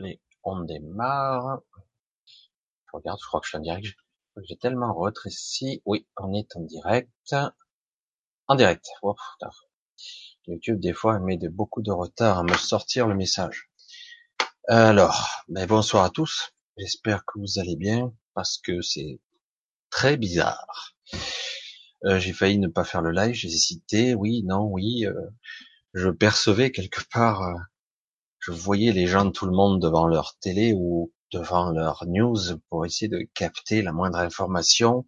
Allez, on démarre. Regarde, je crois que je suis en direct. J'ai tellement rétréci. Oui, on est en direct. En direct. Oh, YouTube, des fois, met de beaucoup de retard à me sortir le message. Alors, ben bonsoir à tous. J'espère que vous allez bien, parce que c'est très bizarre. Euh, j'ai failli ne pas faire le live, j'ai hésité, oui, non, oui. Euh, je percevais quelque part, euh, je voyais les gens, tout le monde devant leur télé ou devant leur news pour essayer de capter la moindre information,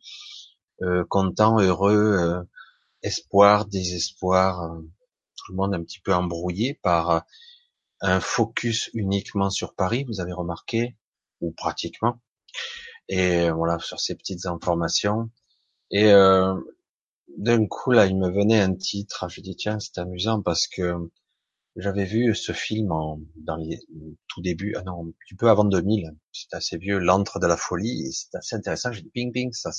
content, heureux, espoir, désespoir, tout le monde un petit peu embrouillé par un focus uniquement sur Paris, vous avez remarqué, ou pratiquement. Et voilà, sur ces petites informations. Et euh, d'un coup, là, il me venait un titre. Je dis tiens, c'est amusant parce que j'avais vu ce film en, dans les tout début, ah non, un petit peu avant 2000. C'est assez vieux, l'antre de la folie. C'est assez intéressant. J'ai dit ping ping, ça,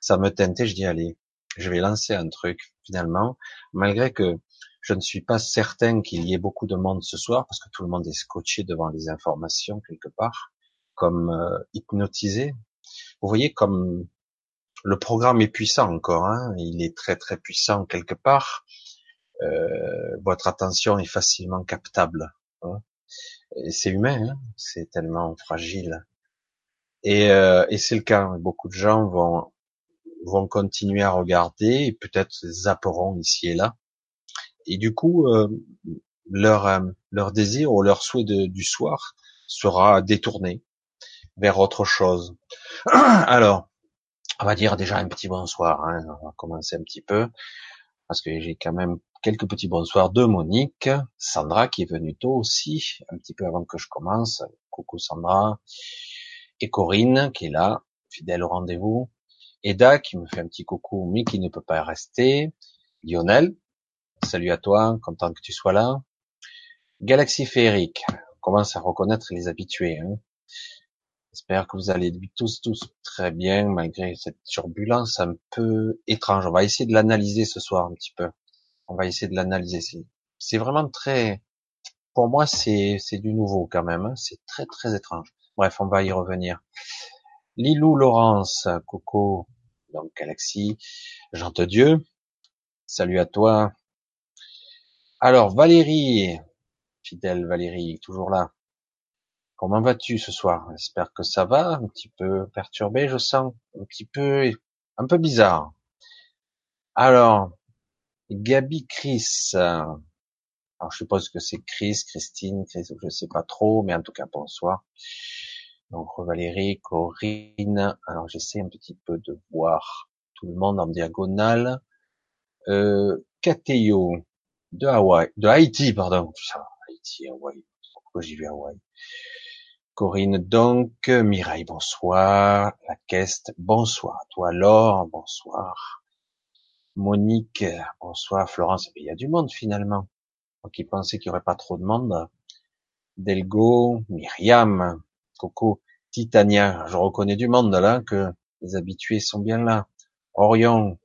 ça me tentait. Je dis allez, je vais lancer un truc. Finalement, malgré que je ne suis pas certain qu'il y ait beaucoup de monde ce soir parce que tout le monde est scotché devant les informations quelque part, comme euh, hypnotisé. Vous voyez comme le programme est puissant encore, hein, il est très très puissant quelque part. Euh, votre attention est facilement captable. Hein. C'est humain, hein, c'est tellement fragile. Et, euh, et c'est le cas. Beaucoup de gens vont vont continuer à regarder et peut-être zapperont ici et là et du coup, euh, leur, euh, leur désir ou leur souhait du soir sera détourné vers autre chose. Alors, on va dire déjà un petit bonsoir. Hein. On va commencer un petit peu parce que j'ai quand même quelques petits bonsoirs de Monique, Sandra qui est venue tôt aussi, un petit peu avant que je commence. Coucou Sandra. Et Corinne qui est là, fidèle au rendez-vous. Eda qui me fait un petit coucou mais qui ne peut pas rester. Lionel Salut à toi, content que tu sois là. Galaxie féerique, on commence à reconnaître les habitués. Hein. J'espère que vous allez tous, tous très bien, malgré cette turbulence un peu étrange. On va essayer de l'analyser ce soir un petit peu. On va essayer de l'analyser. C'est vraiment très, pour moi, c'est du nouveau quand même. Hein. C'est très, très étrange. Bref, on va y revenir. Lilou Laurence, Coco, donc Galaxie, Jean Dieu. Salut à toi. Alors, Valérie, fidèle Valérie, toujours là. Comment vas-tu ce soir? J'espère que ça va, un petit peu perturbé, je sens, un petit peu, un peu bizarre. Alors, Gabi Chris, alors je suppose que c'est Chris, Christine, Chris, je sais pas trop, mais en tout cas bonsoir. Donc Valérie, Corinne, alors j'essaie un petit peu de voir tout le monde en diagonale. Euh, de Hawaï, de Haïti, pardon. Haïti, Hawaï. Pourquoi j'y vais Hawaï? Corinne donc, Mireille, bonsoir. La caisse, bonsoir. Toi, Laure, bonsoir. Monique, bonsoir. Florence, il y a du monde finalement. Moi qui pensais qu'il y aurait pas trop de monde. Delgo, Myriam, Coco, Titania, je reconnais du monde là, que les habitués sont bien là. Orion,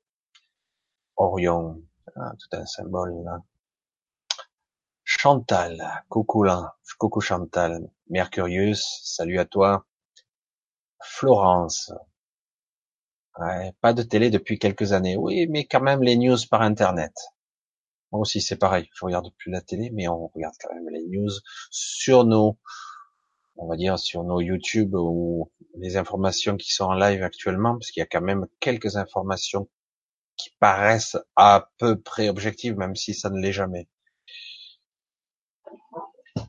Orion, ah, tout un symbole là. Chantal, coucou là, coucou Chantal, Mercurius, salut à toi. Florence, pas de télé depuis quelques années. Oui, mais quand même les news par internet. Moi aussi c'est pareil, je regarde plus la télé, mais on regarde quand même les news sur nos, on va dire sur nos YouTube ou les informations qui sont en live actuellement, parce qu'il y a quand même quelques informations qui paraissent à peu près objectives, même si ça ne l'est jamais.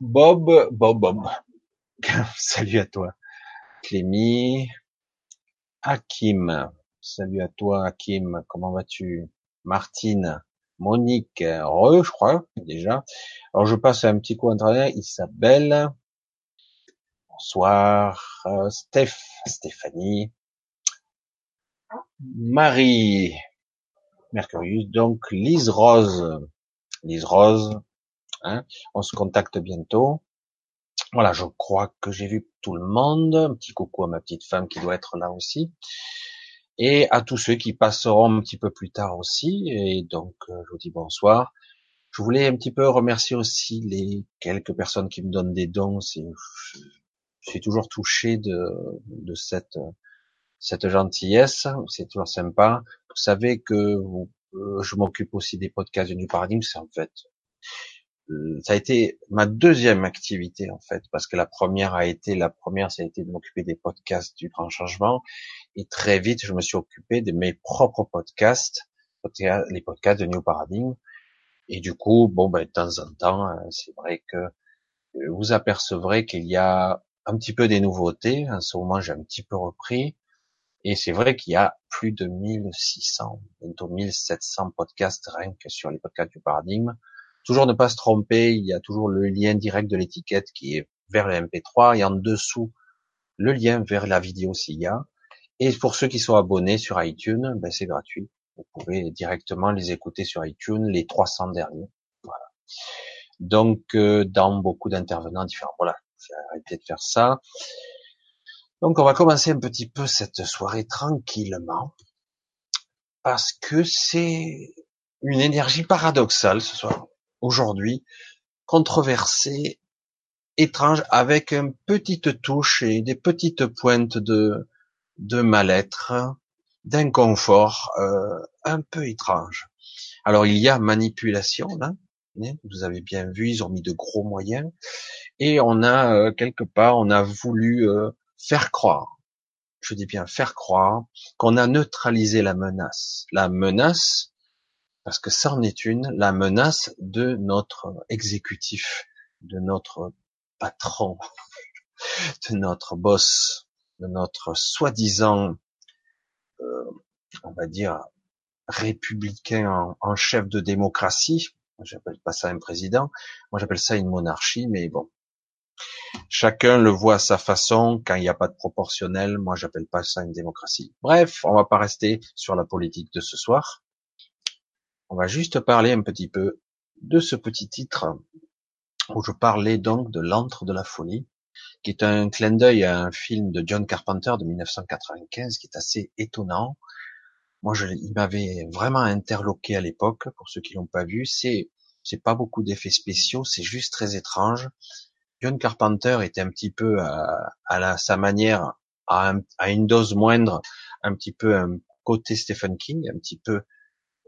Bob, Bob, Bob. Salut à toi. Clémy. Hakim. Salut à toi, Hakim. Comment vas-tu? Martine. Monique. Re, je crois, déjà. Alors, je passe un petit coup en Isabelle. Bonsoir. Euh, Steph. Stéphanie. Marie. Mercurius. Donc, Lise Rose. Lise Rose. Hein. On se contacte bientôt. Voilà, je crois que j'ai vu tout le monde. Un petit coucou à ma petite femme qui doit être là aussi. Et à tous ceux qui passeront un petit peu plus tard aussi. Et donc, euh, je vous dis bonsoir. Je voulais un petit peu remercier aussi les quelques personnes qui me donnent des dons. Je suis toujours touché de, de cette, cette gentillesse. C'est toujours sympa. Vous savez que euh, je m'occupe aussi des podcasts du New Paradigm. C'est en fait, ça a été ma deuxième activité en fait, parce que la première a été, la première, ça a été de m'occuper des podcasts du Grand Changement. Et très vite, je me suis occupé de mes propres podcasts, les podcasts de New Paradigm et du coup, bon, ben, de temps en temps, euh, c'est vrai que euh, vous apercevrez qu'il y a un petit peu des nouveautés. En ce moment, j'ai un petit peu repris. Et c'est vrai qu'il y a plus de 1600, bientôt 1700 podcasts rien que sur les podcasts du paradigme. Toujours ne pas se tromper, il y a toujours le lien direct de l'étiquette qui est vers le MP3 et en dessous le lien vers la vidéo s'il y a. Et pour ceux qui sont abonnés sur iTunes, ben c'est gratuit. Vous pouvez directement les écouter sur iTunes, les 300 derniers. Voilà. Donc, euh, dans beaucoup d'intervenants différents. Voilà, j'ai arrêté de faire ça. Donc, on va commencer un petit peu cette soirée tranquillement, parce que c'est une énergie paradoxale ce soir, aujourd'hui, controversée, étrange, avec une petite touche et des petites pointes de, de mal-être, d'inconfort euh, un peu étrange. Alors il y a manipulation là, hein, vous avez bien vu, ils ont mis de gros moyens, et on a euh, quelque part, on a voulu euh, faire croire, je dis bien faire croire, qu'on a neutralisé la menace. La menace, parce que ça en est une, la menace de notre exécutif, de notre patron, de notre boss, de notre soi-disant euh, on va dire, républicain en, chef de démocratie. J'appelle pas ça un président. Moi, j'appelle ça une monarchie, mais bon. Chacun le voit à sa façon. Quand il n'y a pas de proportionnel, moi, j'appelle pas ça une démocratie. Bref, on va pas rester sur la politique de ce soir. On va juste parler un petit peu de ce petit titre où je parlais donc de l'antre de la folie qui est un clin d'œil à un film de John Carpenter de 1995, qui est assez étonnant. Moi, il m'avait vraiment interloqué à l'époque. Pour ceux qui l'ont pas vu, c'est c'est pas beaucoup d'effets spéciaux, c'est juste très étrange. John Carpenter était un petit peu à, sa manière, à, une dose moindre, un petit peu un côté Stephen King, un petit peu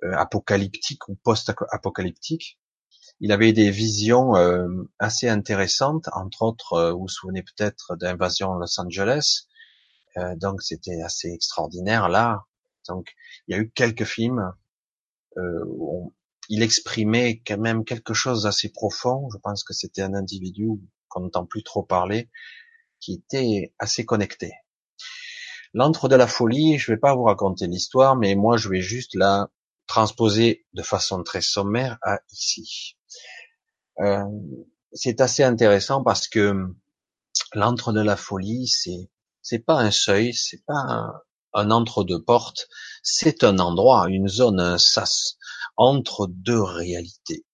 apocalyptique ou post-apocalyptique il avait des visions euh, assez intéressantes, entre autres, euh, vous vous souvenez peut-être d'invasion Los Angeles, euh, donc c'était assez extraordinaire là. Donc il y a eu quelques films où il exprimait quand même quelque chose d'assez profond. Je pense que c'était un individu qu'on n'entend plus trop parler, qui était assez connecté. L'antre de la folie, je vais pas vous raconter l'histoire, mais moi je vais juste la transposer de façon très sommaire à ici. Euh, c'est assez intéressant parce que l'antre de la folie, c'est c'est pas un seuil, c'est pas un, un entre deux portes, c'est un endroit, une zone, un sas entre deux réalités.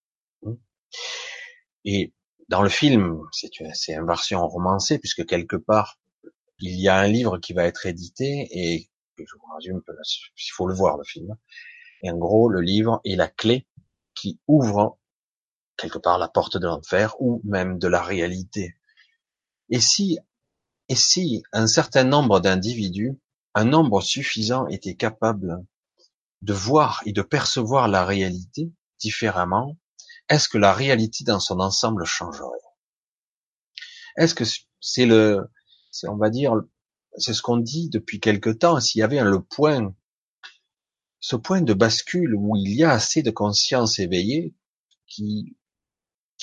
Et dans le film, c'est une, c'est une version romancée puisque quelque part il y a un livre qui va être édité et je vous résume, il faut le voir le film. En gros, le livre est la clé qui ouvre quelque part la porte de l'enfer ou même de la réalité. Et si, et si un certain nombre d'individus, un nombre suffisant était capable de voir et de percevoir la réalité différemment, est-ce que la réalité dans son ensemble changerait? Est-ce que c'est le, on va dire, c'est ce qu'on dit depuis quelque temps. S'il y avait le point, ce point de bascule où il y a assez de conscience éveillée qui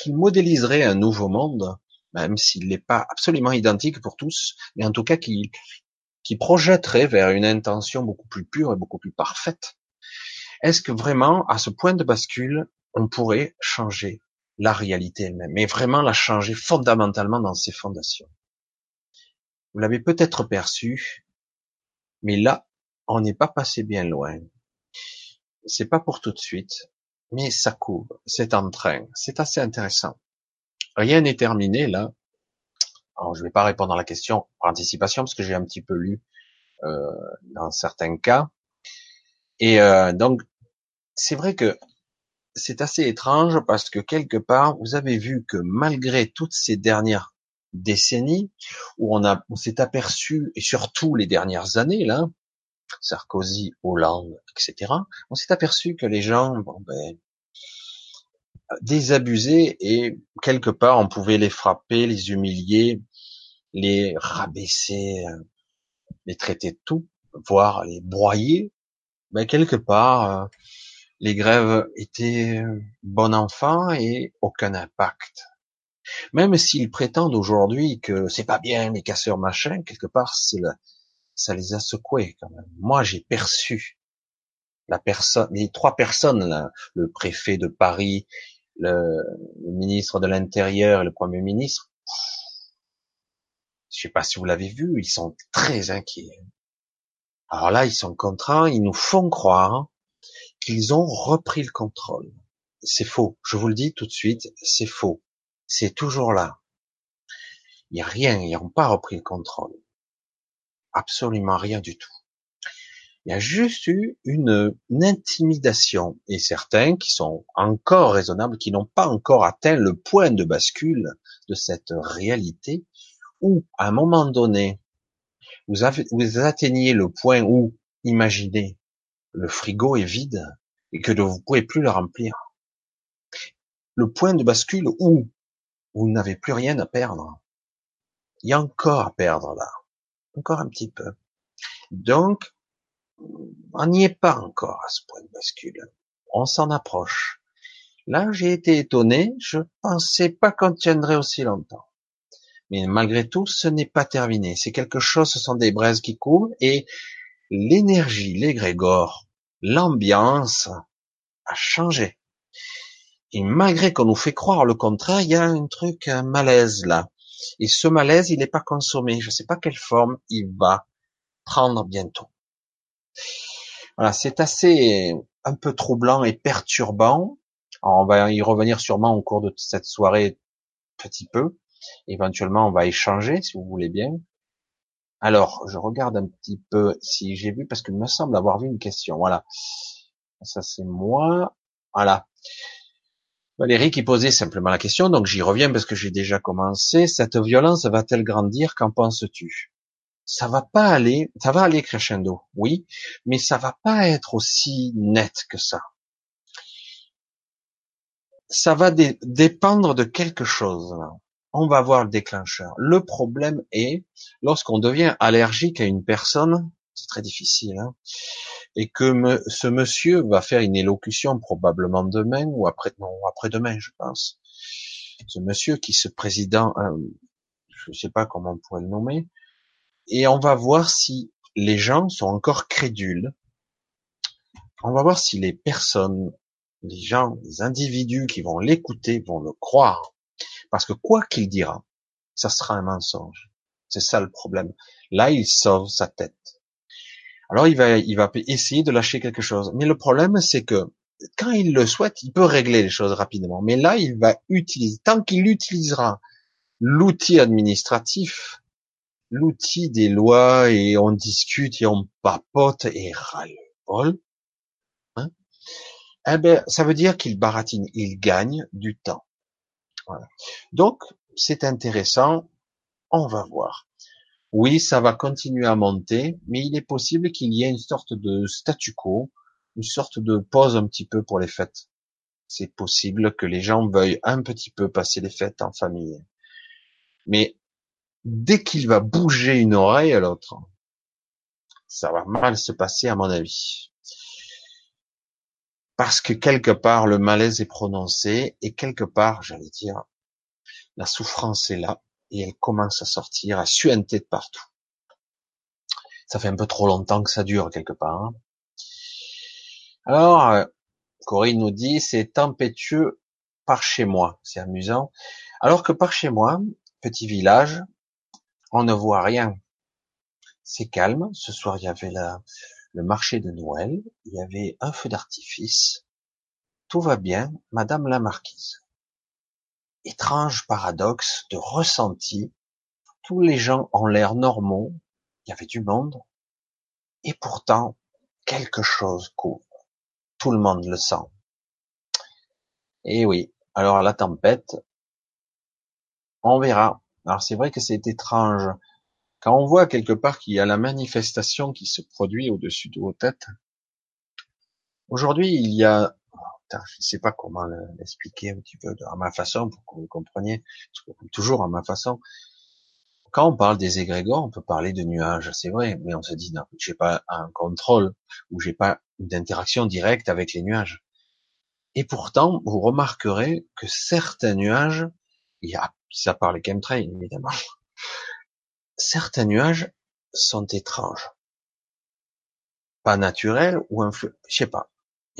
modéliserait un nouveau monde, même s'il n'est pas absolument identique pour tous, mais en tout cas qui, qui projetterait vers une intention beaucoup plus pure et beaucoup plus parfaite. Est-ce que vraiment, à ce point de bascule, on pourrait changer la réalité elle-même, mais vraiment la changer fondamentalement dans ses fondations? Vous l'avez peut-être perçu, mais là, on n'est pas passé bien loin. C'est pas pour tout de suite mais ça couvre, c'est en train, c'est assez intéressant. Rien n'est terminé là. Alors je vais pas répondre à la question par anticipation parce que j'ai un petit peu lu euh, dans certains cas. Et euh, donc c'est vrai que c'est assez étrange parce que quelque part, vous avez vu que malgré toutes ces dernières décennies où on a, on s'est aperçu, et surtout les dernières années, là, Sarkozy, Hollande, etc., on s'est aperçu que les gens, bon, ben, désabusés et quelque part on pouvait les frapper, les humilier, les rabaisser, euh, les traiter de tout, voire les broyer. Mais ben, quelque part, euh, les grèves étaient bon enfant et aucun impact. Même s'ils prétendent aujourd'hui que c'est pas bien les casseurs machin, quelque part c'est ça les a secoués quand même. Moi j'ai perçu la personne, les trois personnes là, le préfet de Paris, le, ministre de l'Intérieur et le Premier ministre. Je sais pas si vous l'avez vu, ils sont très inquiets. Alors là, ils sont contraints, ils nous font croire qu'ils ont repris le contrôle. C'est faux. Je vous le dis tout de suite, c'est faux. C'est toujours là. Il n'y a rien, ils n'ont pas repris le contrôle. Absolument rien du tout. Il y a juste eu une, intimidation et certains qui sont encore raisonnables, qui n'ont pas encore atteint le point de bascule de cette réalité où, à un moment donné, vous, avez, vous atteignez le point où, imaginez, le frigo est vide et que vous pouvez plus le remplir. Le point de bascule où vous n'avez plus rien à perdre. Il y a encore à perdre là. Encore un petit peu. Donc, on n'y est pas encore à ce point de bascule. On s'en approche. Là, j'ai été étonné. Je pensais pas qu'on tiendrait aussi longtemps. Mais malgré tout, ce n'est pas terminé. C'est quelque chose, ce sont des braises qui coulent et l'énergie, l'égrégore, l'ambiance a changé. Et malgré qu'on nous fait croire le contraire, il y a un truc, un malaise là. Et ce malaise, il n'est pas consommé. Je ne sais pas quelle forme il va prendre bientôt. Voilà, c'est assez un peu troublant et perturbant. on va y revenir sûrement au cours de cette soirée petit peu. Éventuellement, on va échanger, si vous voulez bien. Alors, je regarde un petit peu si j'ai vu, parce qu'il me semble avoir vu une question. Voilà. Ça, c'est moi. Voilà. Valérie qui posait simplement la question, donc j'y reviens parce que j'ai déjà commencé. Cette violence va-t-elle grandir Qu'en penses-tu? Ça va pas aller, ça va aller crescendo, oui, mais ça va pas être aussi net que ça. Ça va dépendre de quelque chose. On va voir le déclencheur. Le problème est, lorsqu'on devient allergique à une personne, c'est très difficile, hein, et que ce monsieur va faire une élocution probablement demain ou après-demain, je pense. Ce monsieur qui se président, euh, je ne sais pas comment on pourrait le nommer, et on va voir si les gens sont encore crédules. On va voir si les personnes, les gens, les individus qui vont l'écouter vont le croire parce que quoi qu'il dira, ça sera un mensonge. C'est ça le problème. Là, il sauve sa tête. Alors, il va, il va essayer de lâcher quelque chose. Mais le problème, c'est que quand il le souhaite, il peut régler les choses rapidement. Mais là, il va utiliser, tant qu'il utilisera l'outil administratif, l'outil des lois et on discute et on papote et râle, hein, eh ben, ça veut dire qu'il baratine, il gagne du temps. Donc, c'est intéressant. On va voir. Oui, ça va continuer à monter, mais il est possible qu'il y ait une sorte de statu quo, une sorte de pause un petit peu pour les fêtes. C'est possible que les gens veuillent un petit peu passer les fêtes en famille. Mais dès qu'il va bouger une oreille à l'autre, ça va mal se passer à mon avis. Parce que quelque part le malaise est prononcé et quelque part, j'allais dire, la souffrance est là et elle commence à sortir, à suinter de partout. Ça fait un peu trop longtemps que ça dure quelque part. Hein. Alors, euh, Corinne nous dit, c'est tempétueux par chez moi. C'est amusant. Alors que par chez moi, petit village, on ne voit rien. C'est calme. Ce soir, il y avait le marché de Noël. Il y avait un feu d'artifice. Tout va bien, Madame la Marquise étrange paradoxe de ressenti. Tous les gens ont l'air normaux, il y avait du monde, et pourtant quelque chose couvre. Tout le monde le sent. Et oui. Alors la tempête, on verra. Alors c'est vrai que c'est étrange. Quand on voit quelque part qu'il y a la manifestation qui se produit au-dessus de vos têtes, aujourd'hui il y a, je ne sais pas comment l'expliquer un petit peu à ma façon pour que vous compreniez, toujours à ma façon. Quand on parle des égrégores, on peut parler de nuages, c'est vrai, mais on se dit non, j'ai pas un contrôle ou j'ai pas d'interaction directe avec les nuages. Et pourtant, vous remarquerez que certains nuages, il y a, ça parle les chemtrails évidemment, certains nuages sont étranges, pas naturels ou influ, je sais pas.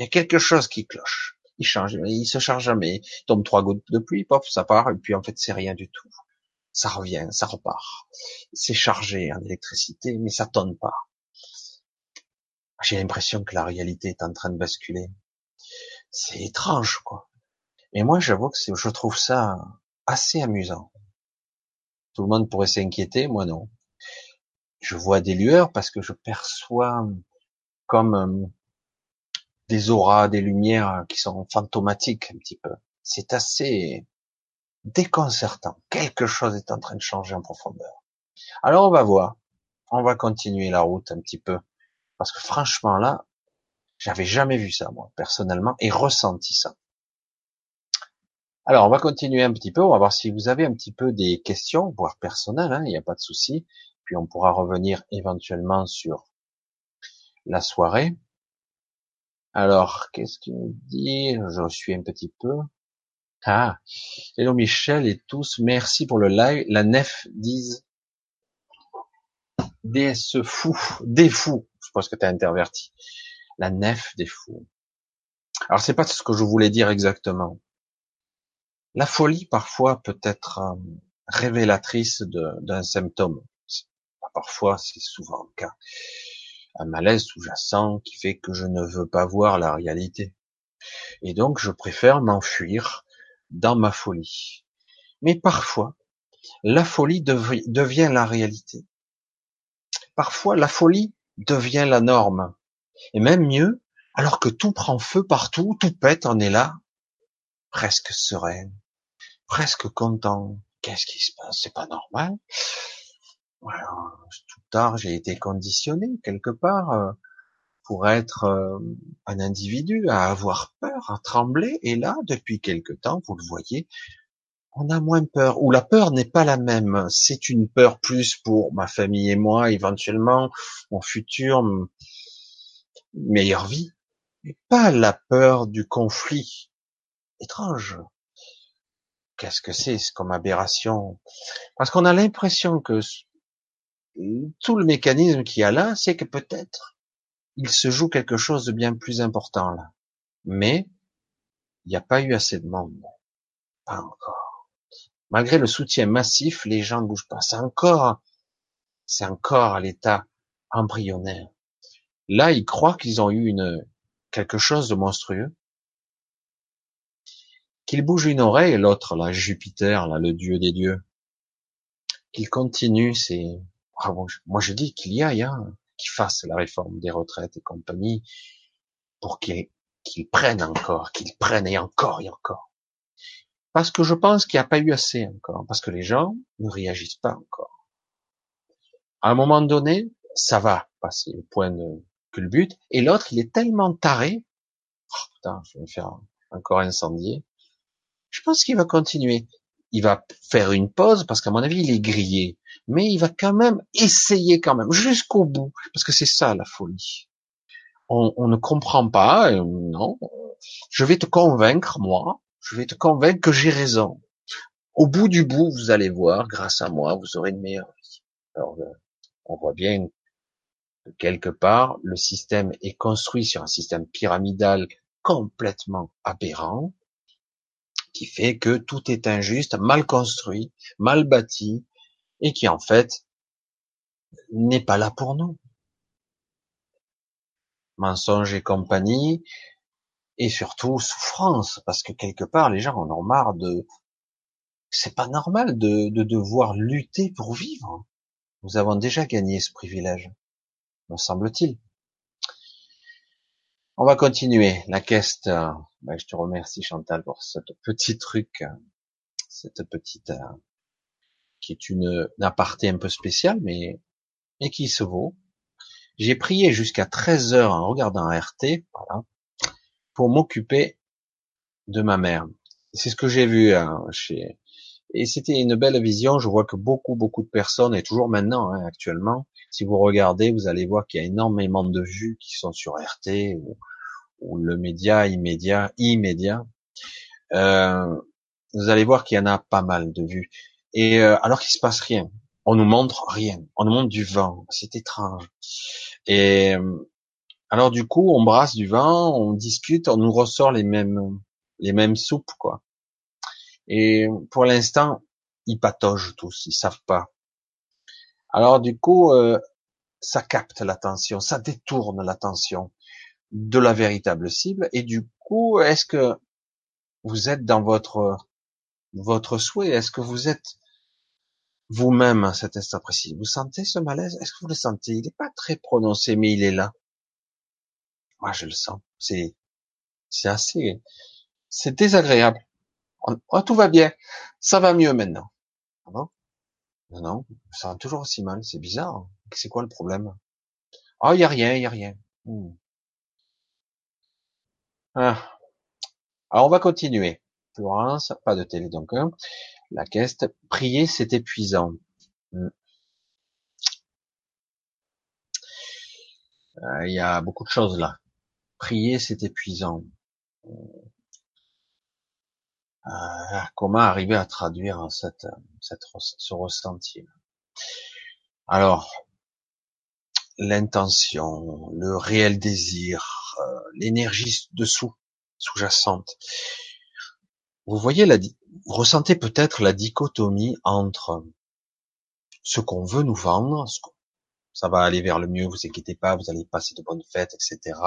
Il y a quelque chose qui cloche. Il change, il se charge jamais. Il tombe trois gouttes de pluie, pop, ça part, et puis en fait c'est rien du tout. Ça revient, ça repart. C'est chargé en électricité, mais ça tonne pas. J'ai l'impression que la réalité est en train de basculer. C'est étrange, quoi. Et moi, j'avoue que je trouve ça assez amusant. Tout le monde pourrait s'inquiéter, moi non. Je vois des lueurs parce que je perçois comme euh, des auras, des lumières qui sont fantomatiques un petit peu. C'est assez déconcertant. Quelque chose est en train de changer en profondeur. Alors on va voir. On va continuer la route un petit peu. Parce que franchement là, j'avais jamais vu ça, moi, personnellement, et ressenti ça. Alors, on va continuer un petit peu. On va voir si vous avez un petit peu des questions, voire personnelles, hein, il n'y a pas de souci. Puis on pourra revenir éventuellement sur la soirée. Alors, qu'est-ce qu'il me dit? Je suis un petit peu. Ah, hello Michel et tous, merci pour le live. La nef disent DS fou, des fous. Je pense que tu as interverti. La nef des fous. Alors c'est pas ce que je voulais dire exactement. La folie parfois peut être euh, révélatrice d'un symptôme. Parfois, c'est souvent le cas. Un malaise sous-jacent qui fait que je ne veux pas voir la réalité. Et donc, je préfère m'enfuir dans ma folie. Mais parfois, la folie devient la réalité. Parfois, la folie devient la norme. Et même mieux, alors que tout prend feu partout, tout pète, on est là, presque serein, presque content. Qu'est-ce qui se passe? C'est pas normal. Voilà, tout tard, j'ai été conditionné quelque part euh, pour être euh, un individu, à avoir peur, à trembler. Et là, depuis quelque temps, vous le voyez, on a moins peur. Ou la peur n'est pas la même. C'est une peur plus pour ma famille et moi, éventuellement, mon futur, meilleure vie. Mais pas la peur du conflit. Étrange. Qu'est-ce que c'est comme aberration Parce qu'on a l'impression que tout le mécanisme qu'il y a là, c'est que peut-être il se joue quelque chose de bien plus important là. Mais il n'y a pas eu assez de monde. Pas encore. Malgré le soutien massif, les gens ne bougent pas. C'est encore, c'est encore à l'état embryonnaire. Là, ils croient qu'ils ont eu une, quelque chose de monstrueux. Qu'ils bougent une oreille, l'autre, là, Jupiter, là, le dieu des dieux. Qu'il continue, c'est, ah moi je dis qu'il y aille, hein qu'ils fassent la réforme des retraites et compagnie pour qu'ils prennent encore, qu'ils prennent et encore et encore. Parce que je pense qu'il n'y a pas eu assez encore, parce que les gens ne réagissent pas encore. À un moment donné, ça va passer au point de culbute, et l'autre, il est tellement taré, oh, putain, je vais me faire encore incendier. Je pense qu'il va continuer. Il va faire une pause, parce qu'à mon avis, il est grillé mais il va quand même essayer quand même jusqu'au bout, parce que c'est ça la folie. On, ne comprend pas, euh, non. Je vais te convaincre, moi, je vais te convaincre que j'ai raison. Au bout du bout, vous allez voir, grâce à moi, vous aurez une meilleure vie. Alors, euh, on voit bien que quelque part, le système est construit sur un système pyramidal complètement aberrant, qui fait que tout est injuste, mal construit, mal bâti, et qui en fait n'est pas là pour nous. Mensonge et compagnie, et surtout souffrance, parce que quelque part les gens en ont marre de... C'est pas normal de, de devoir lutter pour vivre. Nous avons déjà gagné ce privilège, me semble-t-il. On va continuer. La quête. euh, ben, je te remercie Chantal pour ce petit truc, euh, cette petite euh, qui est une, une aparté un peu spéciale, mais mais qui se vaut. J'ai prié jusqu'à 13 heures en regardant RT, pour m'occuper de ma mère. C'est ce que j'ai vu hein, chez. Et c'était une belle vision. Je vois que beaucoup, beaucoup de personnes, et toujours maintenant, hein, actuellement, si vous regardez, vous allez voir qu'il y a énormément de vues qui sont sur RT ou, le média immédiat, immédiat. Euh, vous allez voir qu'il y en a pas mal de vues. Et euh, alors qu'il se passe rien, on nous montre rien, on nous montre du vent. C'est étrange. Et euh, alors du coup, on brasse du vent, on discute, on nous ressort les mêmes les mêmes soupes quoi. Et pour l'instant, ils pataugent tous, ils savent pas. Alors du coup, euh, ça capte l'attention, ça détourne l'attention de la véritable cible. Et du coup, est-ce que vous êtes dans votre votre souhait? Est-ce que vous êtes vous-même à cet instant précis? Vous sentez ce malaise? Est-ce que vous le sentez? Il n'est pas très prononcé, mais il est là. Moi, je le sens. C'est c'est assez, c'est désagréable. Oh, tout va bien, ça va mieux maintenant. Ah Non, non, ça va toujours aussi mal. C'est bizarre. C'est quoi le problème? Oh, y a rien, y a rien. Hmm. Ah. Alors on va continuer. Florence, pas de télé donc. Hein. La caisse, prier c'est épuisant. Hmm. Euh, il y a beaucoup de choses là. Prier c'est épuisant. Euh, comment arriver à traduire cette, ce ressenti? Alors, l'intention, le réel désir, euh, l'énergie dessous, sous-jacente. Vous voyez, la, vous ressentez peut-être la dichotomie entre ce qu'on veut nous vendre, ça va aller vers le mieux, vous inquiétez pas, vous allez passer de bonnes fêtes, etc.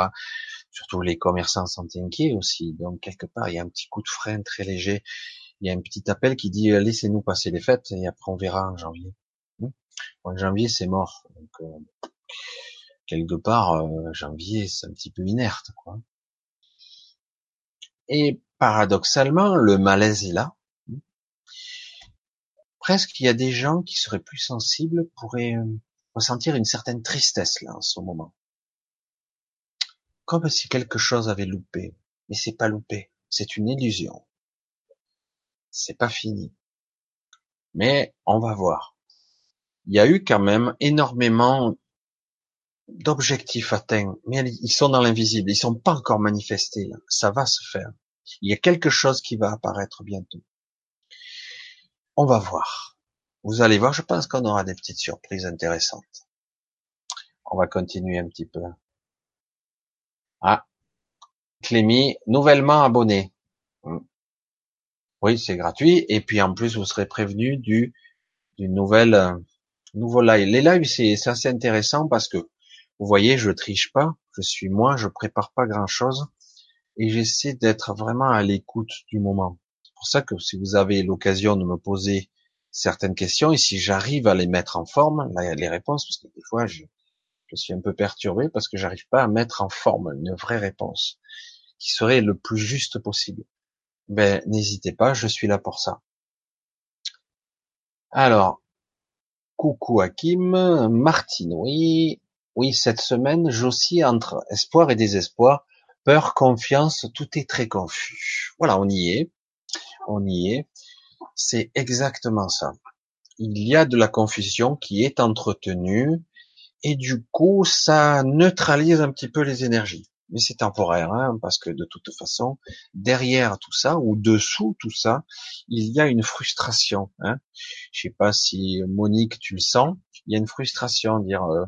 Surtout les commerçants sont inquiets aussi. Donc quelque part, il y a un petit coup de frein très léger. Il y a un petit appel qui dit laissez-nous passer les fêtes et après on verra en janvier. Hmm en janvier, c'est mort. Donc euh, quelque part, euh, janvier, c'est un petit peu inerte, quoi. Et paradoxalement, le malaise est là. Presque, il y a des gens qui seraient plus sensibles pourraient euh, ressentir une certaine tristesse là en ce moment. Comme si quelque chose avait loupé. Mais c'est pas loupé. C'est une illusion. C'est pas fini. Mais on va voir. Il y a eu quand même énormément d'objectifs atteints, mais ils sont dans l'invisible, ils sont pas encore manifestés. Ça va se faire. Il y a quelque chose qui va apparaître bientôt. On va voir. Vous allez voir, je pense qu'on aura des petites surprises intéressantes. On va continuer un petit peu. Ah, Clémy, nouvellement abonné. Hmm. Oui, c'est gratuit. Et puis en plus, vous serez prévenu du, du nouvel, euh, nouveau live. Les lives, c'est assez intéressant parce que vous voyez, je triche pas. Je suis moi, je prépare pas grand chose et j'essaie d'être vraiment à l'écoute du moment. C'est pour ça que si vous avez l'occasion de me poser certaines questions et si j'arrive à les mettre en forme, les réponses, parce que des fois je, je suis un peu perturbé parce que j'arrive pas à mettre en forme une vraie réponse qui serait le plus juste possible. Ben n'hésitez pas, je suis là pour ça. Alors, coucou Hakim, Martine, oui, oui, cette semaine, j'oscille entre espoir et désespoir, peur, confiance, tout est très confus. Voilà, on y est, on y est. C'est exactement ça. Il y a de la confusion qui est entretenue et du coup, ça neutralise un petit peu les énergies. Mais c'est temporaire, hein, parce que de toute façon, derrière tout ça ou dessous tout ça, il y a une frustration. Hein. Je sais pas si Monique, tu le sens. Il y a une frustration, dire euh,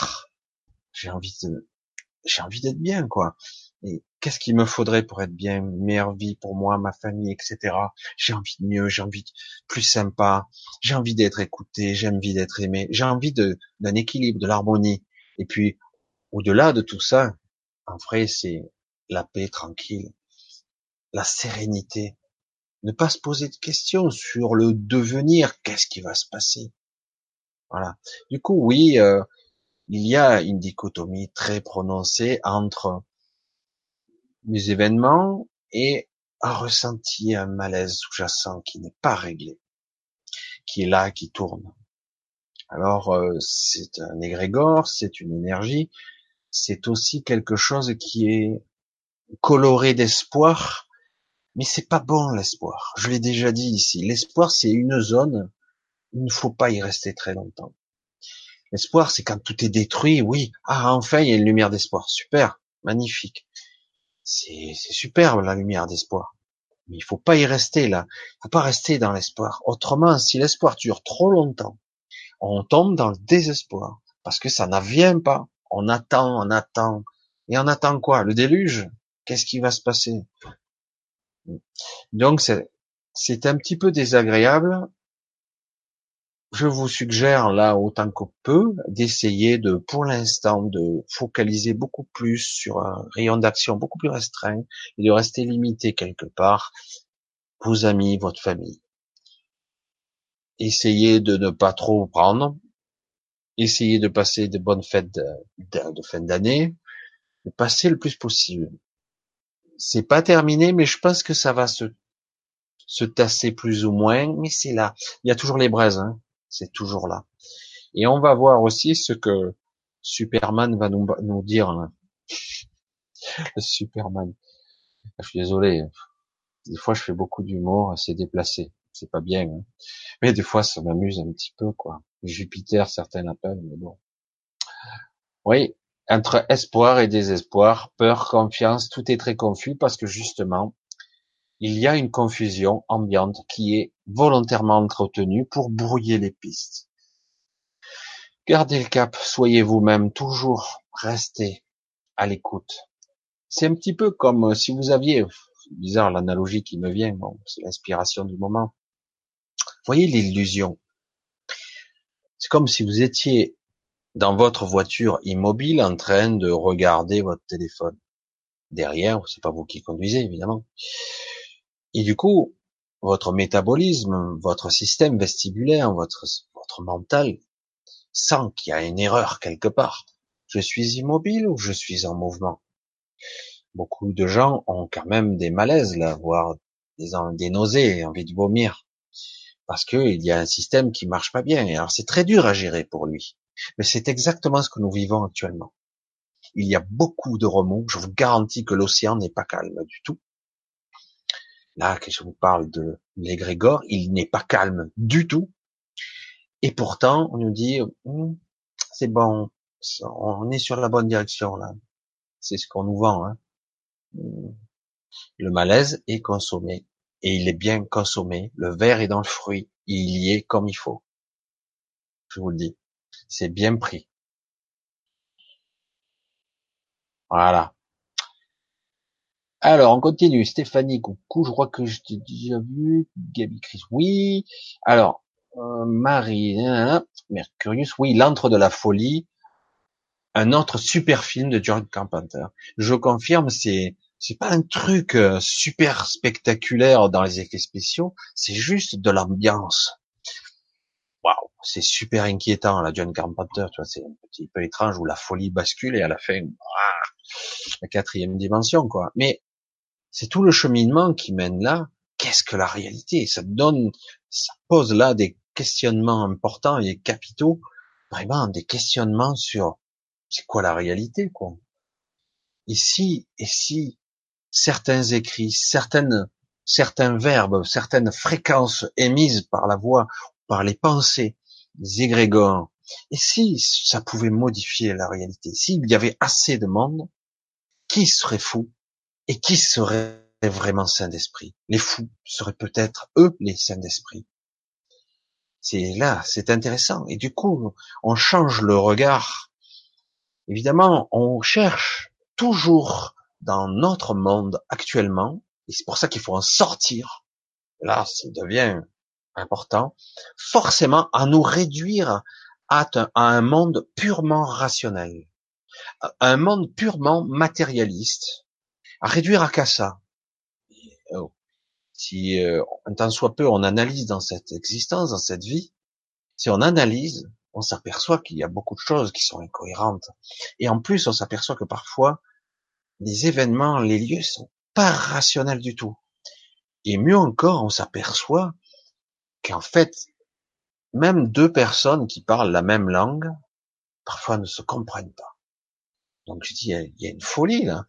ah, j'ai envie de, j'ai envie d'être bien, quoi. Qu'est-ce qu'il me faudrait pour être bien, une meilleure vie pour moi, ma famille, etc. J'ai envie de mieux, j'ai envie de plus sympa, j'ai envie d'être écouté, j'ai envie d'être aimé, j'ai envie d'un équilibre, de l'harmonie. Et puis, au-delà de tout ça, en vrai, c'est la paix tranquille, la sérénité, ne pas se poser de questions sur le devenir, qu'est-ce qui va se passer. Voilà. Du coup, oui, euh, il y a une dichotomie très prononcée entre les événements et un ressenti, un malaise sous-jacent qui n'est pas réglé, qui est là, qui tourne. Alors, euh, c'est un égrégore, c'est une énergie, c'est aussi quelque chose qui est coloré d'espoir, mais c'est pas bon l'espoir. Je l'ai déjà dit ici. L'espoir, c'est une zone il ne faut pas y rester très longtemps. L'espoir, c'est quand tout est détruit, oui. Ah, enfin, il y a une lumière d'espoir. Super, magnifique. C'est superbe, la lumière d'espoir. Mais il faut pas y rester là. Il faut pas rester dans l'espoir. Autrement, si l'espoir dure trop longtemps, on tombe dans le désespoir. Parce que ça n'avient pas. On attend, on attend. Et on attend quoi? Le déluge? Qu'est-ce qui va se passer? Donc, c'est un petit peu désagréable je vous suggère là autant que peu d'essayer de, pour l'instant, de focaliser beaucoup plus sur un rayon d'action beaucoup plus restreint et de rester limité quelque part, vos amis, votre famille. Essayez de ne pas trop prendre. Essayez de passer de bonnes fêtes de, de fin d'année. De passer le plus possible. C'est pas terminé, mais je pense que ça va se, se tasser plus ou moins, mais c'est là. Il y a toujours les braises, hein c'est toujours là. Et on va voir aussi ce que Superman va nous, dire. Le Superman. Je suis désolé. Des fois, je fais beaucoup d'humour, c'est déplacé. C'est pas bien. Hein. Mais des fois, ça m'amuse un petit peu, quoi. Jupiter, certains l'appellent, mais bon. Oui, entre espoir et désespoir, peur, confiance, tout est très confus parce que justement, il y a une confusion ambiante qui est volontairement entretenue pour brouiller les pistes. Gardez le cap, soyez vous-même, toujours restez à l'écoute. C'est un petit peu comme si vous aviez, bizarre l'analogie qui me vient, bon, c'est l'inspiration du moment. Voyez l'illusion. C'est comme si vous étiez dans votre voiture immobile en train de regarder votre téléphone. Derrière, c'est pas vous qui conduisez, évidemment. Et du coup, votre métabolisme, votre système vestibulaire, votre, votre mental sent qu'il y a une erreur quelque part. Je suis immobile ou je suis en mouvement? Beaucoup de gens ont quand même des malaises, voire des, des nausées, envie de vomir, parce qu'il y a un système qui marche pas bien. Alors c'est très dur à gérer pour lui, mais c'est exactement ce que nous vivons actuellement. Il y a beaucoup de remous. Je vous garantis que l'océan n'est pas calme du tout. Là, que je vous parle de l'égrégore, il n'est pas calme du tout. Et pourtant, on nous dit, hum, c'est bon, on est sur la bonne direction là. C'est ce qu'on nous vend. Hein. Hum. Le malaise est consommé et il est bien consommé. Le verre est dans le fruit, il y est comme il faut. Je vous le dis, c'est bien pris. Voilà. Alors, on continue. Stéphanie, coucou, je crois que je t'ai déjà vu. Gabi Chris, oui. Alors, euh, Marie, Mercurius, oui, l'antre de la folie. Un autre super film de John Carpenter. Je confirme, c'est c'est pas un truc euh, super spectaculaire dans les effets spéciaux, c'est juste de l'ambiance. Waouh, c'est super inquiétant la John Carpenter, tu vois, c'est un petit peu étrange où la folie bascule et à la fin, la quatrième dimension quoi. Mais c'est tout le cheminement qui mène là. Qu'est-ce que la réalité? Ça donne, ça pose là des questionnements importants et capitaux, vraiment des questionnements sur c'est quoi la réalité, quoi. Ici, et si certains écrits, certaines, certains verbes, certaines fréquences émises par la voix, par les pensées, les égrégores, et si ça pouvait modifier la réalité, s'il y avait assez de monde, qui serait fou? Et qui serait vraiment saint d'esprit? Les fous seraient peut-être eux les saints d'esprit. C'est là, c'est intéressant. Et du coup, on change le regard. Évidemment, on cherche toujours dans notre monde actuellement, et c'est pour ça qu'il faut en sortir. Là, ça devient important, forcément à nous réduire à un monde purement rationnel, un monde purement matérialiste, à réduire à qu'à ça. Oh. Si euh, un tant soit peu on analyse dans cette existence, dans cette vie, si on analyse, on s'aperçoit qu'il y a beaucoup de choses qui sont incohérentes. Et en plus, on s'aperçoit que parfois, les événements, les lieux sont pas rationnels du tout. Et mieux encore, on s'aperçoit qu'en fait, même deux personnes qui parlent la même langue, parfois ne se comprennent pas. Donc je dis, il y a une folie là.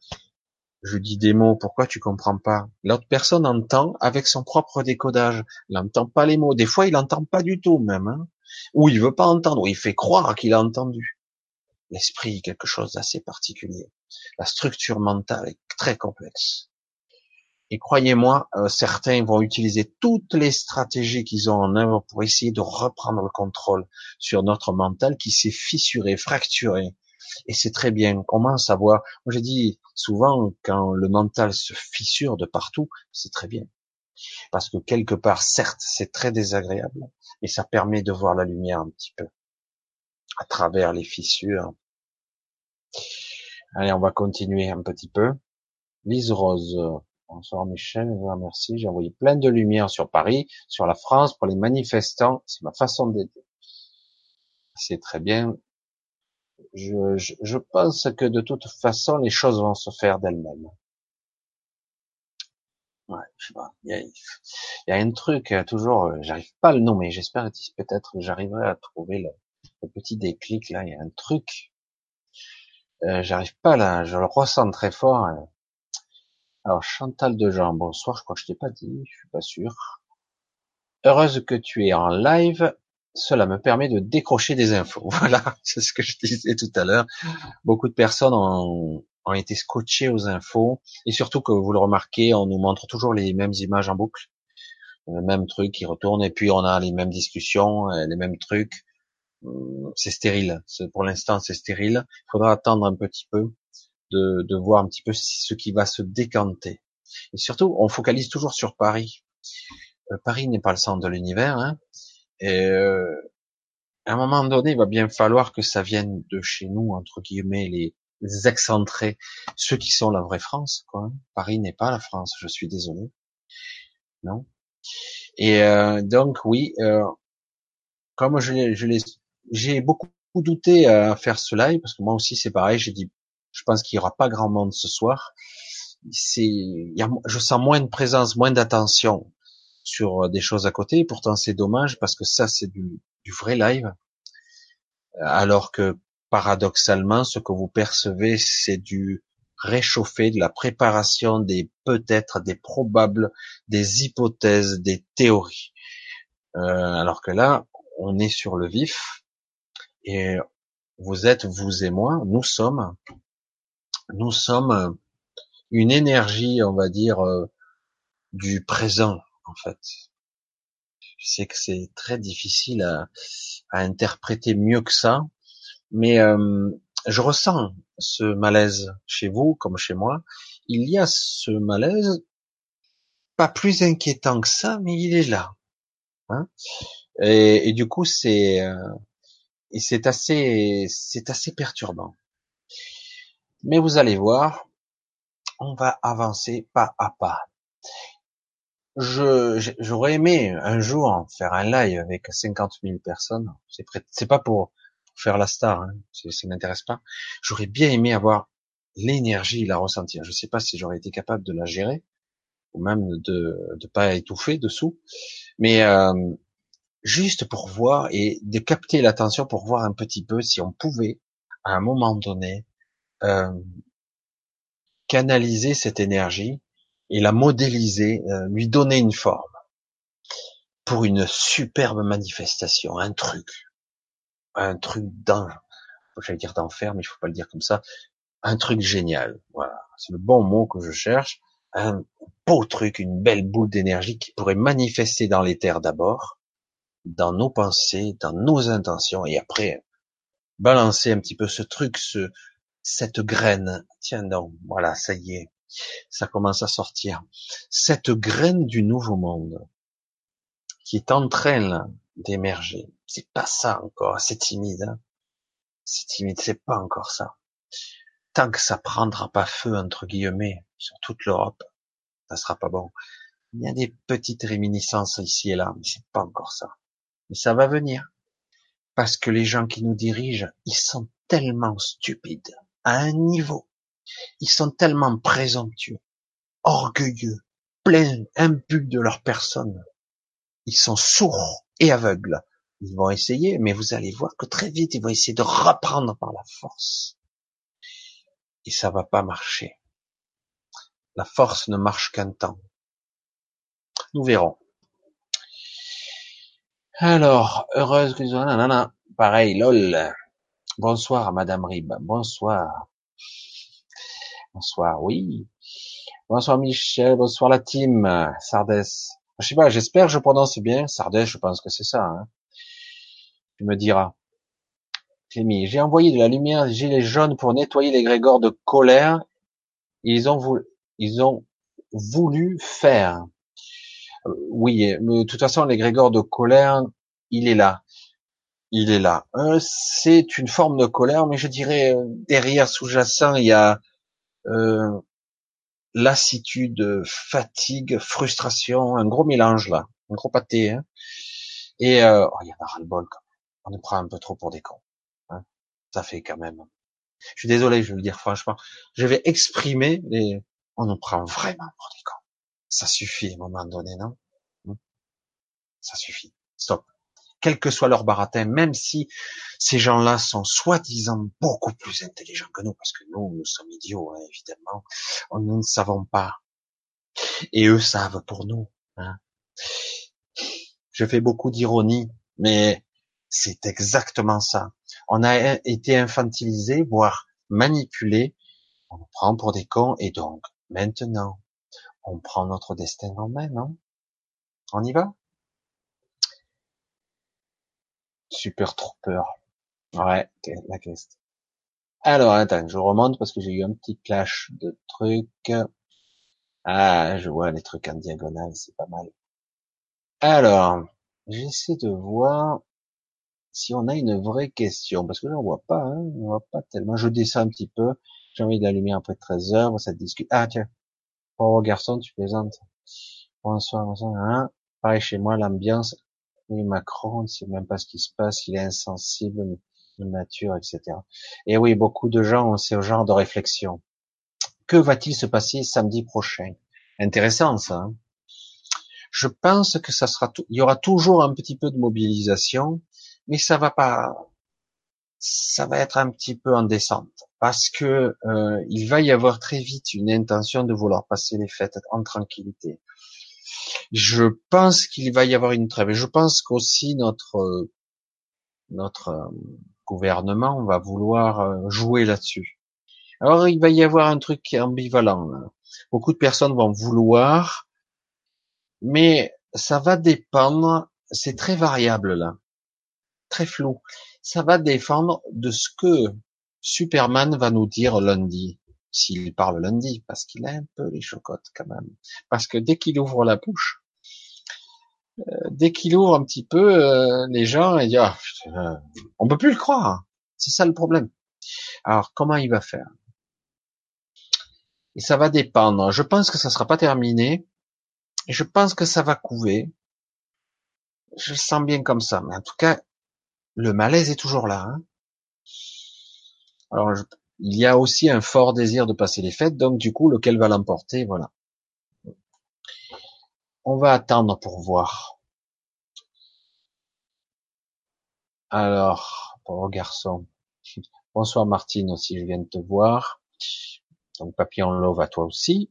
Je dis des mots, pourquoi tu comprends pas? L'autre personne entend avec son propre décodage. Il n'entend pas les mots. Des fois, il n'entend pas du tout même. Hein ou il veut pas entendre, ou il fait croire qu'il a entendu. L'esprit, quelque chose d'assez particulier. La structure mentale est très complexe. Et croyez-moi, euh, certains vont utiliser toutes les stratégies qu'ils ont en œuvre pour essayer de reprendre le contrôle sur notre mental qui s'est fissuré, fracturé. Et c'est très bien. On commence à voir. Moi, j'ai dit souvent, quand le mental se fissure de partout, c'est très bien. Parce que quelque part, certes, c'est très désagréable, mais ça permet de voir la lumière un petit peu à travers les fissures. Allez, on va continuer un petit peu. Lise Rose. Bonsoir Michel, merci. J'ai envoyé plein de lumière sur Paris, sur la France, pour les manifestants. C'est ma façon d'aider. C'est très bien. Je, pense que de toute façon, les choses vont se faire d'elles-mêmes. Ouais, je sais pas. Il y a, il y a un truc euh, toujours, euh, j'arrive pas à le nommer. J'espère peut-être j'arriverai à trouver le, petit déclic là. Il y a un truc. Euh, j'arrive pas là. Je le ressens très fort. Alors Chantal Dejean, bonsoir. Je crois que je t'ai pas dit. Je suis pas sûr. Heureuse que tu es en live. Cela me permet de décrocher des infos. Voilà, c'est ce que je disais tout à l'heure. Beaucoup de personnes ont, été scotchés aux infos et surtout que vous le remarquez, on nous montre toujours les mêmes images en boucle, le même truc qui retourne et puis on a les mêmes discussions, euh, les mêmes trucs. Hum, c'est stérile. Pour l'instant, c'est stérile. Il faudra attendre un petit peu de, de voir un petit peu ce qui va se décanter. Et surtout, on focalise toujours sur Paris. Euh, Paris n'est pas le centre de l'univers. Hein. Euh, à un moment donné, il va bien falloir que ça vienne de chez nous, entre guillemets, les, les excentrés, ceux qui sont la vraie France. Quoi. Paris n'est pas la France, je suis désolé. Non. Et euh, donc oui, euh, comme je, je j'ai beaucoup douté à faire ce live parce que moi aussi c'est pareil. J'ai dit, je pense qu'il y aura pas grand monde ce soir. C'est, je sens moins de présence, moins d'attention sur des choses à côté. Pourtant c'est dommage parce que ça c'est du, du vrai live. Alors que paradoxalement, ce que vous percevez, c'est du réchauffé, de la préparation des peut-être, des probables, des hypothèses, des théories. Euh, alors que là, on est sur le vif et vous êtes, vous et moi, nous sommes, nous sommes une énergie, on va dire, euh, du présent, en fait. Sais que c'est très difficile à, à interpréter mieux que ça, mais euh, je ressens ce malaise chez vous comme chez moi. Il y a ce malaise, pas plus inquiétant que ça, mais il est là. Hein et, du coup, c'est euh, c'est assez, c'est assez perturbant. Mais vous allez voir, on va avancer pas à pas. Je, j'aurais aimé un jour faire un live avec 50 000 personnes. C'est, c'est pas pour faire la star, hein, ça m'intéresse pas. J'aurais bien aimé avoir l'énergie, la ressentir. Je sais pas si j'aurais été capable de la gérer ou même de ne pas étouffer dessous, mais euh, juste pour voir et de capter l'attention pour voir un petit peu si on pouvait à un moment donné euh, canaliser cette énergie et la modéliser, euh, lui donner une forme pour une superbe manifestation, un truc, un truc j'allais dire d'enfer, mais il faut pas le dire comme ça, un truc génial. Voilà, c'est le bon mot que je cherche. Un beau truc, une belle boule d'énergie qui pourrait manifester dans l'éther d'abord, dans nos pensées, dans nos intentions, et après balancer un petit peu ce truc, ce, cette graine. Tiens donc, voilà, ça y est, ça commence à sortir. Cette graine du nouveau monde qui est en train d'émerger. C'est pas ça encore, c'est timide. Hein c'est timide, c'est pas encore ça. Tant que ça prendra pas feu entre guillemets sur toute l'Europe, ça sera pas bon. Il y a des petites réminiscences ici et là, mais c'est pas encore ça. Mais ça va venir. Parce que les gens qui nous dirigent, ils sont tellement stupides, à un niveau. Ils sont tellement présomptueux, orgueilleux, pleins, imbus de leur personne. Ils sont sourds et aveugles. Ils vont essayer, mais vous allez voir que très vite, ils vont essayer de reprendre par la force. Et ça va pas marcher. La force ne marche qu'un temps. Nous verrons. Alors, heureuse que. Pareil, lol. Bonsoir, Madame Rib. Bonsoir. Bonsoir, oui. Bonsoir, Michel. Bonsoir, la team. Sardes. Je sais pas, j'espère que je prononce bien. Sardes, je pense que c'est ça. Hein. Tu me diras. Clémy, j'ai envoyé de la lumière des gilets jaunes pour nettoyer les grégores de colère. Ils ont voulu, ils ont voulu faire. Euh, oui, mais de toute façon, l'égrégore de colère, il est là. Il est là. Euh, c'est une forme de colère, mais je dirais euh, derrière sous-jacent, il y a euh, lassitude, fatigue, frustration, un gros mélange là, un gros pâté. Hein. Et oh, il y en a ras-le-bol. On nous prend un peu trop pour des cons. Hein. Ça fait quand même. Je suis désolé, je vais le dire franchement. Je vais exprimer les. On nous prend vraiment pour des cons. Ça suffit à un moment donné, non? Hmm? Ça suffit. Stop. Quel que soit leur baratin, même si ces gens-là sont soi-disant beaucoup plus intelligents que nous, parce que nous, nous sommes idiots, hein, évidemment, nous ne savons pas. Et eux savent pour nous. Hein. Je fais beaucoup d'ironie, mais c'est exactement ça. On a été infantilisé, voire manipulé. On nous prend pour des cons, et donc, maintenant, on prend notre destin en main, non? On y va? Super Trooper. Ouais, la question. Alors, attends, je remonte parce que j'ai eu un petit clash de trucs. Ah, je vois les trucs en diagonale, c'est pas mal. Alors, j'essaie de voir si on a une vraie question, parce que je n'en vois pas, hein, pas tellement. Je descends un petit peu, j'ai envie d'allumer après 13 heures, ça discute. Ah tiens, Oh garçon, tu plaisantes. Bonsoir, bonsoir. Hein Pareil chez moi, l'ambiance. Oui, Macron, on ne sait même pas ce qui se passe, il est insensible nature, etc. Et oui, beaucoup de gens ont ce genre de réflexion. Que va-t-il se passer samedi prochain? Intéressant ça. Hein? Je pense que ça sera, il y aura toujours un petit peu de mobilisation, mais ça va pas, ça va être un petit peu en descente parce que euh, il va y avoir très vite une intention de vouloir passer les fêtes en tranquillité. Je pense qu'il va y avoir une trêve. Je pense qu'aussi notre notre euh, gouvernement va vouloir euh, jouer là-dessus. Alors il va y avoir un truc ambivalent. Beaucoup de personnes vont vouloir, mais ça va dépendre. C'est très variable là, très flou. Ça va dépendre de ce que Superman va nous dire lundi, s'il parle lundi, parce qu'il a un peu les chocottes quand même. Parce que dès qu'il ouvre la bouche, euh, dès qu'il ouvre un petit peu, euh, les gens ils disent ah, on peut plus le croire. C'est ça le problème. Alors comment il va faire? Et ça va dépendre. Je pense que ça sera pas terminé. Je pense que ça va couver. Je sens bien comme ça. Mais en tout cas, le malaise est toujours là. Hein. Alors, il y a aussi un fort désir de passer les fêtes, donc du coup, lequel va l'emporter, voilà. On va attendre pour voir. Alors, pauvre garçon. Bonsoir Martine aussi, je viens de te voir. Donc papillon love à toi aussi.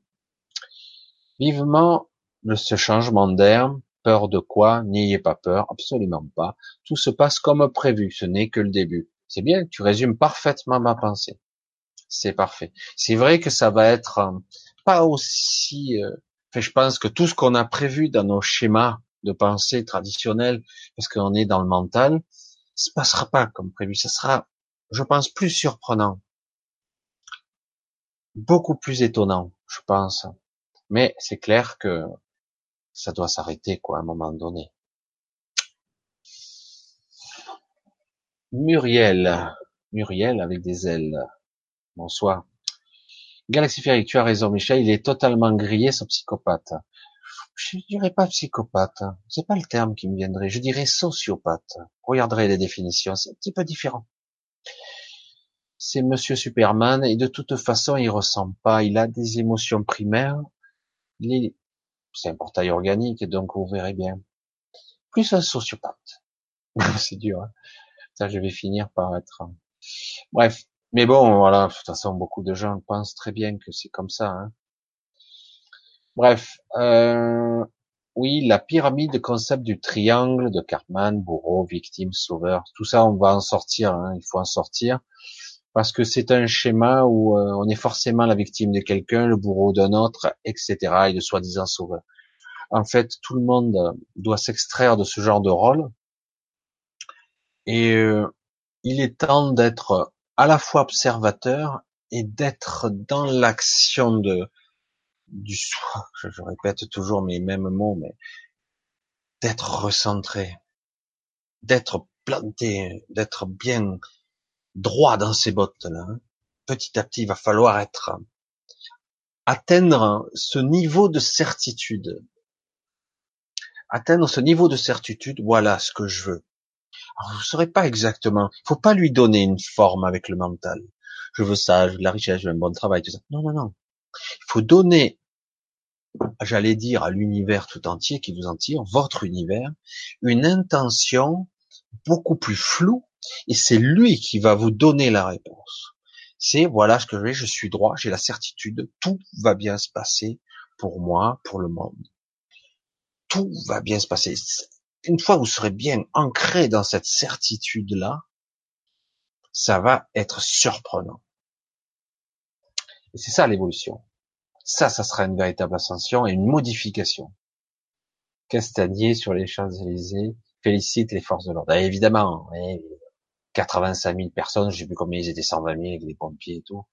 Vivement ce changement d'air. Peur de quoi? N'ayez pas peur, absolument pas. Tout se passe comme prévu, ce n'est que le début. C'est bien, tu résumes parfaitement ma pensée. C'est parfait. C'est vrai que ça va être euh, pas aussi. Euh, je pense que tout ce qu'on a prévu dans nos schémas de pensée traditionnels, parce qu'on est dans le mental, se passera pas comme prévu. Ça sera, je pense, plus surprenant, beaucoup plus étonnant, je pense. Mais c'est clair que ça doit s'arrêter, quoi, à un moment donné. Muriel. Muriel avec des ailes. Bonsoir. Galaxy tu as raison, Michel, il est totalement grillé, ce psychopathe. je dirais pas psychopathe, c'est pas le terme qui me viendrait, je dirais sociopathe. Regarderez les définitions, c'est un petit peu différent. C'est Monsieur Superman et de toute façon il ressemble pas, il a des émotions primaires, c'est un portail organique donc vous verrez bien. Plus un sociopathe. c'est dur. Hein. Ça je vais finir par être. Bref, mais bon voilà, de toute façon beaucoup de gens pensent très bien que c'est comme ça. Hein. Bref, euh, oui, la pyramide, de concept du triangle de Cartman, bourreau, victime, sauveur, tout ça, on va en sortir. Hein, il faut en sortir parce que c'est un schéma où euh, on est forcément la victime de quelqu'un, le bourreau d'un autre, etc. et de soi-disant sauveur. En fait, tout le monde doit s'extraire de ce genre de rôle et euh, il est temps d'être à la fois observateur et d'être dans l'action de du soi, je, répète toujours mes mêmes mots, mais d'être recentré, d'être planté, d'être bien droit dans ses bottes là. Petit à petit, il va falloir être atteindre ce niveau de certitude. Atteindre ce niveau de certitude, voilà ce que je veux. Alors, vous ne saurez pas exactement. Il faut pas lui donner une forme avec le mental. Je veux ça, je veux de la richesse, je veux un bon travail, tout ça. Non, non, non. Il faut donner, j'allais dire, à l'univers tout entier qui vous en tire, votre univers, une intention beaucoup plus floue, et c'est lui qui va vous donner la réponse. C'est voilà ce que je vais, je suis droit, j'ai la certitude, tout va bien se passer pour moi, pour le monde. Tout va bien se passer. Une fois vous serez bien ancré dans cette certitude-là, ça va être surprenant. Et c'est ça l'évolution. Ça, ça sera une véritable ascension et une modification. Castagnier sur les Champs-Élysées félicite les forces de l'ordre. Eh, évidemment, 85 000 personnes, je sais plus combien ils étaient 120 000 avec les pompiers et tout.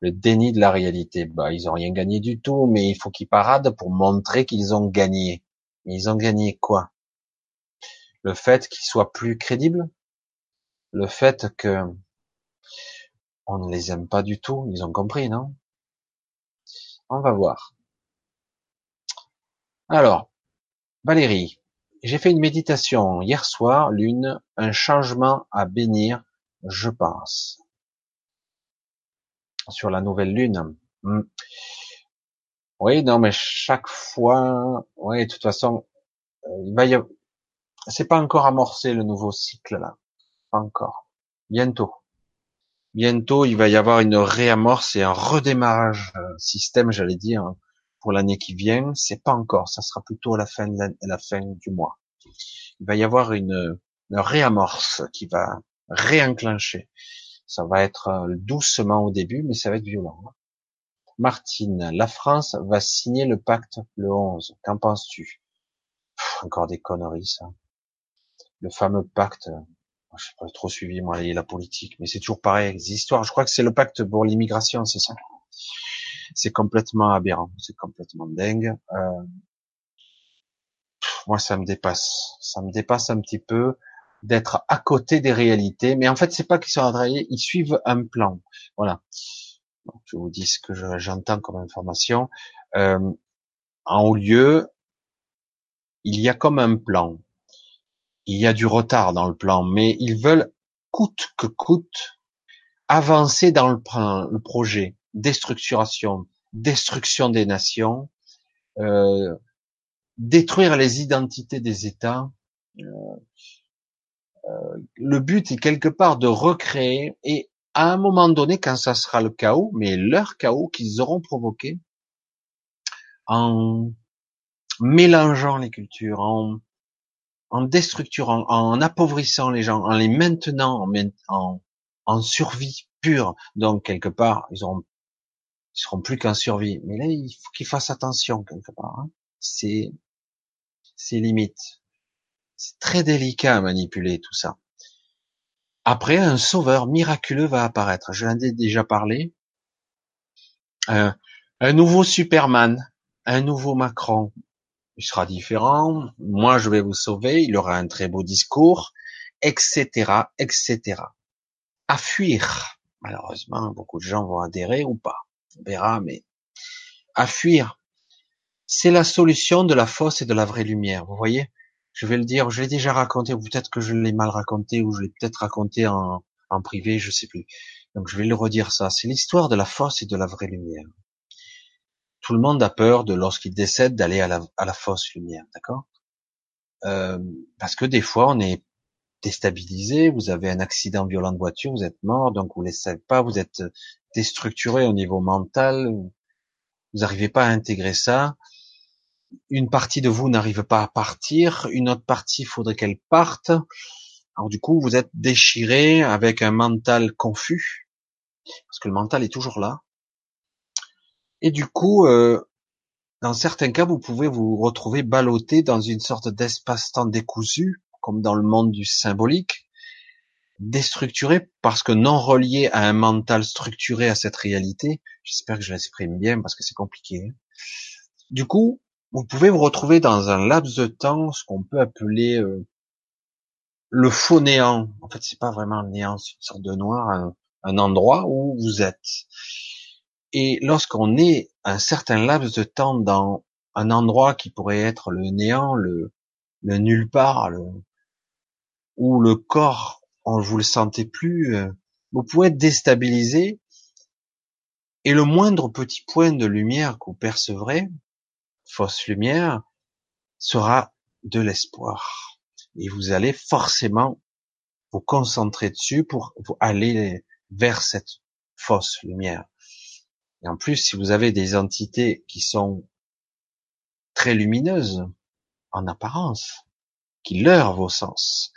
Le déni de la réalité. Bah, ils ont rien gagné du tout, mais il faut qu'ils paradent pour montrer qu'ils ont gagné. Mais ils ont gagné quoi? Le fait qu'ils soient plus crédibles Le fait que on ne les aime pas du tout Ils ont compris, non? On va voir. Alors, Valérie, j'ai fait une méditation hier soir, lune, un changement à bénir, je pense. Sur la nouvelle lune. Hmm. Oui, non, mais chaque fois, oui, de toute façon, euh, il va y avoir... c'est pas encore amorcé le nouveau cycle là, pas encore. Bientôt bientôt il va y avoir une réamorce et un redémarrage euh, système, j'allais dire, pour l'année qui vient. C'est pas encore, ça sera plutôt la fin de la, fin du mois. Il va y avoir une, une réamorce qui va réenclencher. Ça va être euh, doucement au début, mais ça va être violent. Hein. Martine, la France va signer le pacte le 11. Qu'en penses-tu? Encore des conneries, ça. Le fameux pacte je n'ai pas trop suivi moi la politique, mais c'est toujours pareil, les histoires. Je crois que c'est le pacte pour l'immigration, c'est ça? C'est complètement aberrant, c'est complètement dingue. Euh, moi, ça me dépasse, ça me dépasse un petit peu d'être à côté des réalités. Mais en fait, c'est pas qu'ils sont travailler, ils suivent un plan. Voilà. je vous dis ce que j'entends comme information. Euh, en haut lieu, il y a comme un plan il y a du retard dans le plan, mais ils veulent coûte que coûte avancer dans le, le projet, déstructuration, destruction des nations, euh, détruire les identités des États. Euh, euh, le but est quelque part de recréer et à un moment donné, quand ça sera le chaos, mais leur chaos qu'ils auront provoqué en mélangeant les cultures, en en déstructurant, en appauvrissant les gens, en les maintenant en, survie pure. Donc quelque part, ils auront, ils seront plus qu'en survie. Mais là, il faut qu'ils fassent attention quelque part. Hein. C'est, c'est limite. C'est très délicat à manipuler tout ça. Après, un sauveur miraculeux va apparaître. Je l'en ai déjà parlé. Euh, un nouveau Superman, un nouveau Macron, il sera différent, moi je vais vous sauver, il aura un très beau discours, etc., etc. À fuir. Malheureusement, beaucoup de gens vont adhérer ou pas. On verra, mais à fuir. c'est la solution de la fausse et de la vraie lumière. Vous voyez? Je vais le dire, je l'ai déjà raconté, peut-être que je l'ai mal raconté, ou je l'ai peut-être raconté en, en privé, je sais plus. Donc je vais le redire ça. C'est l'histoire de la fausse et de la vraie lumière. Tout le monde a peur de lorsqu'il décède d'aller à la, à fausse lumière, d'accord? Euh, Parce que des fois on est déstabilisé, vous avez un accident violent de voiture, vous êtes mort, donc vous ne savez pas, vous êtes déstructuré au niveau mental, vous n'arrivez pas à intégrer ça. Une partie de vous n'arrive pas à partir, une autre partie, faudrait qu'elle parte. Alors du coup, vous êtes déchiré avec un mental confus, parce que le mental est toujours là. Et du coup, euh, dans certains cas, vous pouvez vous retrouver ballotté dans une sorte d'espace-temps décousu, comme dans le monde du symbolique, déstructuré parce que non relié à un mental structuré à cette réalité. J'espère que je l'exprime bien parce que c'est compliqué. Hein. Du coup, vous pouvez vous retrouver dans un laps de temps, ce qu'on peut appeler euh, le faux néant. En fait, c'est pas vraiment le néant, c'est une sorte de noir, un, un endroit où vous êtes. Et lorsqu'on est un certain laps de temps dans un endroit qui pourrait être le néant, le, le nulle part, le, où le corps, on vous le sentez plus, euh, vous pouvez être déstabilisé, et le moindre petit point de lumière que vous percevrez, fausse lumière, sera de l'espoir. Et vous allez forcément vous concentrer dessus pour aller vers cette fausse lumière. Et en plus, si vous avez des entités qui sont très lumineuses en apparence, qui leurrent vos sens,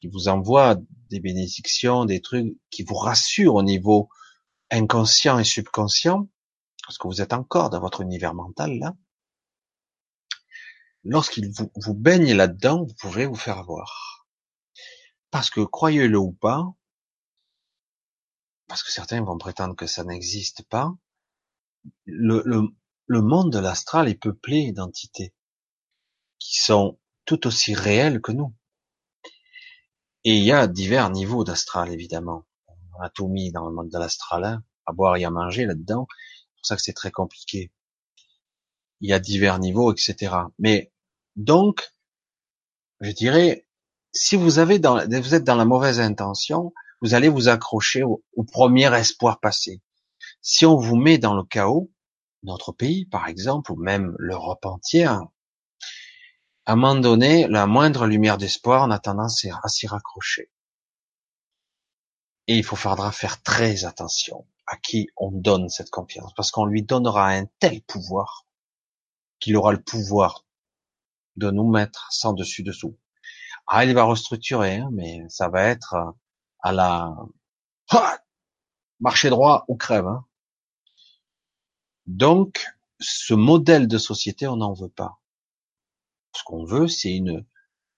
qui vous envoient des bénédictions, des trucs qui vous rassurent au niveau inconscient et subconscient, parce que vous êtes encore dans votre univers mental là, lorsqu'il vous, vous baigne là-dedans, vous pouvez vous faire avoir. Parce que croyez-le ou pas, parce que certains vont prétendre que ça n'existe pas, le, monde de l'astral est peuplé d'entités qui sont tout aussi réelles que nous. Et il y a divers niveaux d'astral, évidemment. On a tout mis dans le monde de l'astral, hein, à boire et à manger là-dedans. C'est pour ça que c'est très compliqué. Il y a divers niveaux, etc. Mais donc, je dirais, si vous avez dans, vous êtes dans la mauvaise intention, vous allez vous accrocher au, premier espoir passé. Si on vous met dans le chaos, notre pays par exemple, ou même l'Europe entière, à un moment donné, la moindre lumière d'espoir, on a tendance à s'y raccrocher. Et il faudra faire très attention à qui on donne cette confiance, parce qu'on lui donnera un tel pouvoir qu'il aura le pouvoir de nous mettre sans dessus dessous. Ah, il va restructurer, hein, mais ça va être à la marché droit ou crève. Hein. Donc, ce modèle de société, on n'en veut pas. Ce qu'on veut, c'est une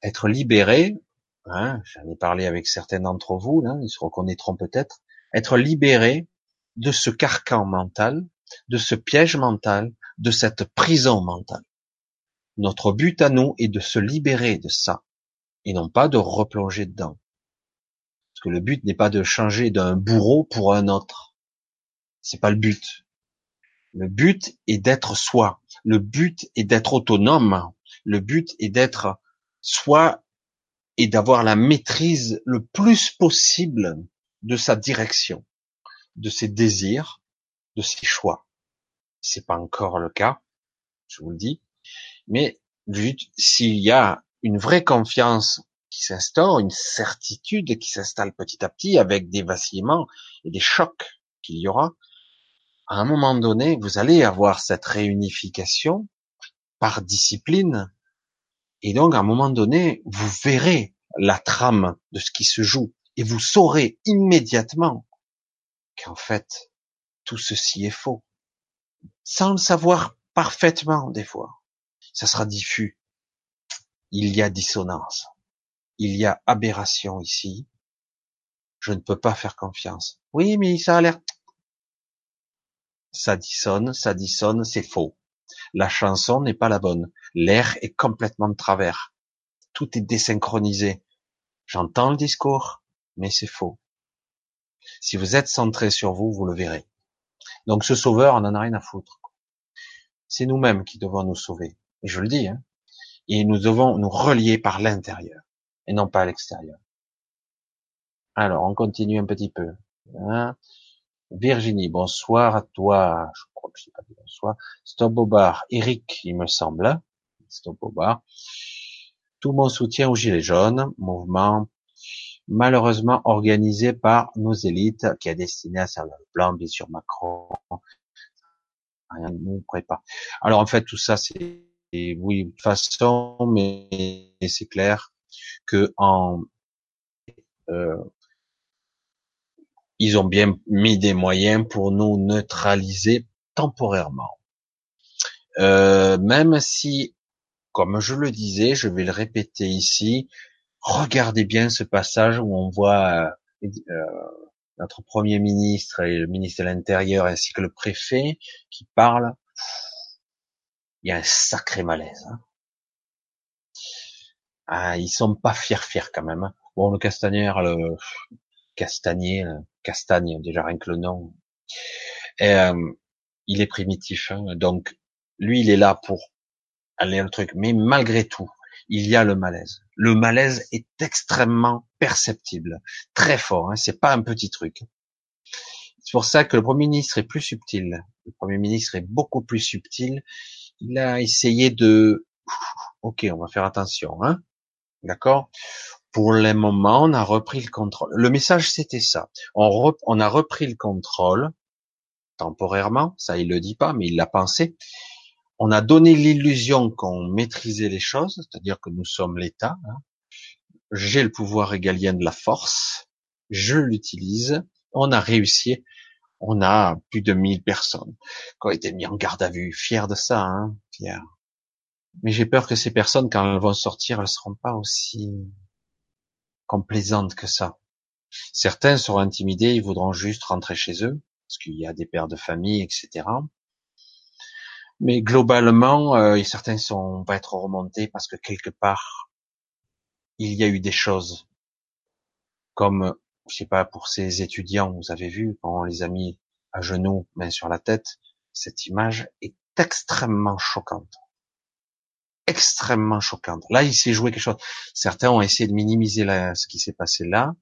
être libéré. Hein, J'en ai parlé avec certains d'entre vous, ils se reconnaîtront peut-être. Être libéré de ce carcan mental, de ce piège mental, de cette prison mentale. Notre but à nous est de se libérer de ça et non pas de replonger dedans. Parce que le but n'est pas de changer d'un bourreau pour un autre. C'est pas le but. Le but est d'être soi. Le but est d'être autonome. Le but est d'être soi et d'avoir la maîtrise le plus possible de sa direction, de ses désirs, de ses choix. C'est pas encore le cas, je vous le dis, mais s'il y a une vraie confiance qui s'instaure, une certitude qui s'installe petit à petit avec des vacillements et des chocs qu'il y aura, à un moment donné, vous allez avoir cette réunification par discipline, et donc à un moment donné, vous verrez la trame de ce qui se joue, et vous saurez immédiatement qu'en fait, tout ceci est faux, sans le savoir parfaitement des fois. Ça sera diffus, il y a dissonance, il y a aberration ici, je ne peux pas faire confiance. Oui, mais ça a l'air... Ça dissonne, ça dissonne, c'est faux. La chanson n'est pas la bonne. L'air est complètement de travers. Tout est désynchronisé. J'entends le discours, mais c'est faux. Si vous êtes centré sur vous, vous le verrez. Donc ce sauveur, on en a rien à foutre. C'est nous-mêmes qui devons nous sauver. Et je le dis, hein. Et nous devons nous relier par l'intérieur et non pas à l'extérieur. Alors, on continue un petit peu. Hein. Virginie, bonsoir à toi. Je crois que je pas dit bonsoir. Stop au bar. Eric, il me semble. Stop au bar. Tout mon soutien aux Gilets jaunes, mouvement malheureusement organisé par nos élites, qui est destiné à servir le plan, bien sûr Macron. Rien ne nous prépare. Alors en fait, tout ça, c'est oui, de toute façon, mais c'est clair que en euh, ils ont bien mis des moyens pour nous neutraliser temporairement. Euh, même si, comme je le disais, je vais le répéter ici, regardez bien ce passage où on voit euh, notre premier ministre et le ministre de l'Intérieur ainsi que le préfet qui parlent. Il y a un sacré malaise. Hein. Ah, ils sont pas fiers fiers quand même. Hein. Bon, le Castagnère, le Castagnier, Castagne, déjà rien que le nom. Euh, il est primitif, hein. donc lui, il est là pour aller le truc. Mais malgré tout, il y a le malaise. Le malaise est extrêmement perceptible, très fort. Hein, c'est pas un petit truc. C'est pour ça que le Premier ministre est plus subtil. Le Premier ministre est beaucoup plus subtil. Il a essayé de, ok, on va faire attention, hein, d'accord? Pour le moment, on a repris le contrôle. Le message, c'était ça. On, a repris le contrôle temporairement. Ça, il le dit pas, mais il l'a pensé on a donné l'illusion qu'on maîtrisait les choses, c'est-à-dire que nous sommes l'État. Hein. J'ai le pouvoir régalien de la force, je l'utilise. On a réussi. On a plus de 1000 personnes qui ont été mis en garde à vue. Fier de ça, hein, Pierre. Mais j'ai peur que ces personnes, quand elles vont sortir, elles seront pas aussi complaisantes que ça. Certains seront intimidés, ils voudront juste rentrer chez eux, parce qu'il y a des pères de famille, etc. Mais globalement, euh, certains sont pas être remontés parce que quelque part, il y a eu des choses comme, je sais pas, pour ces étudiants, vous avez vu quand on les a mis à genoux, main sur la tête, cette image est extrêmement choquante. Extrêmement choquante. Là, il s'est joué quelque chose. Certains ont essayé de minimiser ce qui s'est passé là.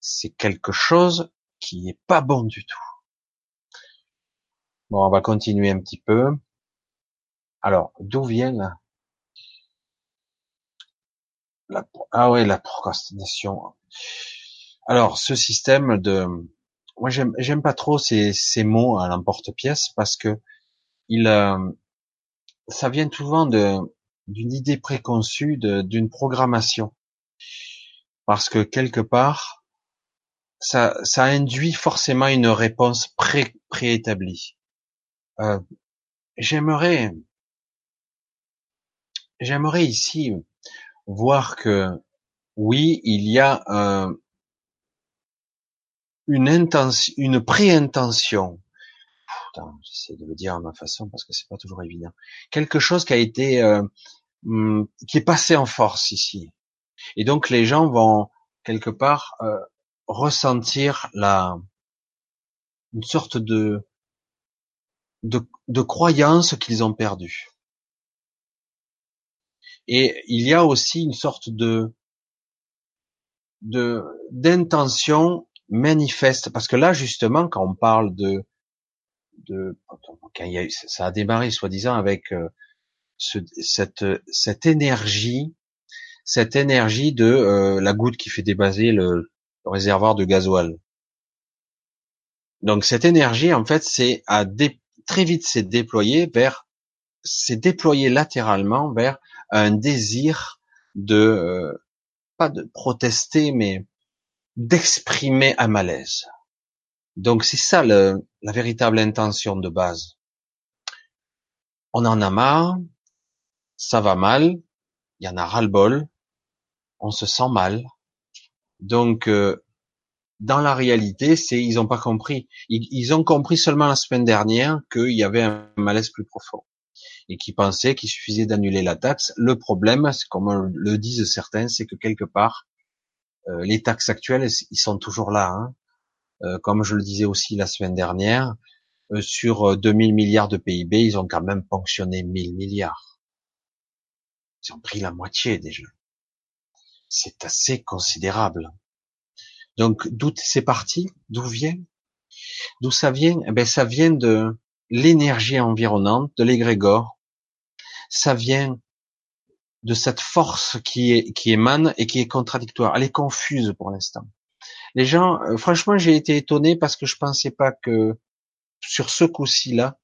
C'est quelque chose qui est pas bon du tout. Bon, on va continuer un petit peu. Alors, d'où vient la, ah ouais, la procrastination. Alors, ce système de, moi j'aime, j'aime pas trop ces, ces mots à l'emporte-pièce parce que il, euh, ça vient souvent de, d'une idée préconçue d'une programmation. Parce que quelque part, ça, induit forcément une réponse pré, préétablie. Euh, j'aimerais J'aimerais ici voir que oui, il y a une intention, une pré-intention. J'essaie de le dire à ma façon parce que c'est pas toujours évident. Quelque chose qui a été, euh, hum, qui est passé en force ici. Et donc les gens vont quelque part euh, ressentir la une sorte de de, de croyance qu'ils ont perdue. Et il y a aussi une sorte de de d'intention manifeste parce que là justement quand on parle de de quand il y a, ça a démarré soi-disant avec euh, ce, cette cette énergie cette énergie de euh, la goutte qui fait débaser le, le réservoir de gasoil donc cette énergie en fait c'est à très vite s'est déployée vers s'est déployé latéralement vers un désir de euh, pas de protester, mais d'exprimer un malaise. Donc c'est ça le, la véritable intention de base. On en a marre, ça va mal, il y en a ras-le-bol, on se sent mal. Donc euh, dans la réalité, c'est ils n'ont pas compris. ils, ont compris seulement la semaine dernière qu'il y avait un malaise plus profond et qui pensaient qu'il suffisait d'annuler la taxe. Le problème, comme le disent certains, c'est que quelque part, euh, les taxes actuelles, ils sont toujours là. Hein. Euh, comme je le disais aussi la semaine dernière, euh, sur 2000 milliards de PIB, ils ont quand même ponctionné 1000 milliards. Ils ont pris la moitié déjà. C'est assez considérable. Donc d'où c'est parti? D'où vient? D'où ça vient? Eh ben ça vient de l'énergie environnante, de l'égrégore. Ça vient de cette force qui émane et qui est contradictoire. Elle est confuse pour l'instant. Les gens, euh, franchement, j'ai été étonné parce que je pensais pas que sur ce coup-ci là,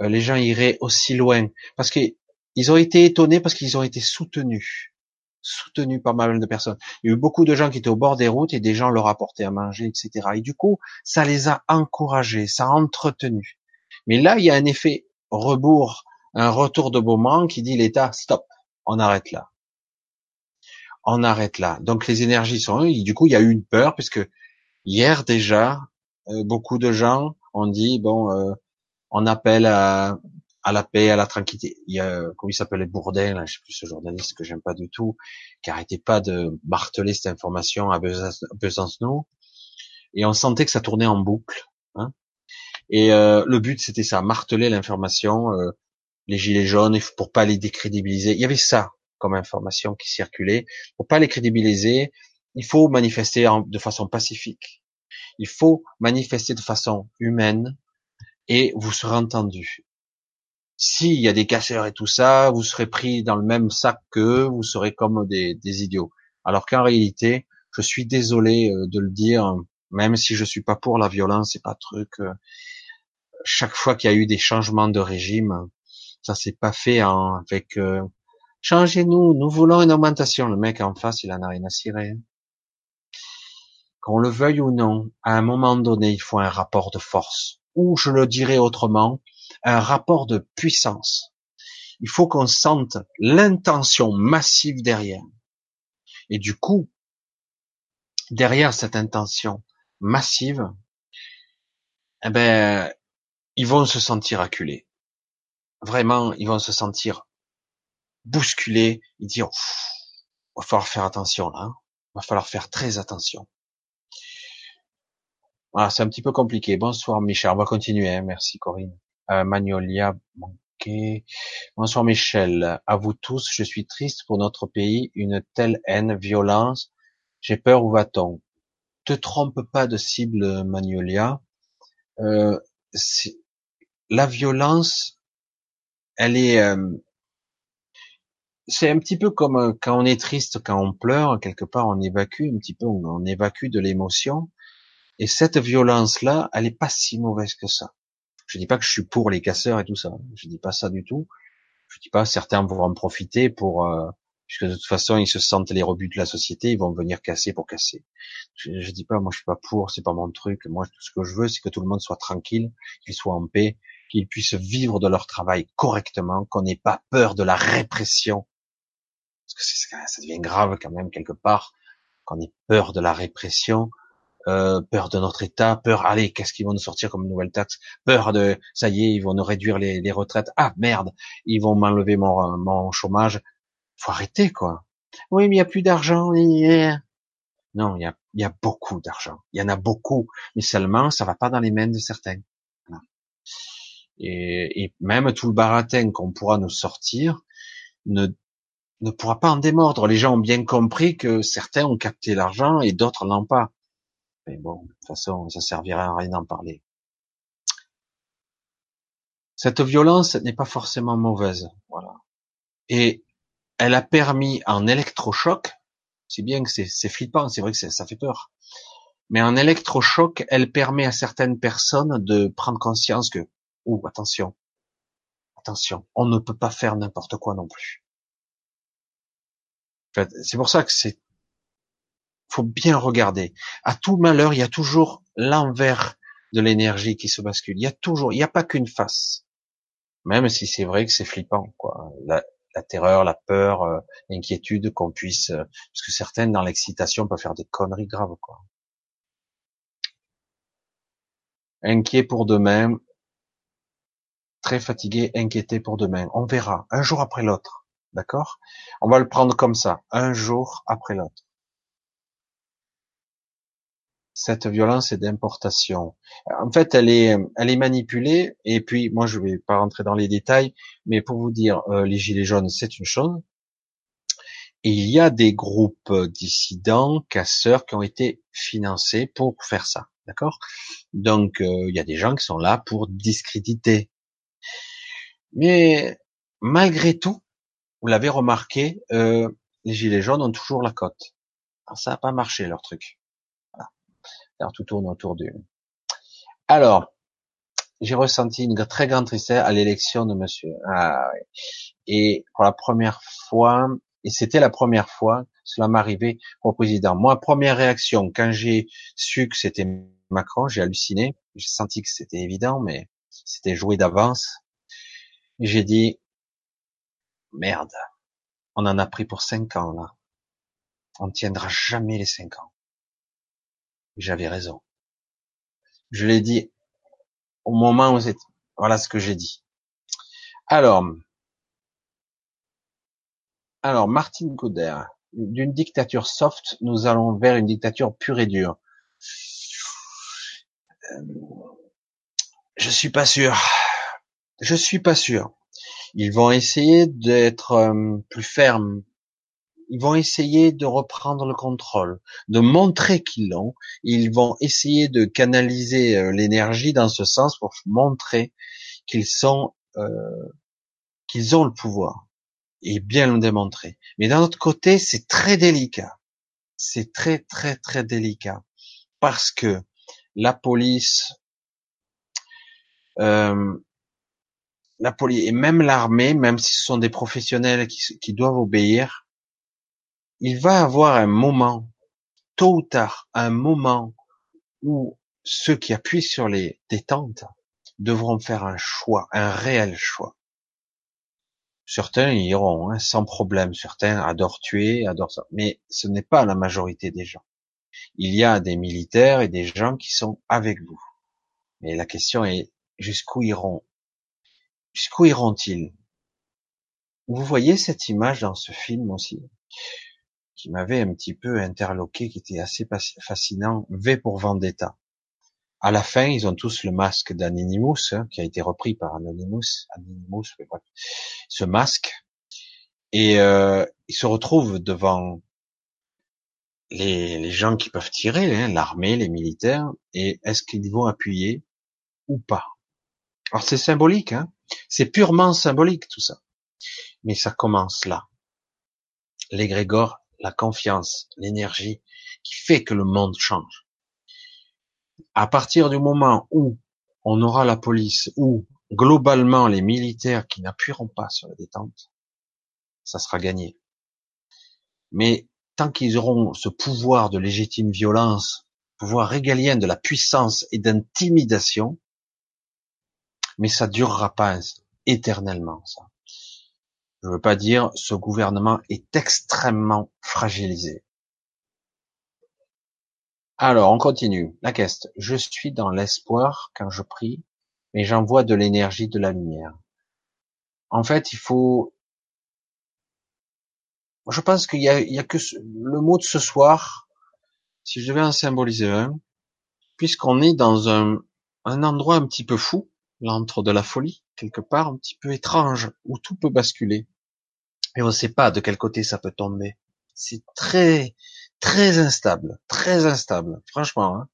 euh, les gens iraient aussi loin. Parce qu'ils ont été étonnés parce qu'ils ont été soutenus, soutenus par mal de personnes. Il y a eu beaucoup de gens qui étaient au bord des routes et des gens leur apportaient à manger, etc. Et du coup, ça les a encouragés, ça a entretenu. Mais là, il y a un effet rebours, un retour de moment qui dit l'État, stop, on arrête là. On arrête là. Donc les énergies sont, du coup, il y a eu une peur puisque hier déjà, euh, beaucoup de gens ont dit bon, euh, on appelle à, la paix, à la tranquillité. Il y a, comment il s'appelait Bourdin, là, je sais plus ce journaliste que j'aime pas du tout, qui arrêtait pas de marteler cette information à Besançon, et on sentait que ça tournait en boucle. Hein. Et euh, le but c'était ça, marteler l'information, euh, les gilets jaunes, pour pas les décrédibiliser. Il y avait ça comme information qui circulait. Pour pas les crédibiliser, il faut manifester de façon pacifique. Il faut manifester de façon humaine et vous serez entendu. S'il y a des casseurs et tout ça, vous serez pris dans le même sac qu'eux, vous serez comme des, idiots. Alors qu'en réalité, je suis désolé euh, de le dire, même si je suis pas pour la violence, c'est pas truc. Euh, chaque fois qu'il y a eu des changements de régime, ça s'est pas fait avec euh, changez-nous, nous voulons une augmentation. Le mec en face, il en a rien à cirer qu'on le veuille ou non, à un moment donné, il faut un rapport de force, ou je le dirais autrement, un rapport de puissance. Il faut qu'on sente l'intention massive derrière. Et du coup, derrière cette intention massive, eh ben, ils vont se sentir acculés. Vraiment, ils vont se sentir bousculés. Ils diront, va falloir faire attention là. Hein. Va falloir faire très attention. Ah, c'est un petit peu compliqué. Bonsoir Michel, on va continuer. Hein. Merci Corinne. Euh, Magnolia manqué. Bonsoir Michel. À vous tous, je suis triste pour notre pays. Une telle haine, violence. J'ai peur. Où va-t-on? Te trompe pas de cible, Magnolia. Euh, la violence, elle est. Euh, c'est un petit peu comme euh, quand on est triste, quand on pleure, quelque part on évacue un petit peu, on évacue de l'émotion. Et cette violence-là, elle est pas si mauvaise que ça. Je dis pas que je suis pour les casseurs et tout ça. Je dis pas ça du tout. Je dis pas certains vont en profiter pour, euh, puisque de toute façon ils se sentent les rebuts de la société, ils vont venir casser pour casser. Je, je dis pas, moi je suis pas pour, c'est pas mon truc. Moi tout ce que je veux, c'est que tout le monde soit tranquille, qu'il soit en paix, qu'ils puissent vivre de leur travail correctement, qu'on n'ait pas peur de la répression, parce que ça devient grave quand même quelque part, qu'on ait peur de la répression euh, peur de notre État, peur, allez, qu'est-ce qu'ils vont nous sortir comme nouvelle taxe, peur de, ça y est, ils vont nous réduire les, les retraites, ah merde, ils vont m'enlever mon, mon chômage, faut arrêter quoi. Oui, mais il y a plus d'argent. Non, il y a, y a beaucoup d'argent, il y en a beaucoup, mais seulement ça va pas dans les mains de certains. Et, et même tout le baratin qu'on pourra nous sortir ne ne pourra pas en démordre. Les gens ont bien compris que certains ont capté l'argent et d'autres n'ont pas. Mais bon, de toute façon, ça servirait à rien d'en parler. Cette violence n'est pas forcément mauvaise, voilà. Et elle a permis en électrochoc, c'est bien que c'est flippant, c'est vrai que ça fait peur, mais en électrochoc, elle permet à certaines personnes de prendre conscience que, ou attention, attention, on ne peut pas faire n'importe quoi non plus. C'est pour ça que c'est faut bien regarder. À tout malheur, il y a toujours l'envers de l'énergie qui se bascule. Il y a toujours, il n'y a pas qu'une face. Même si c'est vrai que c'est flippant, quoi. La, terreur, la peur, euh, l'inquiétude qu'on puisse, euh, parce que certaines dans l'excitation peuvent faire des conneries graves, quoi. Inquiet pour demain, très fatigué, inquiété pour demain. On verra, un jour après l'autre, d'accord? On va le prendre comme ça, un jour après l'autre. Cette violence est d'importation. En fait, elle est, elle est manipulée. Et puis, moi, je vais pas rentrer dans les détails, mais pour vous dire, euh, les gilets jaunes, c'est une chose. Il y a des groupes dissidents, casseurs, qui ont été financés pour faire ça. D'accord? Donc, euh, il y a des gens qui sont là pour discréditer. Mais malgré tout, vous l'avez remarqué, euh, les gilets jaunes ont toujours la cote. ça n'a pas marché leur truc. Alors tout tourne autour du. Alors, j'ai ressenti une très grande tristesse à l'élection de Monsieur. Ah, Et pour la première fois, et c'était la première fois, cela m'arrivait au président. Moi, première réaction quand j'ai su que c'était Macron, j'ai halluciné. J'ai senti que c'était évident, mais c'était joué d'avance. J'ai dit merde, on en a pris pour cinq ans là. On tiendra jamais les cinq ans. J'avais raison. Je l'ai dit au moment où c'est, voilà ce que j'ai dit. Alors, alors Martine Couder, d'une dictature soft, nous allons vers une dictature pure et dure. Euh, je suis pas sûr. Je suis pas sûr. Ils vont essayer d'être euh, plus fermes. Ils vont essayer de reprendre le contrôle, de montrer qu'ils l'ont. Ils vont essayer de canaliser euh, l'énergie dans ce sens pour montrer qu'ils sont, euh, qu'ils ont le pouvoir et bien le démontrer. Mais d'un autre côté, c'est très délicat. C'est très très très délicat parce que la police, euh, la police et même l'armée, même si ce sont des professionnels qui, doivent obéir, il va avoir un moment, tôt ou tard, un moment où ceux qui appuient sur les détentes devront faire un choix, un réel choix. Certains iront hein, sans problème, certains adorent tuer, adorent ça, mais ce n'est pas la majorité des gens. Il y a des militaires et des gens qui sont avec vous. Mais la question est jusqu'où iront Jusqu'où iront-ils? Vous voyez cette image dans ce film aussi, qui m'avait un petit peu interloqué, qui était assez fascinant, V pour Vendetta. À la fin, ils ont tous le masque d'Anonymous, hein, qui a été repris par Anonymous, Anonymous, ce masque, et euh, ils se retrouvent devant les, gens qui peuvent tirer, hein, l'armée, les militaires, et est-ce qu'ils vont appuyer ou pas? Alors c'est symbolique, hein c'est purement symbolique tout ça. Mais ça commence là. L'égrégore, la confiance, l'énergie qui fait que le monde change. À partir du moment où on aura la police, ou globalement les militaires qui n'appuieront pas sur la détente, ça sera gagné. Mais tant qu'ils auront ce pouvoir de légitime violence, pouvoir régalien de la puissance et d'intimidation, mais ça durera pas éternellement. Ça. Je veux pas dire ce gouvernement est extrêmement fragilisé. Alors, on continue. La question. Je suis dans l'espoir quand je prie, mais j'envoie de l'énergie, de la lumière. En fait, il faut. Je pense qu'il y y a que le mot de ce soir. Si je devais en symboliser un, puisqu'on est dans un, un endroit un petit peu fou, l'antre de la folie, quelque part un petit peu étrange, où tout peut basculer. Et on ne sait pas de quel côté ça peut tomber. C'est très, très instable, très instable, franchement. Hein.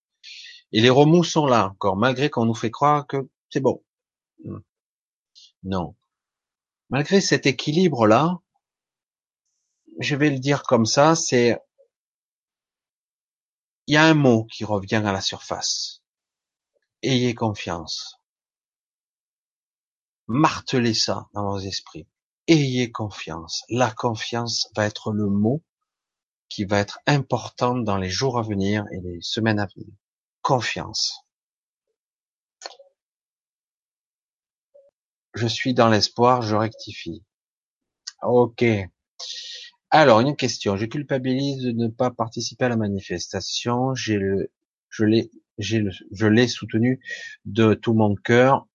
Et les remous sont là encore, malgré qu'on nous fait croire que c'est bon. Hmm. Non. Malgré cet équilibre-là, je vais le dire comme ça, c'est, il y a un mot qui revient à la surface. Ayez confiance martelez ça dans vos esprits. Ayez confiance. La confiance va être le mot qui va être important dans les jours à venir et les semaines à venir. Confiance. Je suis dans l'espoir, je rectifie. Ok. Alors, une question. Je culpabilise de ne pas participer à la manifestation. J'ai je l'ai, je l'ai soutenu de tout mon cœur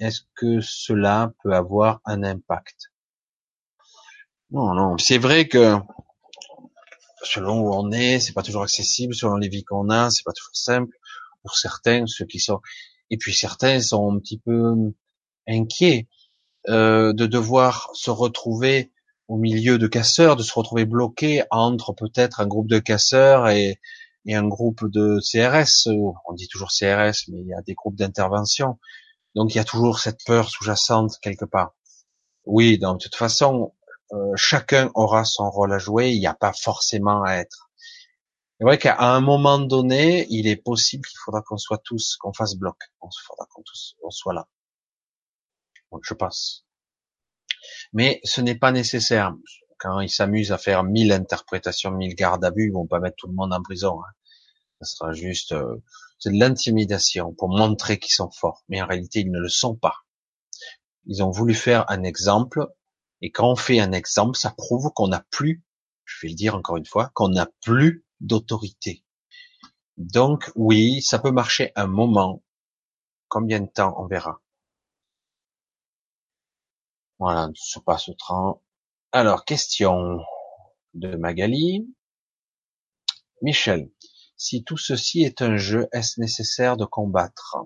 est-ce que cela peut avoir un impact? Non, non. C'est vrai que selon où on est, c'est pas toujours accessible, selon les vies qu'on a, c'est pas toujours simple. Pour certains, ceux qui sont, et puis certains sont un petit peu inquiets euh, de devoir se retrouver au milieu de casseurs, de se retrouver bloqué entre peut-être un groupe de casseurs et, et un groupe de CRS. On dit toujours CRS, mais il y a des groupes d'intervention. Donc il y a toujours cette peur sous-jacente quelque part. Oui, donc de toute façon, euh, chacun aura son rôle à jouer. Il n'y a pas forcément à être. C'est vrai qu'à un moment donné, il est possible qu'il faudra qu'on soit tous, qu'on fasse bloc. Il faudra qu'on tous, on soit là. Donc je pense. Mais ce n'est pas nécessaire. Quand ils s'amusent à faire mille interprétations, mille gardes à vue, ils vont pas mettre tout le monde en prison. Hein. Ce sera juste, euh, c'est de l'intimidation pour montrer qu'ils sont forts. Mais en réalité, ils ne le sont pas. Ils ont voulu faire un exemple et quand on fait un exemple, ça prouve qu'on n'a plus, je vais le dire encore une fois, qu'on n'a plus d'autorité. Donc oui, ça peut marcher un moment. Combien de temps, on verra. Voilà, se passe au train. Alors, question de Magali. Michel, si tout ceci est un jeu, est-ce nécessaire de combattre?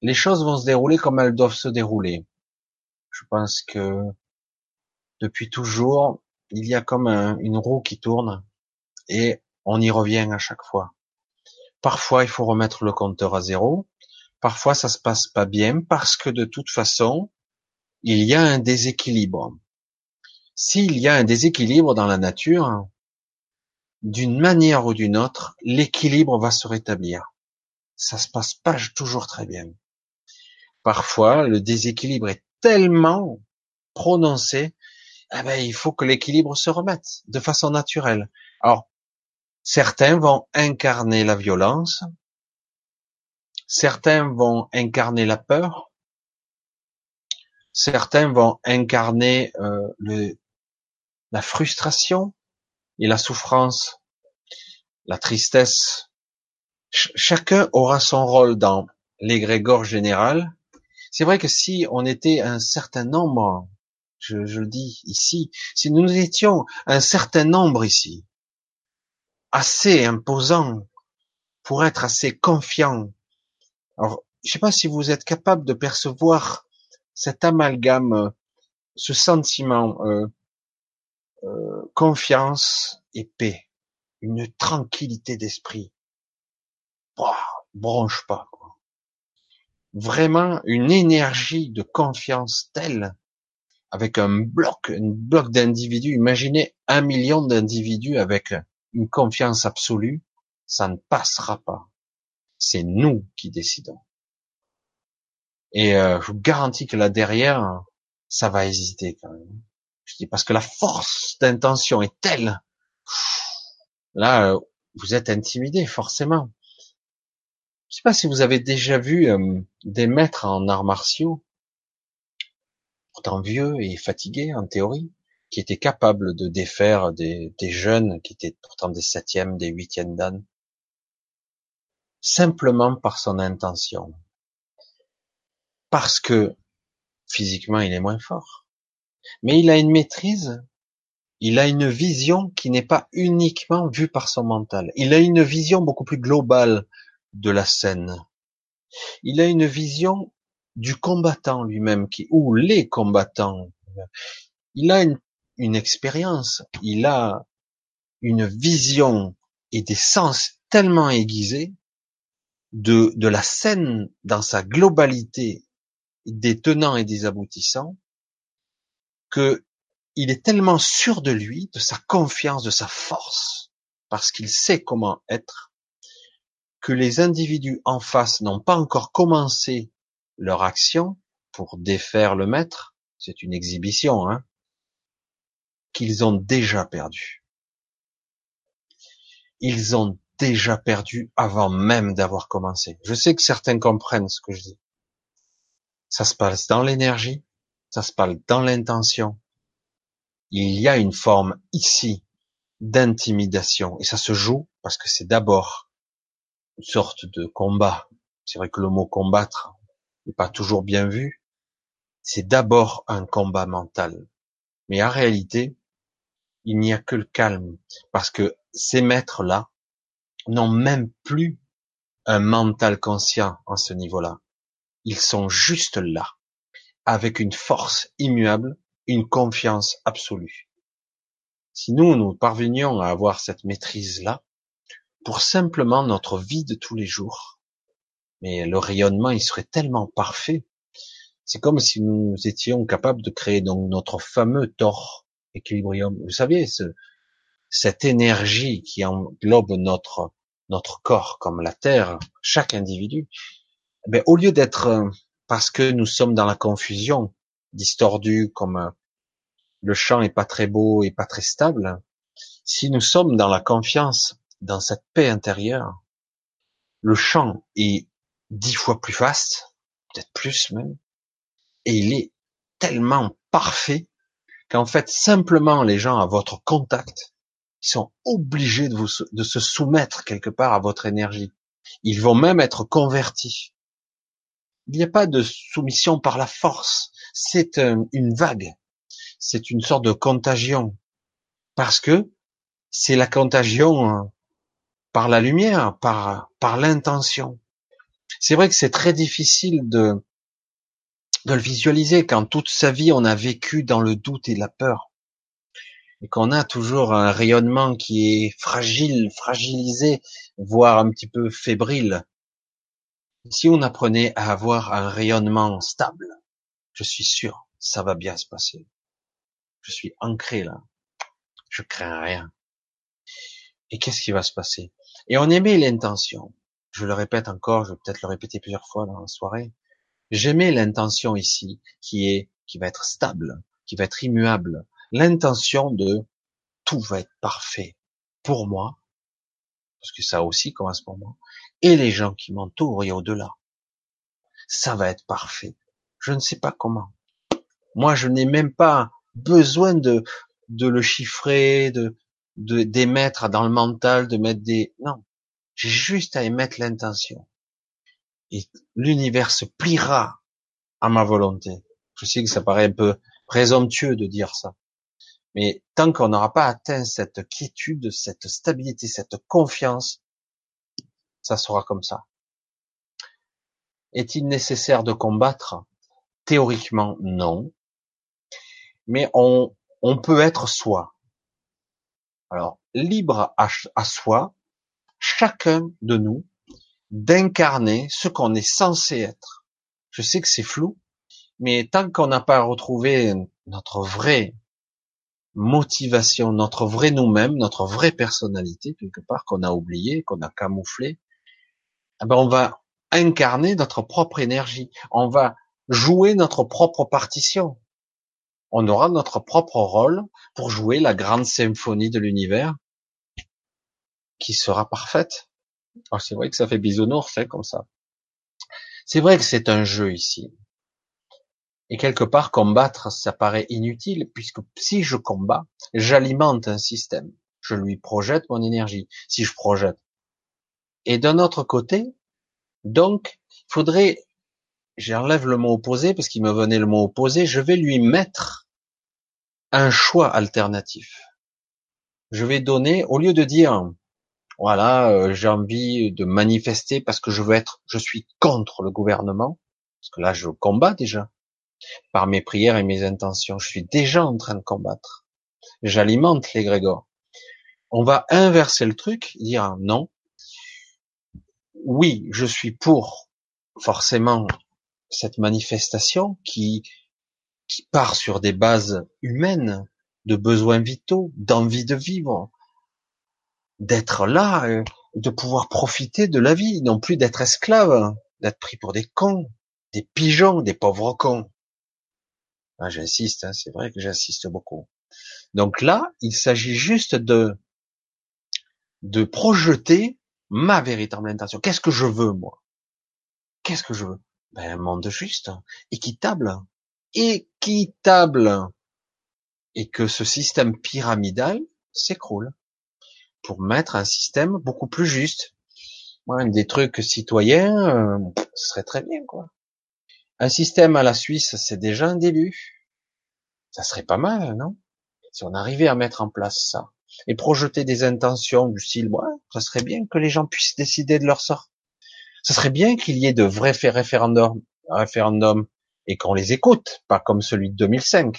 Les choses vont se dérouler comme elles doivent se dérouler. Je pense que depuis toujours, il y a comme une roue qui tourne et on y revient à chaque fois. Parfois, il faut remettre le compteur à zéro. Parfois, ça se passe pas bien parce que de toute façon, il y a un déséquilibre. S'il y a un déséquilibre dans la nature, d'une manière ou d'une autre, l'équilibre va se rétablir. Ça se passe pas toujours très bien. Parfois, le déséquilibre est tellement prononcé, eh ben, il faut que l'équilibre se remette de façon naturelle. Alors, certains vont incarner la violence, certains vont incarner la peur, certains vont incarner euh, la frustration et la souffrance, la tristesse. chacun aura son rôle dans l'égrégore général c'est vrai que si on était un certain nombre, je, je le dis ici, si nous étions un certain nombre ici, assez imposant pour être assez confiant. Alors, je sais pas si vous êtes capable de percevoir cet amalgame, ce sentiment, euh, confiance et paix, une tranquillité d'esprit. Bronche pas vraiment une énergie de confiance telle, avec un bloc, un bloc d'individus. Imaginez un million d'individus avec une confiance absolue, ça ne passera pas. C'est nous qui décidons. Et euh, je vous garantis que là derrière, ça va hésiter quand même. Parce que la force d'intention est telle. Là, vous êtes intimidé forcément. Je sais pas si vous avez déjà vu euh, des maîtres en arts martiaux, pourtant vieux et fatigués en théorie, qui étaient capables de défaire des, jeunes qui étaient pourtant des septièmes, des huitièmes dan, simplement par son intention. Parce que physiquement il est moins fort. Mais il a une maîtrise, il a une vision qui n'est pas uniquement vue par son mental. Il a une vision beaucoup plus globale de la scène. Il a une vision du combattant lui-même, qui ou les combattants. Il a une, expérience, il a une vision et des sens tellement aiguisés de, de la scène dans sa globalité, des tenants et des aboutissants, que il est tellement sûr de lui, de sa confiance, de sa force, parce qu'il sait comment être, que les individus en face n'ont pas encore commencé leur action pour défaire le maître, c'est une exhibition, hein, qu'ils ont déjà perdu. Ils ont déjà perdu avant même d'avoir commencé. Je sais que certains comprennent ce que je dis. Ça se passe dans l'énergie, ça se passe dans l'intention. Il y a une forme ici d'intimidation et ça se joue parce que c'est d'abord une sorte de combat. C'est vrai que le mot combattre n'est pas toujours bien vu. C'est d'abord un combat mental. Mais en réalité, il n'y a que le calme. Parce que ces maîtres-là n'ont même plus un mental conscient en ce niveau-là. Ils sont juste là, avec une force immuable, une confiance absolue. Si nous, nous parvenions à avoir cette maîtrise-là, pour simplement notre vie de tous les jours, mais le rayonnement, il serait tellement parfait. C'est comme si nous étions capables de créer donc notre fameux tor équilibrium. Vous savez, ce, cette énergie qui englobe notre notre corps comme la terre, chaque individu, ben, au lieu d'être euh, parce que nous sommes dans la confusion, distordu comme euh, le champ est pas très beau et pas très stable, si nous sommes dans la confiance, dans cette paix intérieure, le champ est dix fois plus vaste, peut-être plus même, et il est tellement parfait qu'en fait simplement les gens à votre contact ils sont obligés de se soumettre quelque part à votre énergie. Ils vont même être convertis. Il n'y a pas de soumission par la force. C'est une vague. C'est une sorte de contagion. Parce que c'est la contagion euh, par la lumière, par, par l'intention. C'est vrai que c'est très difficile de, de le visualiser quand toute sa vie on a vécu dans le doute et la peur et qu'on a toujours un rayonnement qui est fragile, fragilisé, voire un petit peu fébrile. Si on apprenait à avoir un rayonnement stable, je suis sûr, ça va bien se passer. Je suis ancré là. Je crains rien. Et qu'est-ce qui va se passer? Et on aimait l'intention. Je le répète encore, je vais peut-être le répéter plusieurs fois dans la soirée. J'aimais l'intention ici, qui est, qui va être stable, qui va être immuable, l'intention de tout va être parfait pour moi, parce que ça aussi commence pour moi, et les gens qui m'entourent et au-delà. Ça va être parfait. Je ne sais pas comment. Moi, je n'ai même pas besoin de, le chiffrer, de, de, d'émettre dans le mental, de mettre des, non. J'ai juste à émettre l'intention. Et l'univers se pliera à ma volonté. Je sais que ça paraît un peu présomptueux de dire ça. Mais tant qu'on n'aura pas atteint cette quiétude, cette stabilité, cette confiance, ça sera comme ça. Est-il nécessaire de combattre? Théoriquement, non. Mais on, on peut être soi. Alors, libre à, à soi, chacun de nous, d'incarner ce qu'on est censé être. Je sais que c'est flou, mais tant qu'on n'a pas retrouvé notre vrai motivation, notre vrai nous-mêmes, notre vraie personnalité, quelque part, qu'on a oublié, qu'on a camouflé, ben on va incarner notre propre énergie. On va jouer notre propre partition. On aura notre propre rôle pour jouer la grande symphonie de l'univers qui sera parfaite. Alors c'est vrai que ça fait bisounours, c'est comme ça. C'est vrai que c'est un jeu ici. Et quelque part, combattre, ça paraît inutile, puisque si je combats, j'alimente un système. Je lui projette mon énergie, si je projette. Et d'un autre côté, donc, il faudrait, j'enlève le mot opposé, parce qu'il me venait le mot opposé, je vais lui mettre un choix alternatif. Je vais donner, au lieu de dire, voilà, euh, j'ai envie de manifester parce que je veux être, je suis contre le gouvernement, parce que là, je combats déjà par mes prières et mes intentions. Je suis déjà en train de combattre. J'alimente les Grégor. On va inverser le truc, dire non. Oui, je suis pour forcément cette manifestation qui, part sur des bases humaines, de besoins vitaux, d'envie de vivre, d'être là, euh, de pouvoir profiter de la vie, non plus d'être esclave, d'être pris pour des cons, des pigeons, des pauvres cons. Ah, j'insiste, hein, c'est vrai que j'insiste beaucoup. Donc là, il s'agit juste de de projeter ma véritable intention. Qu'est-ce que je veux moi? Qu'est-ce que je veux? Ben un monde juste, équitable, équitable, et que ce système pyramidal s'écroule pour mettre un système beaucoup plus juste. Moi, des trucs citoyens, euh, ce serait très bien quoi. Un système à la Suisse, c'est déjà un début. Ça serait pas mal, non? Si on arrivait à mettre en place ça et projeter des intentions du style, ouais, ça serait bien que les gens puissent décider de leur sort. Ça serait bien qu'il y ait de vrais référendums, référendums et qu'on les écoute, pas comme celui de 2005.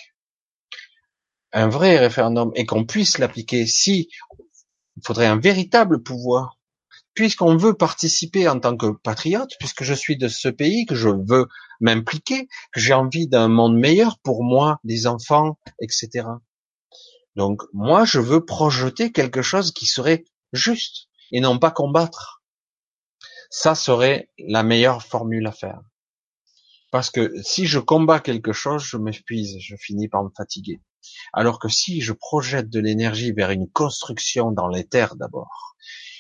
Un vrai référendum et qu'on puisse l'appliquer. Si il faudrait un véritable pouvoir, puisqu'on veut participer en tant que patriote, puisque je suis de ce pays, que je veux m'impliquer, que j'ai envie d'un monde meilleur pour moi, des enfants, etc. Donc moi, je veux projeter quelque chose qui serait juste et non pas combattre. Ça serait la meilleure formule à faire. Parce que si je combats quelque chose, je m'épuise, je finis par me fatiguer. Alors que si je projette de l'énergie vers une construction dans les terres d'abord,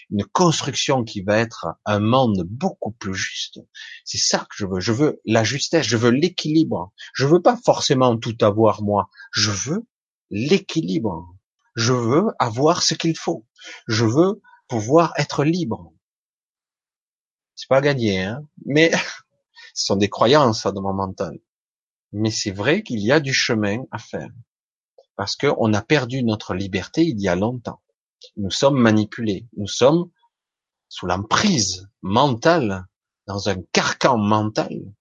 une construction qui va être un monde beaucoup plus juste, c'est ça que je veux. Je veux la justesse, je veux l'équilibre. Je veux pas forcément tout avoir moi. Je veux l'équilibre. Je veux avoir ce qu'il faut. Je veux pouvoir être libre. C'est pas gagné, hein, mais ce sont des croyances dans mon mental. Mais c'est vrai qu'il y a du chemin à faire. Parce qu'on a perdu notre liberté il y a longtemps. Nous sommes manipulés. Nous sommes sous l'emprise mentale, dans un carcan mental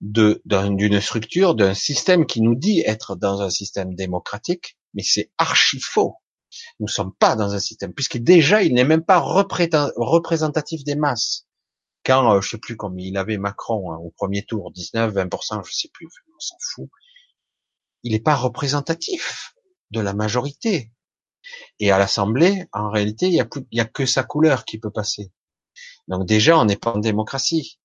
d'une structure, d'un système qui nous dit être dans un système démocratique, mais c'est archi faux. Nous ne sommes pas dans un système, puisque déjà il n'est même pas représentatif des masses. Quand, euh, je sais plus comme il avait Macron hein, au premier tour, 19, 20%, je sais plus, on s'en fout. Il n'est pas représentatif de la majorité. Et à l'Assemblée, en réalité, il y a, il y a que sa couleur qui peut passer. Donc déjà, on n'est pas en démocratie.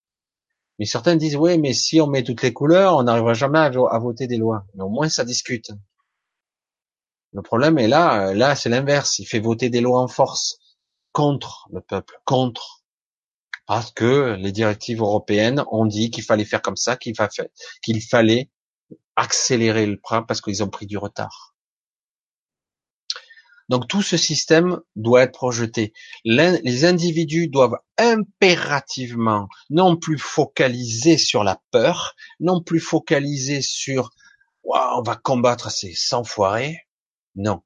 Mais certains disent, oui, mais si on met toutes les couleurs, on n'arrivera jamais à, voter des lois. Mais au moins, ça discute. Le problème est là, là, c'est l'inverse. Il fait voter des lois en force contre le peuple, contre. Parce que les directives européennes ont dit qu'il fallait faire comme ça, qu'il fallait accélérer le train parce qu'ils ont pris du retard. Donc tout ce système doit être projeté. Les individus doivent impérativement non plus focaliser sur la peur, non plus focaliser sur on va combattre ces sans-foirés. Non.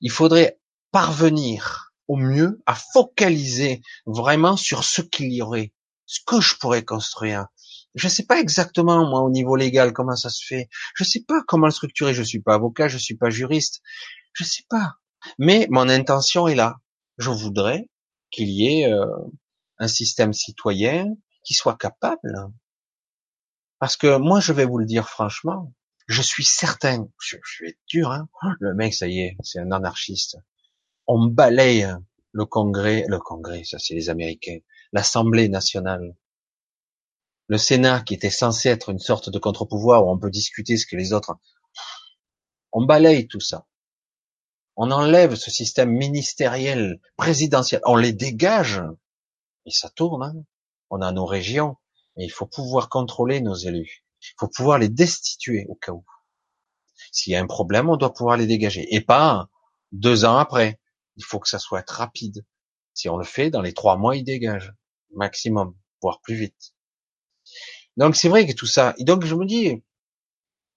Il faudrait parvenir au mieux à focaliser vraiment sur ce qu'il y aurait, ce que je pourrais construire. Je ne sais pas exactement moi au niveau légal comment ça se fait. Je ne sais pas comment le structurer. Je suis pas avocat, je suis pas juriste. Je sais pas. Mais mon intention est là. Je voudrais qu'il y ait euh, un système citoyen qui soit capable. Parce que moi, je vais vous le dire franchement, je suis certain, je, vais être dur, hein, le mec, ça y est, c'est un anarchiste. On balaye le Congrès, le Congrès, ça c'est les Américains, l'Assemblée nationale, le Sénat qui était censé être une sorte de contre-pouvoir où on peut discuter ce que les autres, on balaye tout ça on enlève ce système ministériel, présidentiel, on les dégage, et ça tourne. Hein. On a nos régions, et il faut pouvoir contrôler nos élus. Il faut pouvoir les destituer au cas où. S'il y a un problème, on doit pouvoir les dégager. Et pas deux ans après. Il faut que ça soit rapide. Si on le fait, dans les trois mois, ils dégagent. Maximum. Voire plus vite. Donc c'est vrai que tout ça. Et donc je me dis,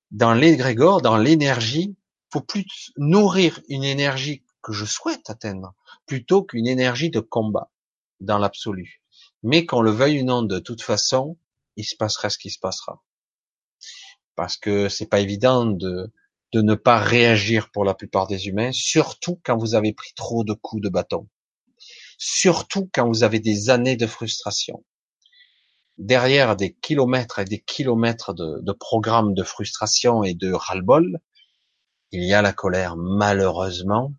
dans l'égrégore, dans l'énergie, faut plus nourrir une énergie que je souhaite atteindre plutôt qu'une énergie de combat dans l'absolu. Mais qu'on le veuille ou non, de toute façon, il se passera ce qui se passera. Parce que c'est pas évident de, de ne pas réagir pour la plupart des humains, surtout quand vous avez pris trop de coups de bâton. Surtout quand vous avez des années de frustration. Derrière des kilomètres et des kilomètres de, de programmes de frustration et de ras-le-bol, il y a la colère, malheureusement.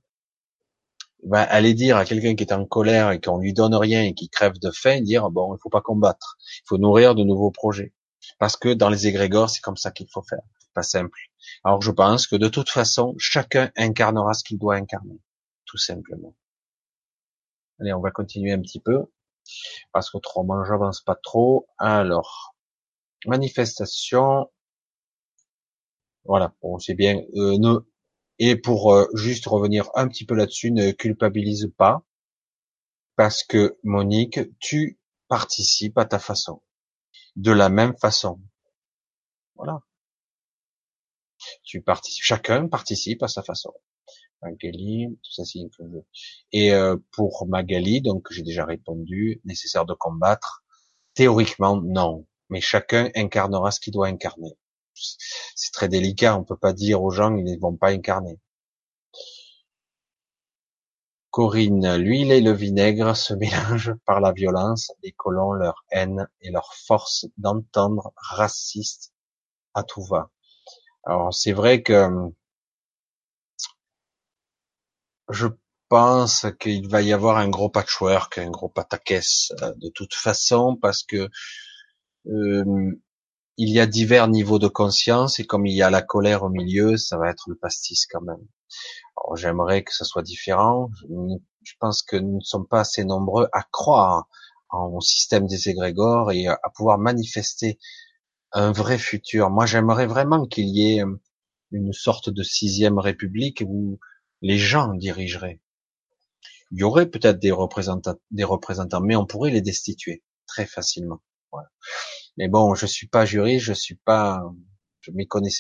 Ben, aller dire à quelqu'un qui est en colère et qu'on lui donne rien et qui crève de faim, dire bon, il faut pas combattre, il faut nourrir de nouveaux projets. Parce que dans les égrégores, c'est comme ça qu'il faut faire, pas simple. Alors je pense que de toute façon, chacun incarnera ce qu'il doit incarner, tout simplement. Allez, on va continuer un petit peu, parce qu'autrement j'avance pas trop. Alors, manifestation, voilà, bon, c'est bien. Euh. Et pour euh, juste revenir un petit peu là-dessus, ne culpabilise pas, parce que Monique, tu participes à ta façon, de la même façon. Voilà. Tu participes, chacun participe à sa façon. Magali, tout ça c'est que Et euh, pour Magali, donc j'ai déjà répondu, nécessaire de combattre. Théoriquement, non, mais chacun incarnera ce qu'il doit incarner. C'est très délicat, on peut pas dire aux gens ils ne vont pas incarner. Corinne, l'huile et le vinaigre se mélangent par la violence, les colons, leur haine et leur force d'entendre raciste à tout va. Alors c'est vrai que je pense qu'il va y avoir un gros patchwork, un gros pataquès euh, de toute façon parce que euh, il y a divers niveaux de conscience et comme il y a la colère au milieu, ça va être le pastis quand même. J'aimerais que ça soit différent. Je pense que nous ne sommes pas assez nombreux à croire en système des égrégores et à pouvoir manifester un vrai futur. Moi, j'aimerais vraiment qu'il y ait une sorte de sixième république où les gens dirigeraient. Il y aurait peut-être des représentants, des représentants, mais on pourrait les destituer très facilement. Mais bon, je suis pas juriste, je suis pas, je m'y connais,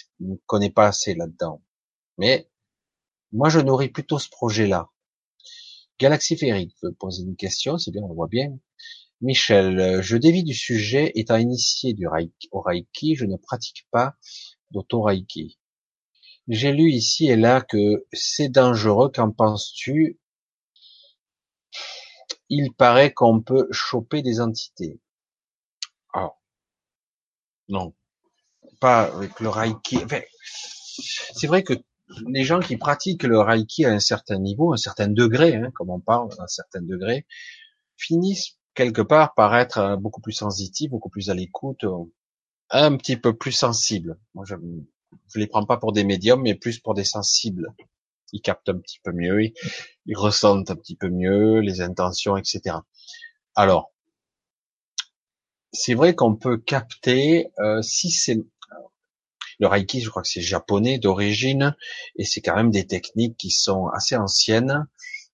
connais pas assez là-dedans. Mais moi, je nourris plutôt ce projet-là. Galaxy Férique veut poser une question, c'est bien, on voit bien. Michel, je dévie du sujet. Étant initié du Reiki, au Reiki, je ne pratique pas d'auto-Reiki. J'ai lu ici et là que c'est dangereux. Qu'en penses-tu? Il paraît qu'on peut choper des entités. Non, pas avec le Reiki. c'est vrai que les gens qui pratiquent le Reiki à un certain niveau, un certain degré, hein, comme on parle, à un certain degré, finissent quelque part par être euh, beaucoup plus sensitifs, beaucoup plus à l'écoute, euh, un petit peu plus sensibles. Moi, je, je les prends pas pour des médiums, mais plus pour des sensibles. Ils captent un petit peu mieux, ils, ressentent un petit peu mieux les intentions, etc. Alors, c'est vrai qu'on peut capter euh, si c'est le Reiki, je crois que c'est japonais d'origine, et c'est quand même des techniques qui sont assez anciennes.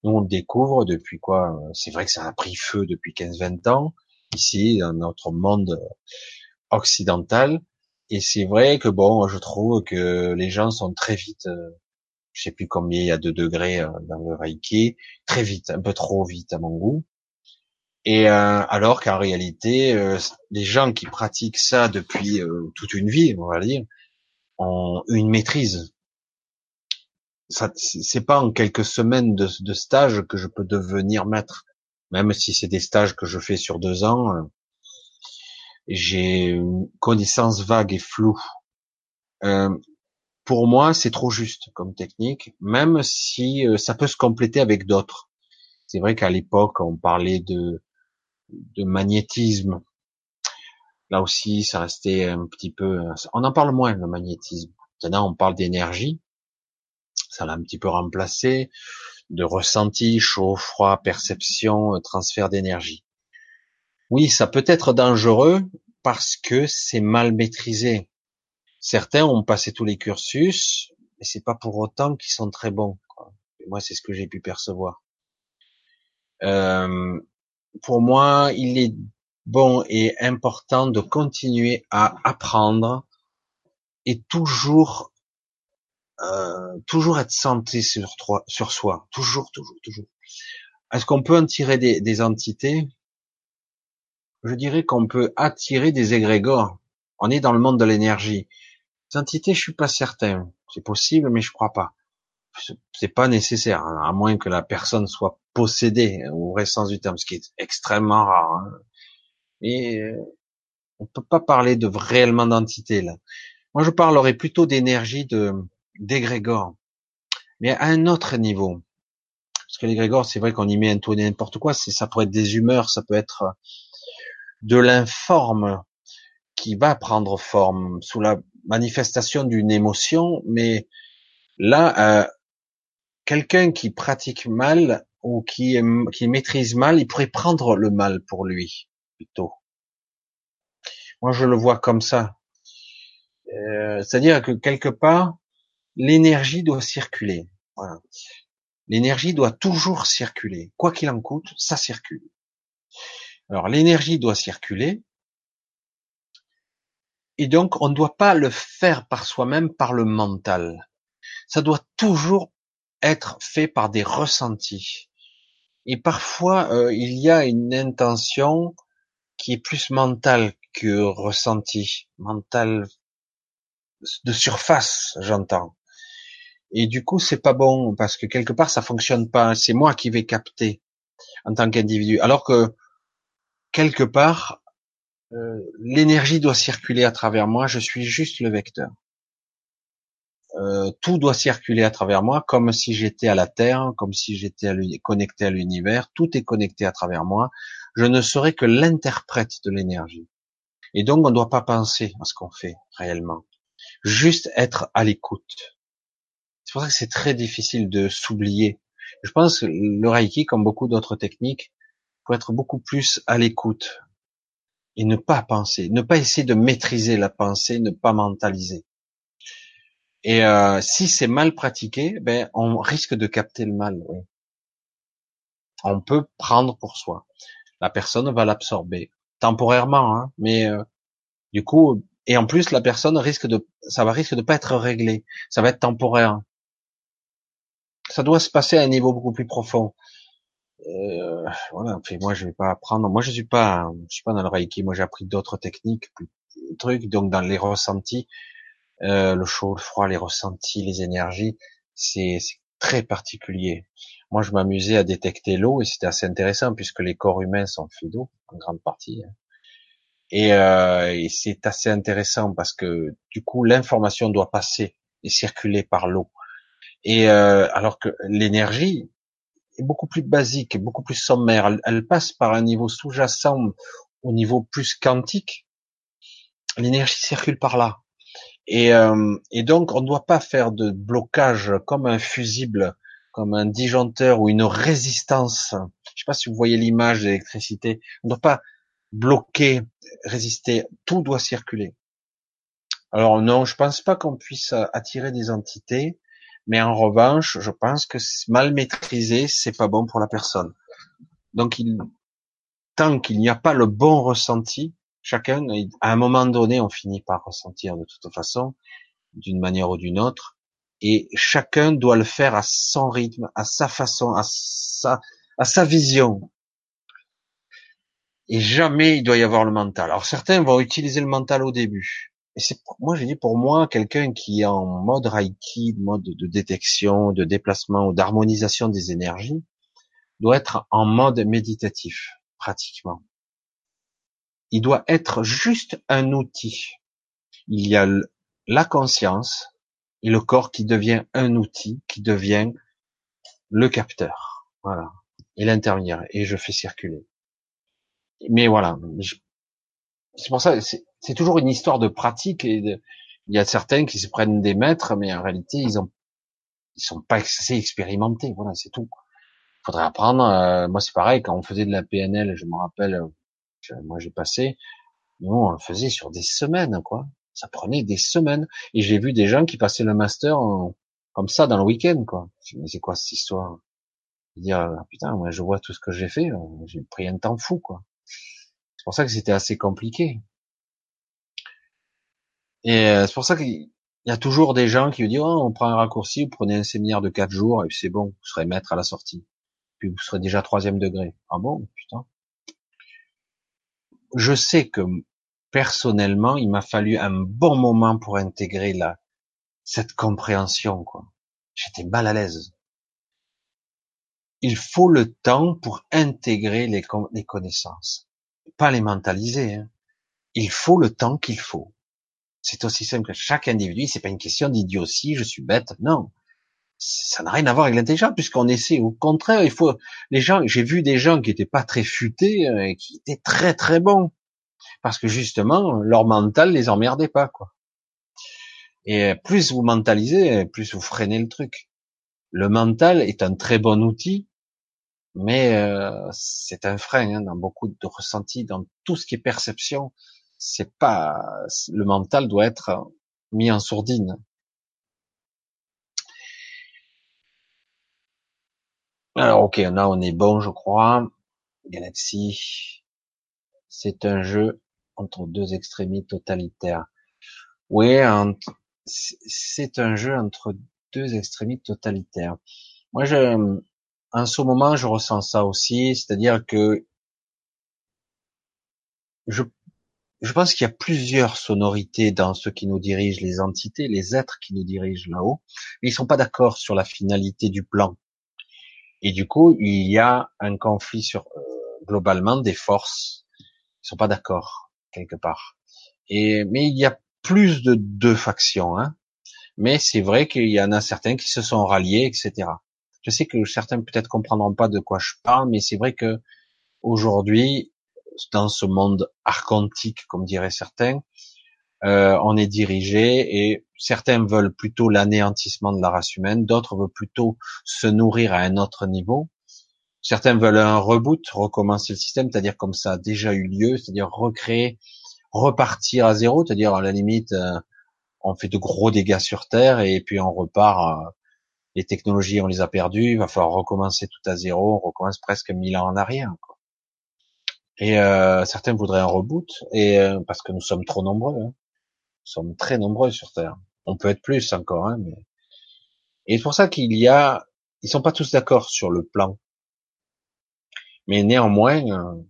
Nous, on découvre depuis quoi C'est vrai que ça a pris feu depuis 15-20 ans, ici, dans notre monde occidental. Et c'est vrai que bon, je trouve que les gens sont très vite, euh, je sais plus combien il y a de degrés euh, dans le Reiki, très vite, un peu trop vite à mon goût. Et euh, alors qu'en réalité, les gens qui pratiquent ça depuis toute une vie, on va dire, ont une maîtrise. Ça, c'est pas en quelques semaines de, de, stage que je peux devenir maître, même si c'est des stages que je fais sur deux ans. Euh, j'ai une connaissance vague et floue. Euh, pour moi, c'est trop juste comme technique, même si euh, ça peut se compléter avec d'autres. C'est vrai qu'à l'époque, on parlait de, de magnétisme, Là aussi, ça restait un petit peu. On en parle moins le magnétisme. Maintenant, on parle d'énergie. Ça l'a un petit peu remplacé de ressenti, chaud, froid, perception, transfert d'énergie. Oui, ça peut être dangereux parce que c'est mal maîtrisé. Certains ont passé tous les cursus, mais c'est pas pour autant qu'ils sont très bons. moi, c'est ce que j'ai pu percevoir. Euh, pour moi, il est bon et important de continuer à apprendre et toujours euh, toujours être centré sur, sur soi, toujours, toujours, toujours. Est-ce qu'on peut en tirer des, des entités? Je dirais qu'on peut attirer des égrégores. On est dans le monde de l'énergie. Les entités, je suis pas certain. C'est possible, mais je crois pas. C'est pas nécessaire, hein, à moins que la personne soit possédée au vrai sens du terme, ce qui est extrêmement rare. Hein. Et euh, on peut pas parler de réellement d'entité là. Moi, je parlerais plutôt d'énergie de d'égrégore, mais à un autre niveau. Parce que l'égrégore, c'est vrai qu'on y met un tout n'importe quoi. C'est ça pourrait être des humeurs, ça peut être de l'informe qui va prendre forme sous la manifestation d'une émotion, mais là, euh, quelqu'un qui pratique mal ou qui, maîtrise mal, il pourrait prendre le mal pour lui plutôt. Moi, je le vois comme ça. Euh, c'est-à-dire que quelque part, l'énergie doit circuler. L'énergie doit toujours circuler. Quoi qu'il en coûte, ça circule. Alors, l'énergie doit circuler. Et donc, on ne doit pas le faire par soi-même, par le mental. Ça doit toujours être fait par des ressentis. Et parfois, euh, il y a une intention qui est plus mentale que ressentie, mentale de surface, j'entends. Et du coup, c'est pas bon parce que quelque part, ça fonctionne pas. C'est moi qui vais capter en tant qu'individu, alors que quelque part, euh, l'énergie doit circuler à travers moi. Je suis juste le vecteur. Euh, tout doit circuler à travers moi, comme si j'étais à la Terre, comme si j'étais connecté à l'univers. Tout est connecté à travers moi. Je ne serai que l'interprète de l'énergie. Et donc, on ne doit pas penser à ce qu'on fait réellement. Juste être à l'écoute. C'est pour ça que c'est très difficile de s'oublier. Je pense que le Reiki, comme beaucoup d'autres techniques, faut être beaucoup plus à l'écoute et ne pas penser, ne pas essayer de maîtriser la pensée, ne pas mentaliser. Et euh, si c'est mal pratiqué, ben on risque de capter le mal. Oui. On peut prendre pour soi. La personne va l'absorber temporairement, hein, mais euh, du coup, et en plus la personne risque de, ça va risque de pas être réglé. Ça va être temporaire. Ça doit se passer à un niveau beaucoup plus profond. Euh, voilà. moi, je vais pas apprendre. Moi, je suis pas, je suis pas dans le reiki. Moi, j'ai appris d'autres techniques, plus, trucs. Donc, dans les ressentis, euh, le chaud, le froid, les ressentis, les énergies, c'est très particulier. Moi, je m'amusais à détecter l'eau et c'était assez intéressant puisque les corps humains sont faits d'eau en grande partie. Hein. Et, euh, et c'est assez intéressant parce que du coup, l'information doit passer et circuler par l'eau. Et euh, alors que l'énergie est beaucoup plus basique, beaucoup plus sommaire. Elle passe par un niveau sous-jacent au niveau plus quantique. L'énergie circule par là. Et, euh, et donc, on ne doit pas faire de blocage comme un fusible, comme un disjoncteur ou une résistance. Je ne sais pas si vous voyez l'image d'électricité. On ne doit pas bloquer, résister. Tout doit circuler. Alors non, je pense pas qu'on puisse attirer des entités, mais en revanche, je pense que mal maîtrisé, c'est pas bon pour la personne. Donc, il, tant qu'il n'y a pas le bon ressenti, Chacun, à un moment donné, on finit par ressentir de toute façon, d'une manière ou d'une autre, et chacun doit le faire à son rythme, à sa façon, à sa, à sa vision. Et jamais il doit y avoir le mental. Alors certains vont utiliser le mental au début. Et c'est moi, j'ai dit pour moi, quelqu'un qui est en mode Reiki, mode de détection, de déplacement ou d'harmonisation des énergies, doit être en mode méditatif, pratiquement il doit être juste un outil. Il y a la conscience et le corps qui devient un outil, qui devient le capteur. Voilà. Et l'intermédiaire. Et je fais circuler. Mais voilà. C'est pour ça, c'est toujours une histoire de pratique et il y a certains qui se prennent des maîtres, mais en réalité, ils ont, ils sont pas assez expérimentés. Voilà, c'est tout. Faudrait apprendre. Euh, moi, c'est pareil. Quand on faisait de la PNL, je me rappelle, moi j'ai passé, nous on le faisait sur des semaines, quoi. Ça prenait des semaines. Et j'ai vu des gens qui passaient le master comme ça dans le week-end, quoi. Mais c'est quoi cette histoire? Dire ah, putain, moi je vois tout ce que j'ai fait, euh, j'ai pris un temps fou, quoi. C'est pour ça que c'était assez compliqué. Et euh, c'est pour ça qu'il y a toujours des gens qui disent oh, on prend un raccourci, vous prenez un séminaire de quatre jours et c'est bon, vous serez maître à la sortie. Puis vous serez déjà troisième degré. Ah bon, putain je sais que personnellement, il m'a fallu un bon moment pour intégrer cette compréhension, quoi. J'étais mal à l'aise. Il faut le temps pour intégrer les, les connaissances. Pas les mentaliser, hein. Il faut le temps qu'il faut. C'est aussi simple que chaque individu, c'est pas une question d'idiotie, je suis bête, non. Ça n'a rien à voir avec l'intelligence, puisqu'on essaie, au contraire, il faut, les gens, j'ai vu des gens qui étaient pas très futés, euh, et qui étaient très très bons parce que justement leur mental les emmerdait pas quoi. Et plus vous mentalisez, plus vous freinez le truc. Le mental est un très bon outil, mais euh, c'est un frein hein, dans beaucoup de ressentis, dans tout ce qui est perception. C'est pas le mental doit être mis en sourdine. Alors ok, là on est bon, je crois. Galaxy, c'est un jeu entre deux extrémités totalitaires. Oui, c'est un jeu entre deux extrémités totalitaires. Moi, je, en ce moment, je ressens ça aussi, c'est-à-dire que je, je pense qu'il y a plusieurs sonorités dans ceux qui nous dirigent, les entités, les êtres qui nous dirigent là-haut, mais ils sont pas d'accord sur la finalité du plan. Et du coup, il y a un conflit sur euh, globalement des forces. Ils sont pas d'accord quelque part. Et mais il y a plus de deux factions. Hein. Mais c'est vrai qu'il y en a certains qui se sont ralliés, etc. Je sais que certains peut-être comprendront pas de quoi je parle, mais c'est vrai que aujourd'hui, dans ce monde archontique, comme diraient certains, euh, on est dirigé et certains veulent plutôt l'anéantissement de la race humaine, d'autres veulent plutôt se nourrir à un autre niveau. Certains veulent un reboot, recommencer le système, c'est-à-dire comme ça a déjà eu lieu, c'est-à-dire recréer, repartir à zéro, c'est-à-dire à la limite, euh, on fait de gros dégâts sur Terre et puis on repart euh, les technologies, on les a perdues, il va falloir recommencer tout à zéro, on recommence presque mille ans en arrière. Quoi. Et euh, certains voudraient un reboot, et euh, parce que nous sommes trop nombreux, hein. Sommes très nombreux sur Terre. On peut être plus encore, hein, mais et c'est pour ça qu'il y a, ils sont pas tous d'accord sur le plan, mais néanmoins, euh,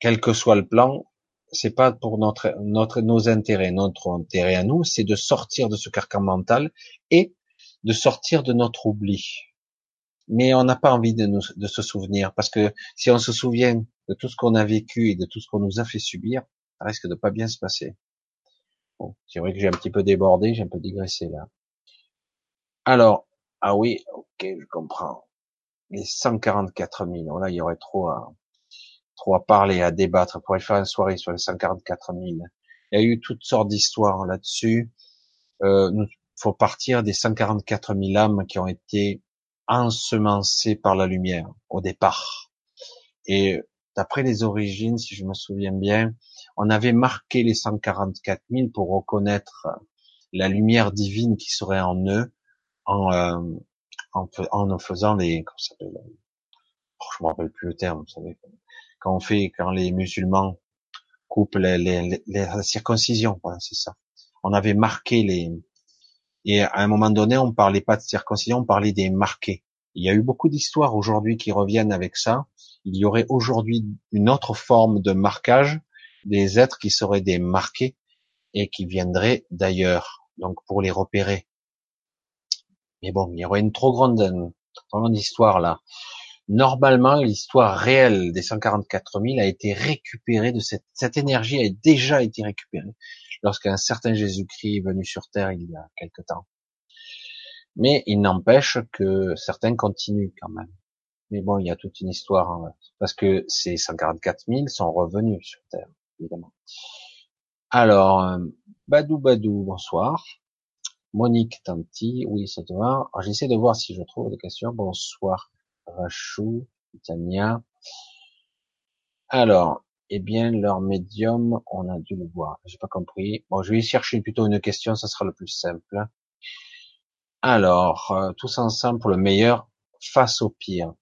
quel que soit le plan, c'est pas pour notre, notre, nos intérêts, notre intérêt à nous, c'est de sortir de ce carcan mental et de sortir de notre oubli. Mais on n'a pas envie de, nous, de se souvenir, parce que si on se souvient de tout ce qu'on a vécu et de tout ce qu'on nous a fait subir, ça risque de pas bien se passer. Bon, c'est vrai que j'ai un petit peu débordé, j'ai un peu digressé là. Alors, ah oui, ok, je comprends. Les 144 000, là, il y aurait trop à, trop à parler, à débattre. On pourrait faire une soirée sur les 144 000. Il y a eu toutes sortes d'histoires là-dessus. Euh, faut partir des 144 000 âmes qui ont été ensemencées par la lumière au départ. Et d'après les origines, si je me souviens bien, on avait marqué les 144 000 pour reconnaître la lumière divine qui serait en eux, en, euh, en, en, faisant les, comment ça s'appelle, oh, je me rappelle plus le terme, vous savez, quand on fait, quand les musulmans coupent les, les, les, circoncisions, voilà, c'est ça. On avait marqué les, et à un moment donné, on parlait pas de circoncision, on parlait des marqués. Il y a eu beaucoup d'histoires aujourd'hui qui reviennent avec ça. Il y aurait aujourd'hui une autre forme de marquage des êtres qui seraient des marqués et qui viendraient d'ailleurs, donc pour les repérer. Mais bon, il y aurait une trop grande, trop grande histoire là. Normalement, l'histoire réelle des 144 000 a été récupérée de cette, cette énergie a déjà été récupérée lorsqu'un certain Jésus-Christ est venu sur terre il y a quelque temps. Mais il n'empêche que certains continuent quand même. Mais bon, il y a toute une histoire, hein, parce que ces 144 000 sont revenus sur Terre, Alors, euh, Badou Badou, bonsoir. Monique Tanti, oui, ça te va. J'essaie de voir si je trouve des questions. Bonsoir, Rachou, Tania. Alors, eh bien, leur médium, on a dû le voir. J'ai pas compris. Bon, je vais chercher plutôt une question, ça sera le plus simple. Alors, euh, tous ensemble pour le meilleur face au pire.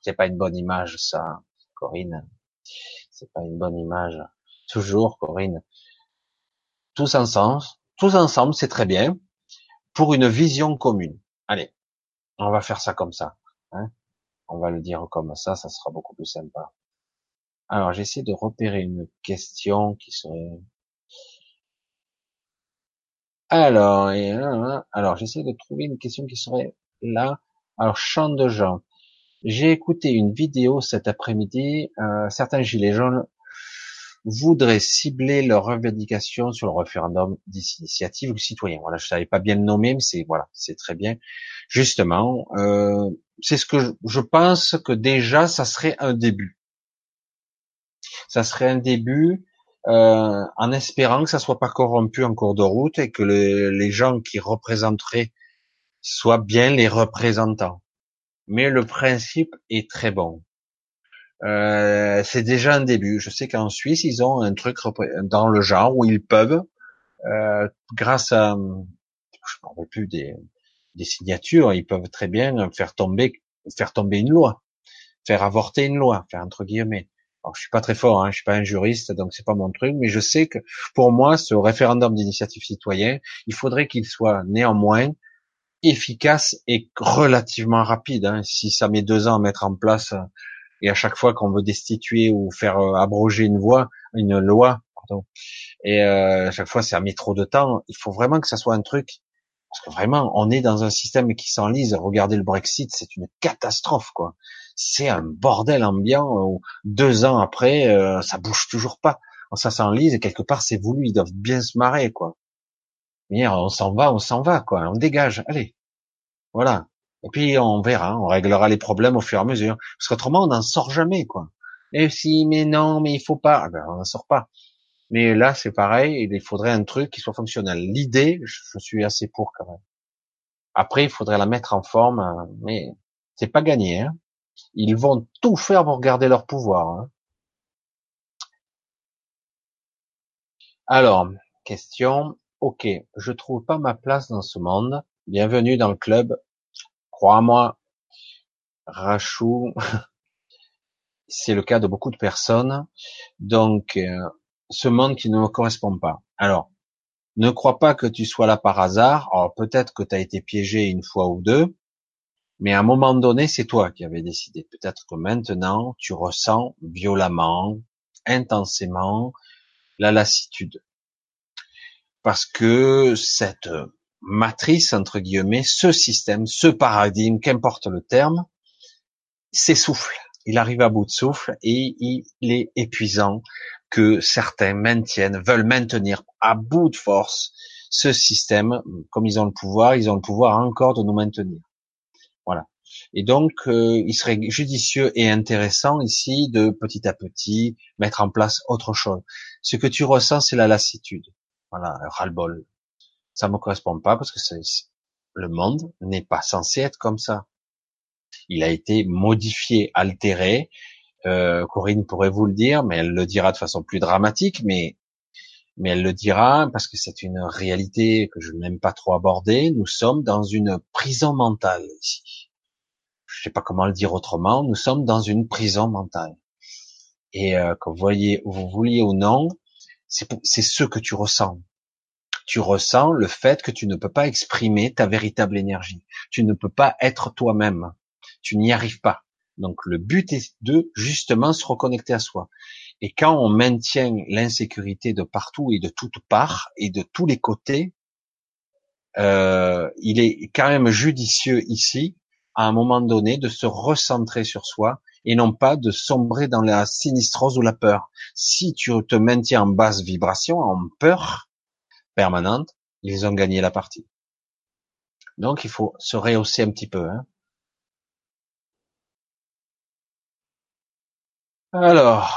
C'est pas une bonne image, ça, Corinne. C'est pas une bonne image. Toujours, Corinne. Tous ensemble, tous ensemble, c'est très bien. Pour une vision commune. Allez, on va faire ça comme ça. Hein on va le dire comme ça, ça sera beaucoup plus sympa. Alors, j'essaie de repérer une question qui serait... Alors, et, alors j'essaie de trouver une question qui serait là. Alors, chant de gens. J'ai écouté une vidéo cet après-midi. Euh, certains gilets jaunes voudraient cibler leur revendication sur le référendum d'initiative citoyen. Voilà, je savais pas bien le nommer, mais c'est voilà, c'est très bien. Justement, euh, c'est ce que je, je pense que déjà ça serait un début ça serait un début euh, en espérant que ça soit pas corrompu en cours de route et que les gens qui représenteraient soient bien les représentants. Mais le principe est très bon. Euh, c'est déjà un début. Je sais qu'en Suisse, ils ont un truc dans le genre où ils peuvent, euh, grâce à, je ne rappelle plus des, des signatures, ils peuvent très bien faire tomber, faire tomber une loi, faire avorter une loi, faire entre guillemets Alors, je suis pas très fort, hein, je suis pas un juriste, donc c'est pas mon truc, mais je sais que pour moi, ce référendum d'initiative citoyenne, il faudrait qu'il soit néanmoins efficace et relativement rapide. Hein. Si ça met deux ans à mettre en place, et à chaque fois qu'on veut destituer ou faire euh, abroger une voie, une loi, pardon, et euh, à chaque fois ça met trop de temps, il faut vraiment que ça soit un truc parce que vraiment, on est dans un système qui s'enlise. Regardez le Brexit, c'est une catastrophe, quoi. C'est un bordel ambiant. deux ans après, euh, ça bouge toujours pas. Ça s'enlise et quelque part, c'est voulu. Ils doivent bien se marrer, quoi. on s'en va, on s'en va, quoi. On dégage. Allez, voilà. Et puis on verra, on réglera les problèmes au fur et à mesure. Parce qu'autrement, on n'en sort jamais, quoi. Et si, mais non, mais il faut pas. Ah ben, on n'en sort pas. Mais là, c'est pareil, il faudrait un truc qui soit fonctionnel. L'idée, je suis assez pour quand même. Après, il faudrait la mettre en forme, hein, mais c'est pas gagné. Hein. Ils vont tout faire pour garder leur pouvoir. Hein. Alors, question. Ok, je trouve pas ma place dans ce monde. Bienvenue dans le club. Crois-moi, Rachou, c'est le cas de beaucoup de personnes. Donc, euh, ce monde qui ne me correspond pas. Alors, ne crois pas que tu sois là par hasard. Alors peut-être que tu as été piégé une fois ou deux, mais à un moment donné, c'est toi qui avais décidé. Peut-être que maintenant, tu ressens violemment, intensément, la lassitude. Parce que cette matrice, entre guillemets, ce système, ce paradigme, qu'importe le terme, s'essouffle. Il arrive à bout de souffle et il est épuisant que certains maintiennent, veulent maintenir à bout de force ce système. Comme ils ont le pouvoir, ils ont le pouvoir encore de nous maintenir. Voilà. Et donc, euh, il serait judicieux et intéressant ici de petit à petit mettre en place autre chose. Ce que tu ressens, c'est la lassitude. Voilà, ras-le-bol. Ça me correspond pas parce que le monde n'est pas censé être comme ça. Il a été modifié, altéré, euh, Corinne pourrait vous le dire, mais elle le dira de façon plus dramatique, mais mais elle le dira parce que c'est une réalité que je n'aime pas trop aborder. Nous sommes dans une prison mentale ici. Je sais pas comment le dire autrement. Nous sommes dans une prison mentale. Et euh, que vous voyez, vous vouliez ou non, c'est ce que tu ressens. Tu ressens le fait que tu ne peux pas exprimer ta véritable énergie. Tu ne peux pas être toi-même. Tu n'y arrives pas. Donc le but est de justement se reconnecter à soi. Et quand on maintient l'insécurité de partout et de toutes parts et de tous les côtés, euh, il est quand même judicieux ici, à un moment donné, de se recentrer sur soi et non pas de sombrer dans la sinistrose ou la peur. Si tu te maintiens en basse vibration, en peur permanente, ils ont gagné la partie. Donc il faut se rehausser un petit peu. Hein. Alors,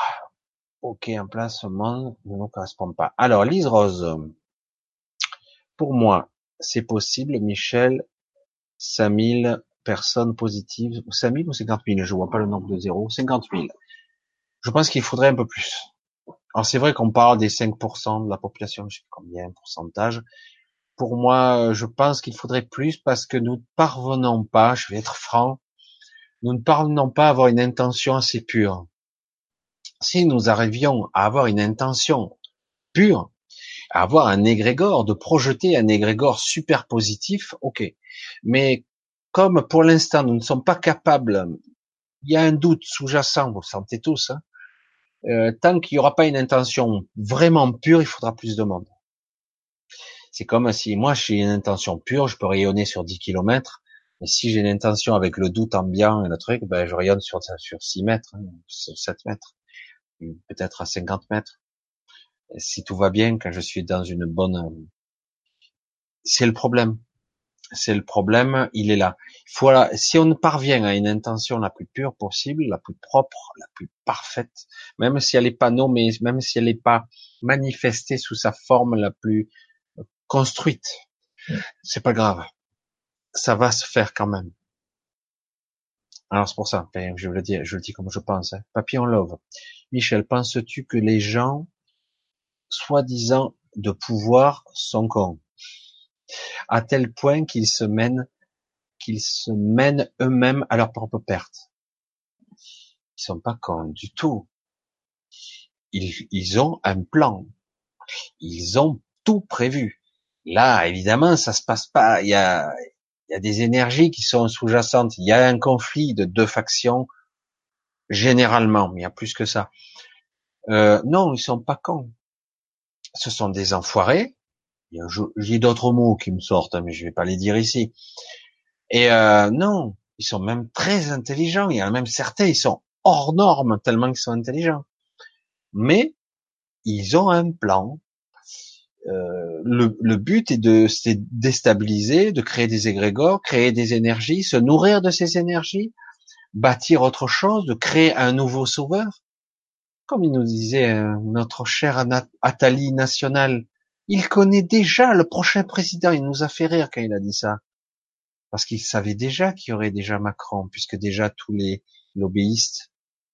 ok, en place, monde ne nous correspond pas. Alors, Lise Rose, pour moi, c'est possible, Michel, 5000 personnes positives, 5000 ou 50 000, je vois pas le nombre de zéros, 50 000. Je pense qu'il faudrait un peu plus. Alors c'est vrai qu'on parle des 5% de la population, je sais combien, pourcentage. Pour moi, je pense qu'il faudrait plus parce que nous ne parvenons pas, je vais être franc, nous ne parvenons pas à avoir une intention assez pure si nous arrivions à avoir une intention pure, à avoir un égrégore, de projeter un égrégore super positif, ok. Mais comme pour l'instant nous ne sommes pas capables, il y a un doute sous-jacent, vous le sentez tous, hein, euh, tant qu'il n'y aura pas une intention vraiment pure, il faudra plus de monde. C'est comme si moi j'ai une intention pure, je peux rayonner sur 10 kilomètres, mais si j'ai une intention avec le doute ambiant et le truc, ben je rayonne sur, sur 6 mètres, hein, sur 7 mètres peut-être à 50 mètres. Si tout va bien, quand je suis dans une bonne, c'est le problème. C'est le problème, il est là. Il faut, si on parvient à une intention la plus pure possible, la plus propre, la plus parfaite, même si elle n'est pas nommée, même si elle n'est pas manifestée sous sa forme la plus construite, c'est pas grave. Ça va se faire quand même. Alors c'est pour ça, je le dis, je le dis comme je pense. Hein. Papillon love. Michel, penses-tu que les gens, soi-disant de pouvoir, sont cons? À tel point qu'ils se mènent, qu'ils se mènent eux-mêmes à leur propre perte Ils sont pas cons du tout. ils, ont un plan. Ils ont tout prévu. Là, évidemment, ça se passe pas. Il y a, il y a des énergies qui sont sous-jacentes. Il y a un conflit de deux factions, généralement, mais il y a plus que ça. Euh, non, ils sont pas cons. Ce sont des enfoirés. J'ai d'autres mots qui me sortent, mais je vais pas les dire ici. Et euh, non, ils sont même très intelligents. Il y en a même certains, ils sont hors normes tellement qu'ils sont intelligents. Mais ils ont un plan. Euh, le, le, but est de se déstabiliser, de créer des égrégores, créer des énergies, se nourrir de ces énergies, bâtir autre chose, de créer un nouveau sauveur. Comme il nous disait euh, notre cher Atali National, il connaît déjà le prochain président. Il nous a fait rire quand il a dit ça. Parce qu'il savait déjà qu'il y aurait déjà Macron, puisque déjà tous les lobbyistes,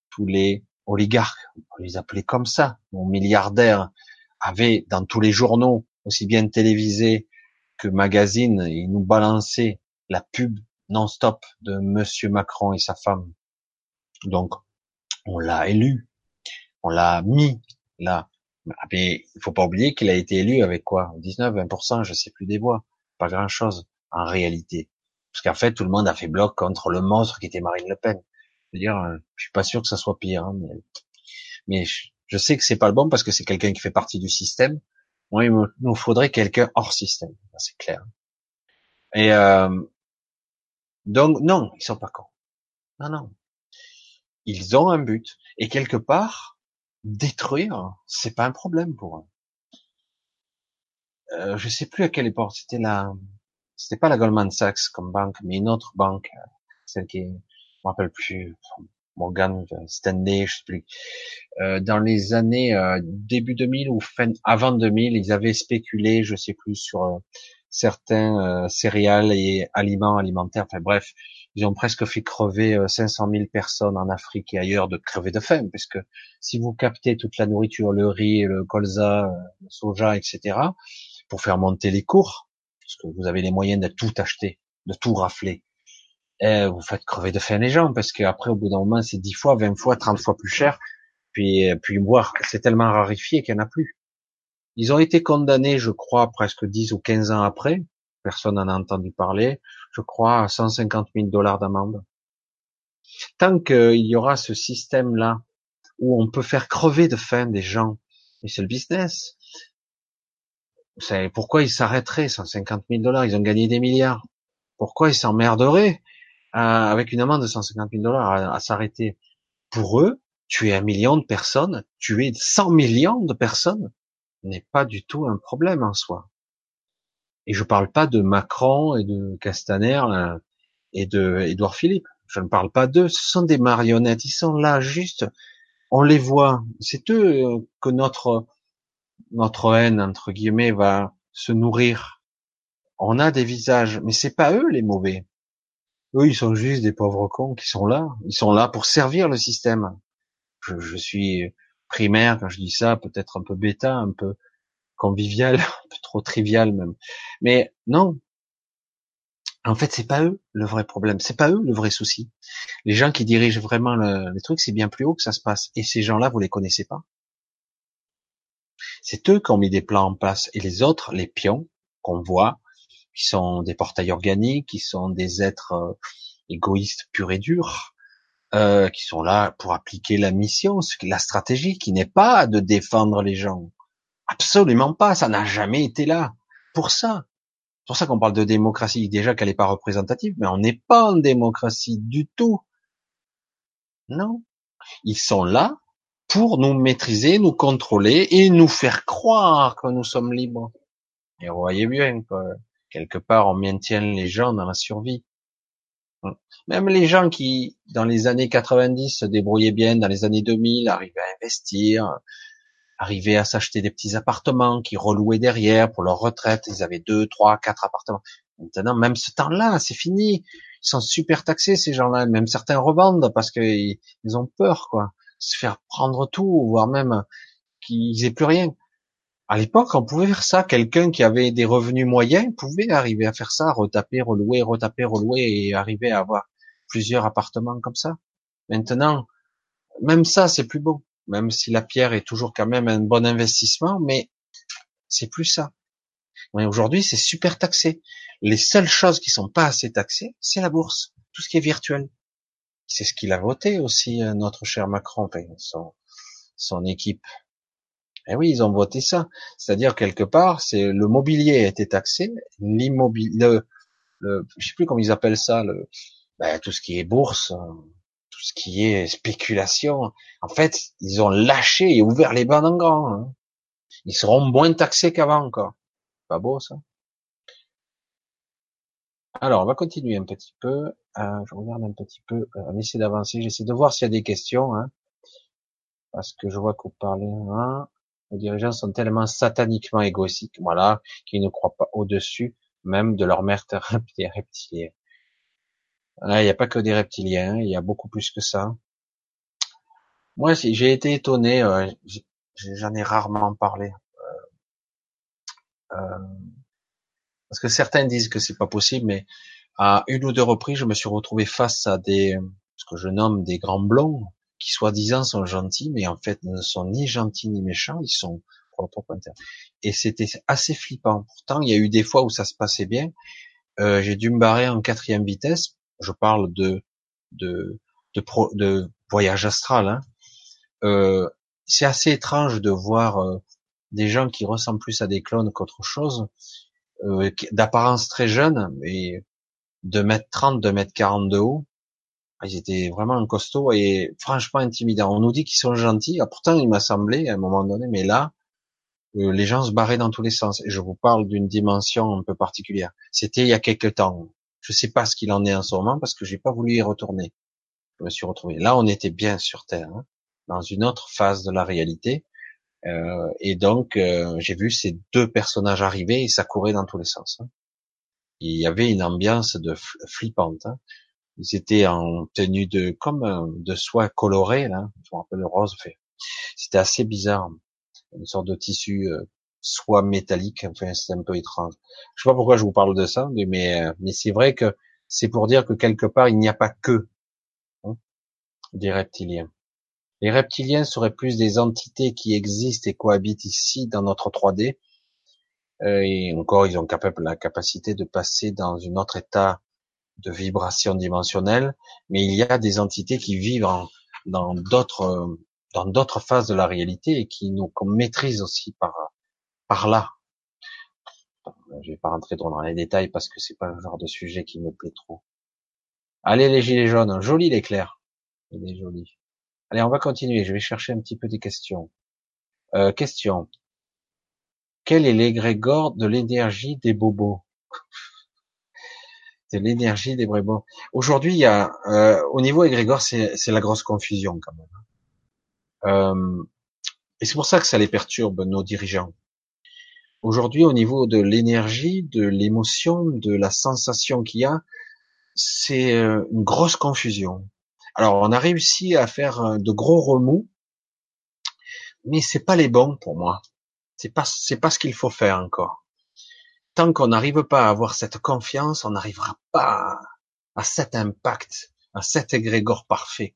tous les oligarques, on les appelait comme ça, nos milliardaires, avaient dans tous les journaux, aussi bien télévisés que magazines, ils nous balançaient la pub non-stop de Monsieur Macron et sa femme. Donc, on l'a élu, on l'a mis là. Mais il faut pas oublier qu'il a été élu avec quoi? 19, 20%, je sais plus des voix. Pas grand chose, en réalité. Parce qu'en fait, tout le monde a fait bloc contre le monstre qui était Marine Le Pen. Je veux dire, euh, je suis pas sûr que ça soit pire, hein, mais, mais je, sais que c'est pas le bon parce que c'est quelqu'un qui fait partie du système. Moi, il nous faudrait quelqu'un hors système, c'est clair. Et euh, donc non, ils sont pas cons. Non, non. Ils ont un but. Et quelque part, détruire, c'est pas un problème pour eux. Euh, je sais plus à quelle époque, c'était la, c'était pas la Goldman Sachs comme banque, mais une autre banque, euh, celle qui je me rappelle plus, Morgan Stanley, je sais plus. Euh, dans les années euh, début 2000 ou fin avant 2000, ils avaient spéculé, je sais plus, sur euh, certains céréales et aliments alimentaires. Enfin bref, ils ont presque fait crever 500 000 personnes en Afrique et ailleurs de crever de faim, puisque si vous captez toute la nourriture, le riz, le colza, le soja, etc., pour faire monter les cours, parce que vous avez les moyens de tout acheter, de tout rafler, et vous faites crever de faim les gens, parce qu'après, au bout d'un moment, c'est 10 fois, 20 fois, 30 fois plus cher, puis, puis voir, c'est tellement rarifié qu'il n'y en a plus. Ils ont été condamnés, je crois, presque 10 ou 15 ans après, personne n'en a entendu parler, je crois, à 150 000 dollars d'amende. Tant qu'il y aura ce système-là, où on peut faire crever de faim des gens, et c'est le business, c'est pourquoi ils s'arrêteraient 150 000 dollars? Ils ont gagné des milliards. Pourquoi ils s'emmerderaient euh, avec une amende de 150 000 dollars à, s'arrêter? Pour eux, tuer un million de personnes, tuer 100 millions de personnes n'est pas du tout un problème en soi. Et je parle pas de Macron et de Castaner et de Édouard Philippe. Je ne parle pas d'eux. Ce sont des marionnettes. Ils sont là juste. On les voit. C'est eux euh, que notre notre haine entre guillemets va se nourrir. On a des visages, mais c'est pas eux les mauvais. Eux, ils sont juste des pauvres cons qui sont là. Ils sont là pour servir le système. Je, je suis primaire quand je dis ça, peut-être un peu bêta, un peu convivial, un peu trop trivial même. Mais non. En fait, c'est pas eux le vrai problème. C'est pas eux le vrai souci. Les gens qui dirigent vraiment le, les trucs, c'est bien plus haut que ça se passe. Et ces gens-là, vous les connaissez pas. C'est eux qui ont mis des plans en place. Et les autres, les pions qu'on voit, qui sont des portails organiques, qui sont des êtres euh, égoïstes purs et durs, euh, qui sont là pour appliquer la mission, la stratégie, qui n'est pas de défendre les gens. Absolument pas, ça n'a jamais été là. Pour ça. C'est pour ça qu'on parle de démocratie, déjà qu'elle n'est pas représentative, mais on n'est pas en démocratie du tout. Non. Ils sont là pour nous maîtriser, nous contrôler et nous faire croire que nous sommes libres. Et vous voyez bien que quelque part on maintient les gens dans la survie. Même les gens qui, dans les années 90, se débrouillaient bien, dans les années 2000, arrivaient à investir, arrivaient à s'acheter des petits appartements qui relouaient derrière pour leur retraite. Ils avaient deux, trois, quatre appartements. Maintenant, même ce temps-là, c'est fini. Ils sont super taxés, ces gens-là. Même certains revendent parce qu'ils ont peur, quoi se faire prendre tout, voire même qu'ils aient plus rien. À l'époque, on pouvait faire ça. Quelqu'un qui avait des revenus moyens pouvait arriver à faire ça, retaper, relouer, retaper, relouer et arriver à avoir plusieurs appartements comme ça. Maintenant, même ça, c'est plus beau. Même si la pierre est toujours quand même un bon investissement, mais c'est plus ça. Aujourd'hui, c'est super taxé. Les seules choses qui sont pas assez taxées, c'est la bourse, tout ce qui est virtuel. C'est ce qu'il a voté aussi, euh, notre cher Macron, son, son équipe. Eh oui, ils ont voté ça. C'est-à-dire quelque part, c'est le mobilier a été taxé, l'immobilier, le, le, je sais plus comment ils appellent ça, le, ben, tout ce qui est bourse, tout ce qui est spéculation. En fait, ils ont lâché et ouvert les bancs en grand. Hein. Ils seront moins taxés qu'avant encore. Pas beau ça. Alors, on va continuer un petit peu. Euh, je regarde un petit peu. Euh, on essaie d'avancer. J'essaie de voir s'il y a des questions. Hein, parce que je vois qu'on parlait. Hein, les dirigeants sont tellement sataniquement égoïstes, voilà, qu'ils ne croient pas au-dessus même de leur mère reptilienne. Il n'y a pas que des reptiliens, il y a beaucoup plus que ça. Moi, j'ai été étonné, euh, j'en ai rarement parlé, euh, euh, parce que certains disent que c'est pas possible, mais à une ou deux reprises, je me suis retrouvé face à des, ce que je nomme des grands blonds, qui soi-disant sont gentils, mais en fait ne sont ni gentils ni méchants, ils sont propre Et c'était assez flippant. Pourtant, il y a eu des fois où ça se passait bien. Euh, j'ai dû me barrer en quatrième vitesse. Je parle de de de, de voyage astral. Hein. Euh, c'est assez étrange de voir euh, des gens qui ressemblent plus à des clones qu'autre chose, euh, d'apparence très jeune, mais de mètres 30, de mètres 40 de haut. Ils étaient vraiment costauds et franchement intimidants. On nous dit qu'ils sont gentils. Ah, pourtant, il m'a semblé à un moment donné, mais là, euh, les gens se barraient dans tous les sens. Et je vous parle d'une dimension un peu particulière. C'était il y a quelque temps. Je sais pas ce qu'il en est en ce moment parce que j'ai pas voulu y retourner. Je me suis retrouvé. Là, on était bien sur Terre, hein, dans une autre phase de la réalité. Euh, et donc, euh, j'ai vu ces deux personnages arriver et ça courait dans tous les sens. Hein. Il y avait une ambiance de flippante. Hein. Ils étaient en tenue de comme de soie colorée, là. Je me rappelle le rose. C'était assez bizarre une sorte de tissu euh, soit métallique. Enfin, c'est un peu étrange. Je sais pas pourquoi je vous parle de ça, mais euh, mais c'est vrai que c'est pour dire que quelque part il n'y a pas que hein, des reptiliens. Les reptiliens seraient plus des entités qui existent et cohabitent ici dans notre 3D. Euh, et encore, ils ont la capacité de passer dans un autre état de vibration dimensionnelle. Mais il y a des entités qui vivent dans d'autres dans d'autres phases de la réalité et qui nous maîtrisent aussi par par là. Je vais pas rentrer trop dans les détails parce que c'est pas le genre de sujet qui me plaît trop. Allez les gilets jaunes, joli l'éclair. Il est joli. Allez, on va continuer. Je vais chercher un petit peu des questions. Euh, question. Quel est l'égrégore de l'énergie des bobos? De l'énergie des bobos. Aujourd'hui, il y a euh, au niveau égrégore, c'est la grosse confusion quand même. Euh, et c'est pour ça que ça les perturbe, nos dirigeants. Aujourd'hui, au niveau de l'énergie, de l'émotion, de la sensation qu'il y a, c'est euh, une grosse confusion. Alors, on a réussi à faire euh, de gros remous, mais c'est pas les bons pour moi. C'est pas, c'est pas ce qu'il faut faire encore. Tant qu'on n'arrive pas à avoir cette confiance, on n'arrivera pas à, cet impact, à cet égrégore parfait.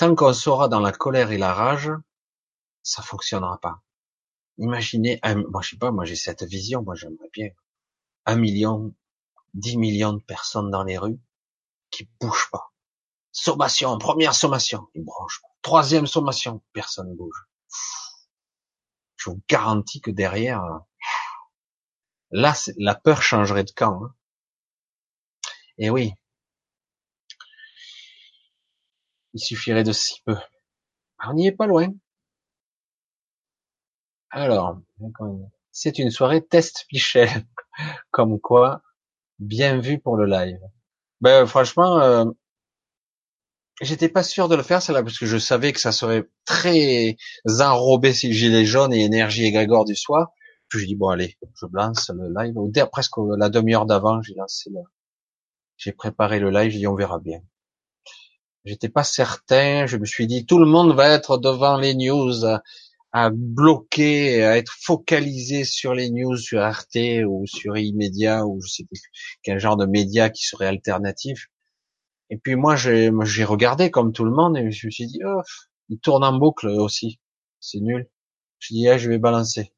Tant qu'on sera dans la colère et la rage, ça fonctionnera pas. Imaginez, moi je sais pas, moi j'ai cette vision, moi j'aimerais bien un million, dix millions de personnes dans les rues qui bougent pas. Sommation, première sommation, ils branchent. Troisième sommation, personne bouge. Je vous garantis que derrière, là, la peur changerait de camp. Hein. Et oui, Il suffirait de si peu. On n'y est pas loin. Alors, c'est une soirée test Michel, comme quoi, bien vu pour le live. Ben franchement, euh, j'étais pas sûr de le faire, c'est là parce que je savais que ça serait très enrobé si gilet jaune et énergie égrégore du soir. Puis j'ai dit bon allez, je lance le live. Presque la demi-heure d'avant, j'ai lancé le, j'ai préparé le live, j'ai dit on verra bien. J'étais pas certain. Je me suis dit, tout le monde va être devant les news, à, bloquer, à être focalisé sur les news, sur Arte ou sur E-Media ou je sais plus quel genre de média qui serait alternatif. Et puis moi, j'ai regardé comme tout le monde et je me suis dit, oh, Il tourne en boucle aussi. C'est nul. Je dis, ah, je vais balancer.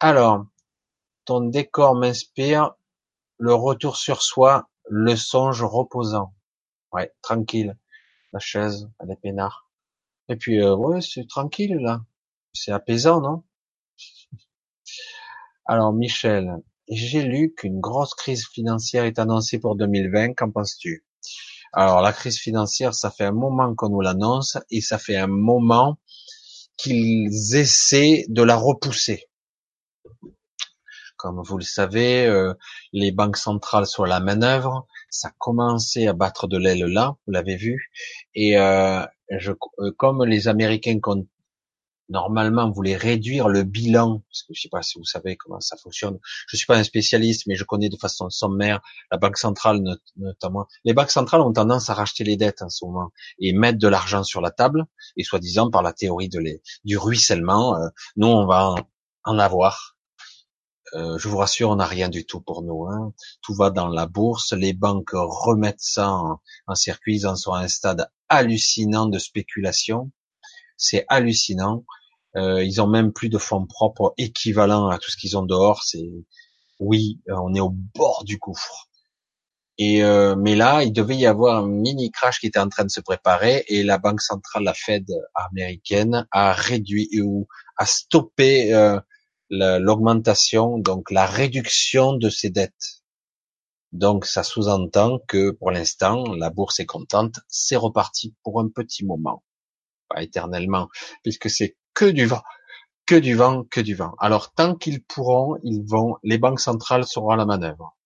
Alors, ton décor m'inspire le retour sur soi, le songe reposant. Ouais, tranquille. La chaise, elle est peinard. Et puis, euh, c'est tranquille là. C'est apaisant, non? Alors, Michel, j'ai lu qu'une grosse crise financière est annoncée pour 2020. Qu'en penses-tu? Alors, la crise financière, ça fait un moment qu'on nous l'annonce et ça fait un moment qu'ils essaient de la repousser. Comme vous le savez, euh, les banques centrales sont à la manœuvre. Ça a commencé à battre de l'aile là, vous l'avez vu. Et euh, je, euh, comme les Américains comptent normalement voulaient réduire le bilan, parce que je sais pas si vous savez comment ça fonctionne. Je suis pas un spécialiste, mais je connais de façon sommaire la banque centrale notamment. Les banques centrales ont tendance à racheter les dettes en ce moment et mettre de l'argent sur la table, et soi-disant par la théorie de les, du ruissellement, euh, nous on va en avoir. Euh, je vous rassure, on n'a rien du tout pour nous. Hein. Tout va dans la bourse. Les banques remettent ça en, circuit. Ils en sont à un stade hallucinant de spéculation. C'est hallucinant. Euh, ils ont même plus de fonds propres équivalents à tout ce qu'ils ont dehors. C'est oui, euh, on est au bord du gouffre. Et mais là, il devait y avoir un mini crash qui était en train de se préparer et la banque centrale, la Fed américaine, a réduit ou a stoppé l'augmentation, donc la réduction de ses dettes. Donc ça sous-entend que pour l'instant, la bourse est contente, c'est reparti pour un petit moment, pas éternellement, puisque c'est que du vent, que du vent, que du vent. Alors tant qu'ils pourront, ils vont, les banques centrales seront à la manœuvre.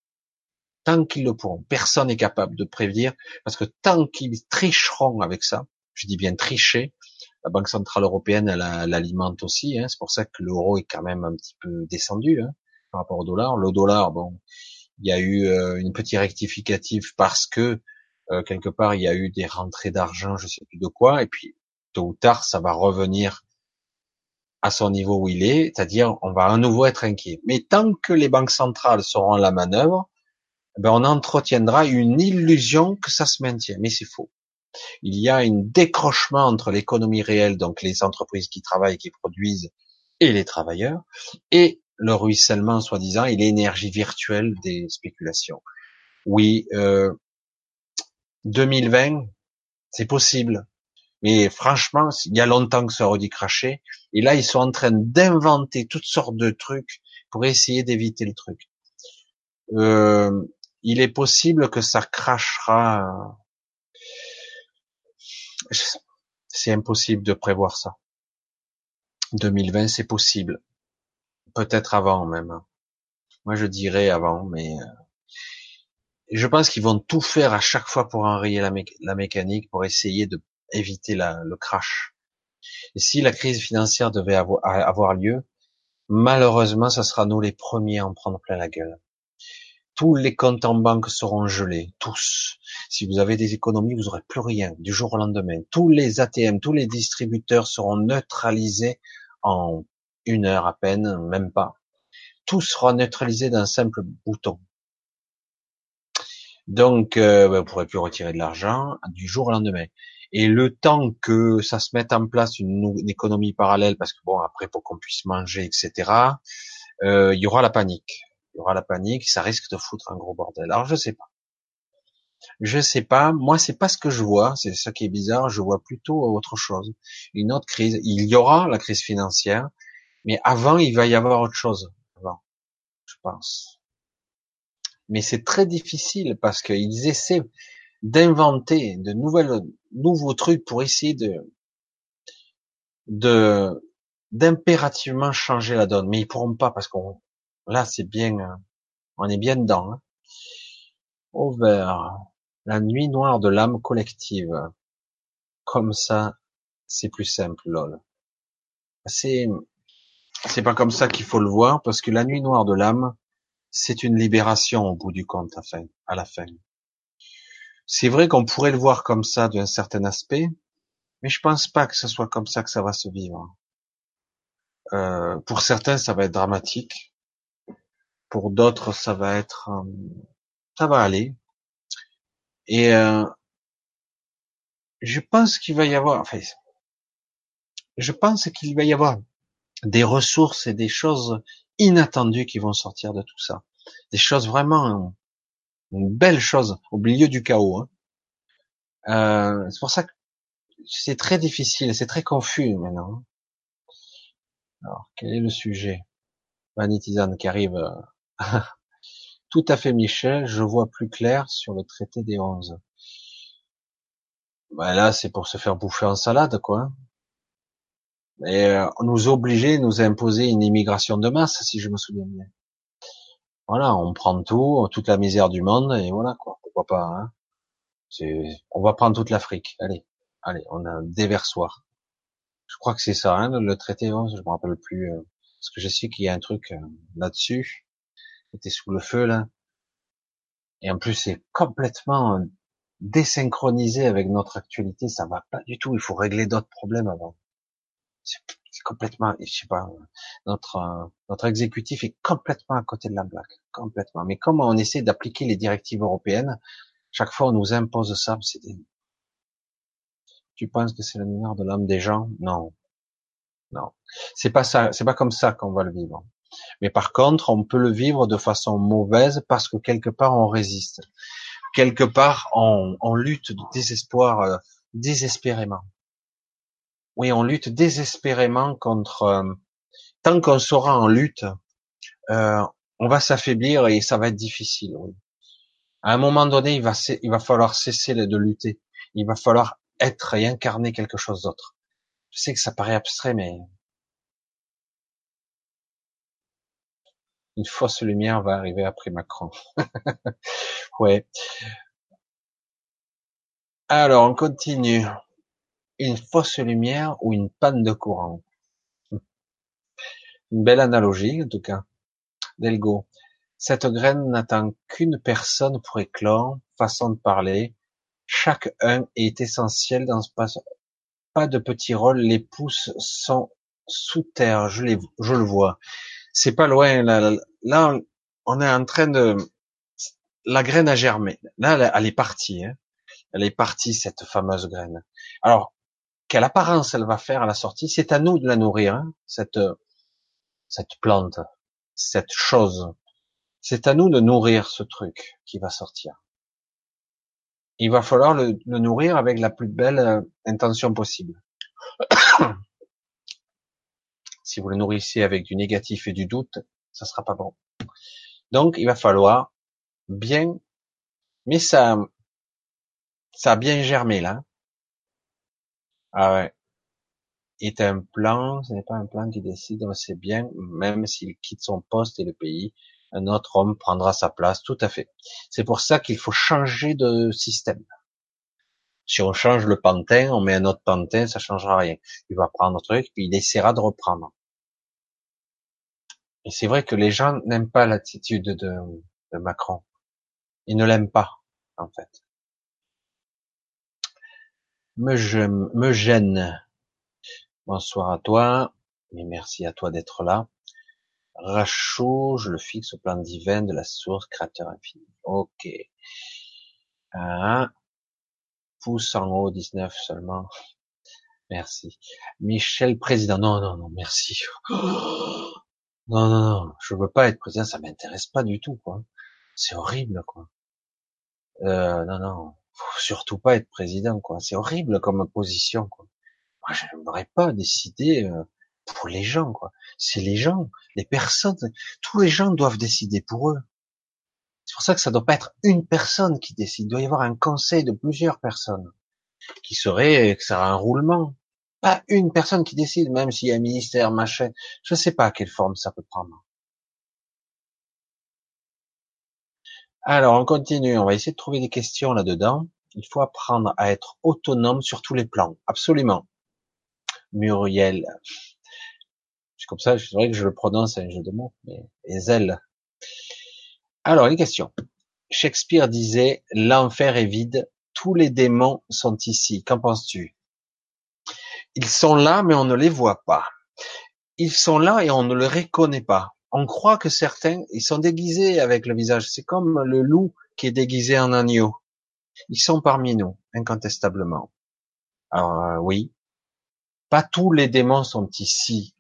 Tant qu'ils le pourront, personne n'est capable de prévenir, parce que tant qu'ils tricheront avec ça, je dis bien tricher, la Banque centrale européenne, elle, alimente aussi. Hein, c'est pour ça que l'euro est quand même un petit peu descendu hein, par rapport au dollar. Le dollar, bon, il y a eu euh, une petite rectificative parce que euh, quelque part il y a eu des rentrées d'argent, je sais plus de quoi, et puis tôt ou tard ça va revenir à son niveau où il est, c'est-à-dire on va à nouveau être inquiet. Mais tant que les banques centrales seront à la manœuvre, ben on entretiendra une illusion que ça se maintient. Mais c'est faux. Il y a un décrochement entre l'économie réelle, donc les entreprises qui travaillent, qui produisent, et les travailleurs, et le ruissellement soi-disant et l'énergie virtuelle des spéculations. Oui, euh, 2020, c'est possible. Mais franchement, il y a longtemps que ça aurait dû cracher. Et là, ils sont en train d'inventer toutes sortes de trucs pour essayer d'éviter le truc. Euh, il est possible que ça crachera. C'est impossible de prévoir ça. 2020, c'est possible. Peut-être avant même. Moi, je dirais avant, mais euh, je pense qu'ils vont tout faire à chaque fois pour enrayer la mécanique, pour essayer de éviter le crash. Et si la crise financière devait avoir, lieu, malheureusement, ce sera nous les premiers à en prendre plein la gueule. Tous les comptes en banque seront gelés, tous. Si vous avez des économies, vous n'aurez plus rien du jour au lendemain. Tous les ATM, tous les distributeurs seront neutralisés en une heure à peine, même pas. Tout sera neutralisé d'un simple bouton. Donc, euh, ben, vous ne pourrez plus retirer de l'argent du jour au lendemain. Et le temps que ça se mette en place une, économie parallèle, parce que bon, après pour qu'on puisse manger, etc., euh, il y aura la panique. Il y aura la panique, ça risque de foutre un gros bordel. Alors je sais pas. Je sais pas. Moi, c'est pas ce que je vois. C'est ça qui est bizarre. Je vois plutôt autre chose. Une autre crise. Il y aura la crise financière, mais avant, il va y avoir autre chose. Avant, je pense. Mais c'est très difficile parce qu'ils essaient d'inventer de nouvelles, nouveaux trucs pour essayer de, de, d'impérativement changer la donne. Mais ils pourront pas parce qu'on, là, c'est bien, on est bien dedans. Hein. Over, la nuit noire de l'âme collective. Comme ça, c'est plus simple, lol. C'est, c'est pas comme ça qu'il faut le voir parce que la nuit noire de l'âme, c'est une libération au bout du compte, à la fin. C'est vrai qu'on pourrait le voir comme ça d'un certain aspect, mais je pense pas que ce soit comme ça que ça va se vivre. Euh, pour certains, ça va être dramatique. Pour d'autres, ça va être, euh, ça va aller. Et euh, je pense qu'il va y avoir, enfin, je pense qu'il va y avoir des ressources et des choses inattendues qui vont sortir de tout ça. Des choses vraiment, une belle chose au milieu du chaos. Hein. Euh, c'est pour ça que c'est très difficile, c'est très confus maintenant. Alors, quel est le sujet? Vanitizan qui arrive. Tout à fait, Michel. Je vois plus clair sur le traité des onze. Ben là, c'est pour se faire bouffer en salade, quoi. Et euh, nous obliger, nous imposer une immigration de masse, si je me souviens bien. Voilà, on prend tout, toute la misère du monde, et voilà, quoi. Pourquoi pas, hein. On va prendre toute l'Afrique. Allez, allez, on a un déversoir. Je crois que c'est ça, hein, le traité 11, je me rappelle plus, euh, parce que je sais qu'il y a un truc euh, là-dessus, était sous le feu, là. Et en plus, c'est complètement désynchronisé avec notre actualité, ça va pas du tout. Il faut régler d'autres problèmes avant. C'est complètement, je sais pas, notre notre exécutif est complètement à côté de la blague, complètement. Mais comme on essaie d'appliquer les directives européennes, chaque fois on nous impose ça, c'est Tu penses que c'est la lumière de l'âme des gens? Non, non, c'est pas ça, c'est pas comme ça qu'on va le vivre. Mais par contre, on peut le vivre de façon mauvaise parce que quelque part on résiste quelque part on, lutte de désespoir, euh, désespérément. Oui, on lutte désespérément contre. Euh, tant qu'on sera en lutte, euh, on va s'affaiblir et ça va être difficile. À un moment donné, il va, il va falloir cesser de lutter. Il va falloir être et incarner quelque chose d'autre. Je sais que ça paraît abstrait, mais une fausse lumière va arriver après Macron. ouais. Alors, on continue. Une fausse lumière ou une panne de courant? Une belle analogie, en tout cas. Delgo. Cette graine n'attend qu'une personne pour éclore, façon de parler. Chaque un est essentiel dans ce passage. Pas de petit rôle, les pousses sont sous terre, je le vois c'est pas loin. Là, on est en train de, la graine a germé. Là, elle est partie. Hein. Elle est partie cette fameuse graine. Alors, quelle apparence elle va faire à la sortie? C'est à nous de la nourrir, hein, cette cette plante, cette chose. C'est à nous de nourrir ce truc qui va sortir. Il va falloir le, le nourrir avec la plus belle euh, intention possible. Si vous le nourrissez avec du négatif et du doute, ça sera pas bon. Donc, il va falloir bien, mais ça, ça a bien germé là. Ah ouais. Est un plan, ce n'est pas un plan qui décide, c'est bien, même s'il quitte son poste et le pays, un autre homme prendra sa place, tout à fait. C'est pour ça qu'il faut changer de système. Si on change le pantin, on met un autre pantin, ça changera rien. Il va prendre un truc, puis il essaiera de reprendre. Et c'est vrai que les gens n'aiment pas l'attitude de, Macron. Ils ne l'aiment pas, en fait. Me, me gêne. Bonsoir à toi, mais merci à toi d'être là. Rachou, je le fixe au plan divin de la source créateur infini. Ok. Ah. Pouce en haut, 19 seulement. Merci. Michel Président. Non, non, non, merci. Non, non, non, je veux pas être président, ça m'intéresse pas du tout, quoi. C'est horrible, quoi. Euh, non, non, surtout pas être président, quoi. C'est horrible comme position, quoi. Moi, j'aimerais pas décider euh, pour les gens, quoi. C'est les gens, les personnes, tous les gens doivent décider pour eux. C'est pour ça que ça doit pas être une personne qui décide. Il doit y avoir un conseil de plusieurs personnes qui serait, que ça a un roulement pas une personne qui décide, même s'il y a un ministère, machin. Je ne sais pas quelle forme ça peut prendre. Alors, on continue. On va essayer de trouver des questions là-dedans. Il faut apprendre à être autonome sur tous les plans. Absolument. Muriel. C'est comme ça, c'est vrai que je le prononce, un jeu de mots, mais Ezel. Alors, une question. Shakespeare disait, l'enfer est vide, tous les démons sont ici. Qu'en penses-tu? Ils sont là, mais on ne les voit pas. Ils sont là et on ne les reconnaît pas. On croit que certains, ils sont déguisés avec le visage. C'est comme le loup qui est déguisé en agneau. Ils sont parmi nous, incontestablement. Alors euh, oui, pas tous les démons sont ici,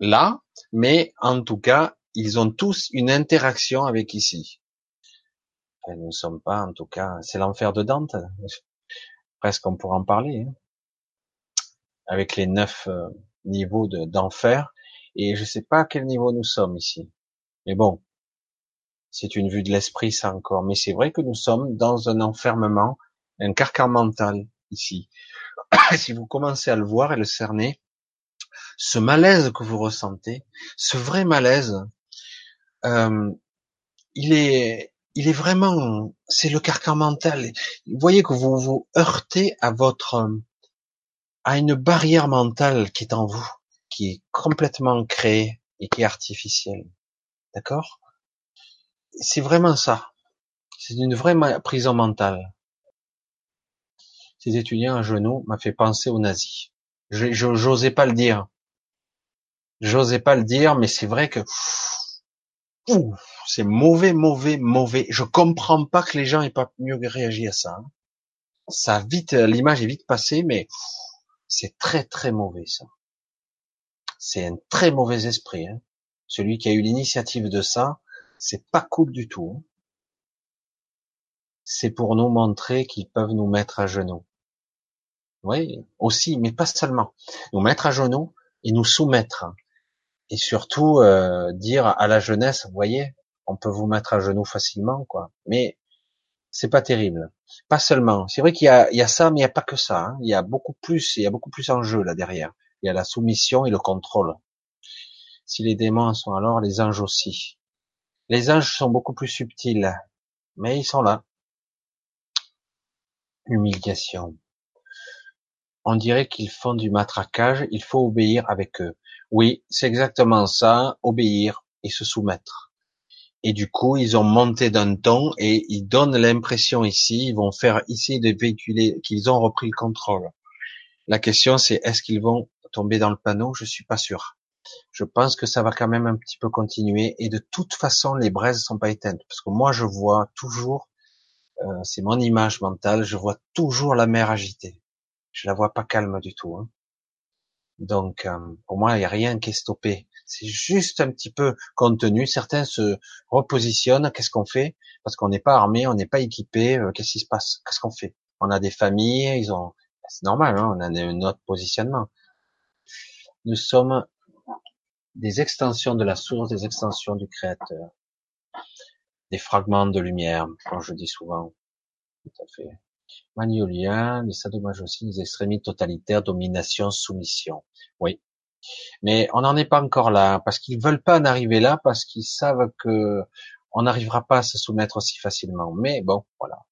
là, mais en tout cas, ils ont tous une interaction avec ici. nous ne sommes pas, en tout cas, c'est l'enfer de Dante. Presque on pourra en parler. Hein. Avec les neuf euh, niveaux d'enfer. et je sais pas à quel niveau nous sommes ici. Mais bon, c'est une vue de l'esprit, ça encore. Mais c'est vrai que nous sommes dans un enfermement, un carcan mental ici. si vous commencez à le voir et le cerner, ce malaise que vous ressentez, ce vrai malaise, euh, il est, il est vraiment, c'est le carcan mental. Vous voyez que vous vous heurtez à votre, à une barrière mentale qui est en vous, qui est complètement créée et qui est artificielle. D'accord? C'est vraiment ça. C'est une vraie prison mentale. Ces étudiants à genoux m'a fait penser aux nazis. Je, j'osais pas le dire. J'osais pas le dire, mais c'est vrai que c'est mauvais, mauvais, mauvais. Je comprends pas que les gens aient pas mieux réagi à ça. Hein. Ça vite, l'image est vite passée, mais c'est très, très mauvais ça. C'est un très mauvais esprit. Hein. Celui qui a eu l'initiative de ça, c'est pas cool du tout. Hein. C'est pour nous montrer qu'ils peuvent nous mettre à genoux. Oui, aussi, mais pas seulement. Nous mettre à genoux et nous soumettre. Et surtout euh, dire à la jeunesse, vous voyez, on peut vous mettre à genoux facilement, quoi. Mais c'est pas terrible. Pas seulement. C'est vrai qu'il y a, ça, mais il n'y a pas que ça. Hein. Il y a beaucoup plus, il y a beaucoup plus en jeu là derrière. Il y a la soumission et le contrôle. Si les démons sont alors, les anges aussi. Les anges sont beaucoup plus subtils, mais ils sont là. Humiliation. On dirait qu'ils font du matraquage, il faut obéir avec eux. Oui, c'est exactement ça, obéir et se soumettre. Et du coup, ils ont monté d'un ton et ils donnent l'impression ici, ils vont faire ici de véhiculer qu'ils ont repris le contrôle. La question c'est est-ce qu'ils vont tomber dans le panneau? Je suis pas sûr. Je pense que ça va quand même un petit peu continuer et de toute façon les braises sont pas éteintes parce que moi je vois toujours, euh, c'est mon image mentale, je vois toujours la mer agitée je la vois pas calme du tout. Hein. Donc, euh, pour moi, il n'y a rien qui est stoppé. C'est juste un petit peu contenu. Certains se repositionnent. Qu'est-ce qu'on fait? Parce qu'on n'est pas armé, on n'est pas équipé. Euh, qu'est-ce qui se passe? Qu'est-ce qu'on fait? On a des familles, ils ont. C'est normal, hein, on a notre positionnement. Nous sommes des extensions de la source, des extensions du Créateur, des fragments de lumière, comme je dis souvent. Tout à fait. Magnolia, les sadomages aussi, les extrémistes totalitaires, domination, soumission. Oui. Mais on n'en est pas encore là, parce qu'ils veulent pas en arriver là, parce qu'ils savent que on n'arrivera pas à se soumettre aussi facilement. Mais bon, voilà.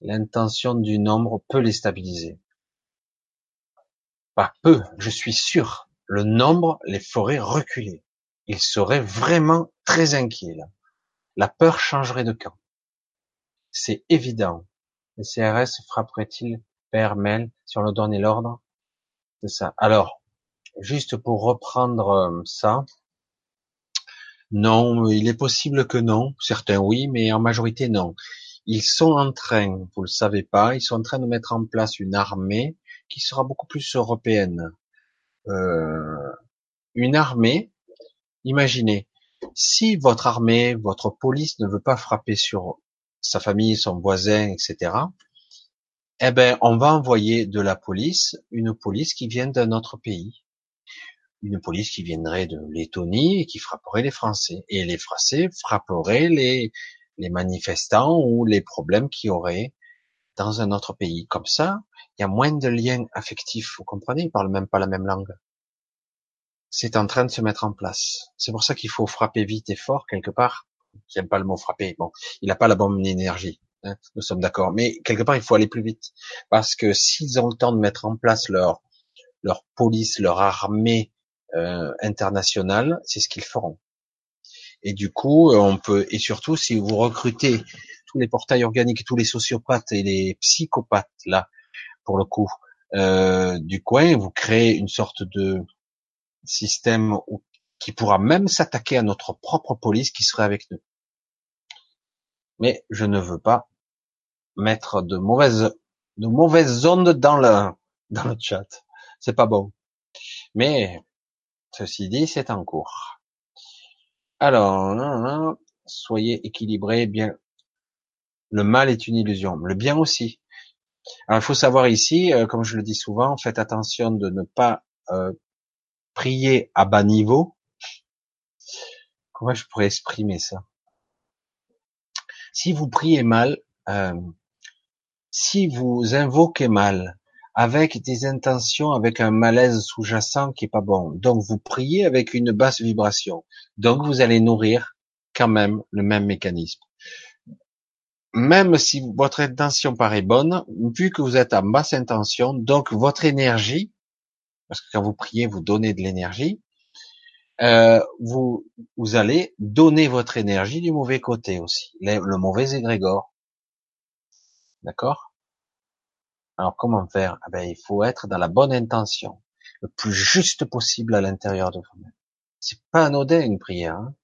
L'intention du nombre peut les stabiliser. Pas peu, je suis sûr. Le nombre les ferait reculer. Ils seraient vraiment très inquiets là. La peur changerait de camp. C'est évident. Le CRS frapperait-il père Mel si on leur donnait l'ordre? C'est ça. Alors, juste pour reprendre euh, ça, non, il est possible que non. Certains oui, mais en majorité non. Ils sont en train, vous le savez pas, ils sont en train de mettre en place une armée qui sera beaucoup plus européenne. Euh, une armée, imaginez, si votre armée, votre police ne veut pas frapper sur sa famille, son voisin, etc. Eh ben, on va envoyer de la police, une police qui vient d'un autre pays, une police qui viendrait de Lettonie et qui frapperait les Français, et les Français frapperaient les les manifestants ou les problèmes qu'il y aurait dans un autre pays. Comme ça, il y a moins de liens affectifs. Vous comprenez? Ils parlent même pas la même langue. C'est en train de se mettre en place. C'est pour ça qu'il faut frapper vite et fort quelque part J'aime pas le mot frapper. Bon, il n'a pas la bonne énergie. Hein, nous sommes d'accord. Mais quelque part, il faut aller plus vite. Parce que s'ils ont le temps de mettre en place leur, leur police, leur armée euh, internationale, c'est ce qu'ils feront. Et du coup, on peut, et surtout, si vous recrutez tous les portails organiques, tous les sociopathes et les psychopathes, là, pour le coup, euh, du coin, vous créez une sorte de système qui pourra même s'attaquer à notre propre police qui serait avec nous mais je ne veux pas mettre de mauvaises de mauvaises ondes dans le, dans le chat. C'est pas bon. Mais, ceci dit, c'est en cours. Alors, soyez équilibrés, bien. Le mal est une illusion. Le bien aussi. Alors, il faut savoir ici, euh, comme je le dis souvent, faites attention de ne pas euh, prier à bas niveau. Comment je pourrais exprimer ça? Si vous priez mal, euh, si vous invoquez mal, avec des intentions, avec un malaise sous-jacent qui est pas bon, donc vous priez avec une basse vibration, donc vous allez nourrir quand même le même mécanisme. Même si votre intention paraît bonne, vu que vous êtes à basse intention, donc votre énergie, parce que quand vous priez, vous donnez de l'énergie, euh, vous, vous allez donner votre énergie du mauvais côté aussi, le, mauvais égrégore. D'accord? Alors comment faire ah ben, Il faut être dans la bonne intention, le plus juste possible à l'intérieur de vous-même. C'est pas anodin une prière. Hein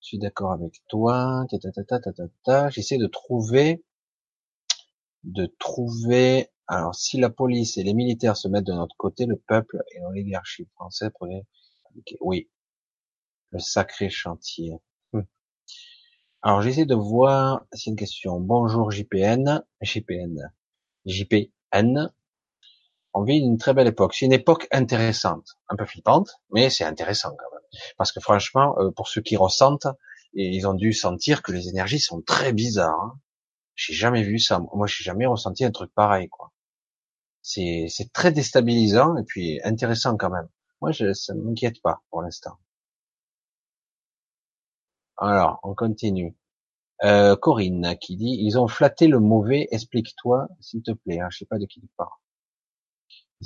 je suis d'accord avec toi. J'essaie de trouver, de trouver. Alors, si la police et les militaires se mettent de notre côté, le peuple et l'oligarchie française pourraient. Oui, le sacré chantier. Alors, j'essaie de voir. C'est une question. Bonjour JPN, JPN, JPN. On vit une très belle époque. C'est une époque intéressante, un peu flippante, mais c'est intéressant quand même. Parce que franchement, euh, pour ceux qui ressentent, ils ont dû sentir que les énergies sont très bizarres. Hein. J'ai jamais vu ça. Moi, j'ai jamais ressenti un truc pareil, quoi. C'est, c'est très déstabilisant et puis intéressant quand même. Moi, je, ça ne m'inquiète pas pour l'instant. Alors, on continue. Euh, Corinne qui dit ils ont flatté le mauvais. Explique-toi, s'il te plaît. Hein, je sais pas de qui tu parles.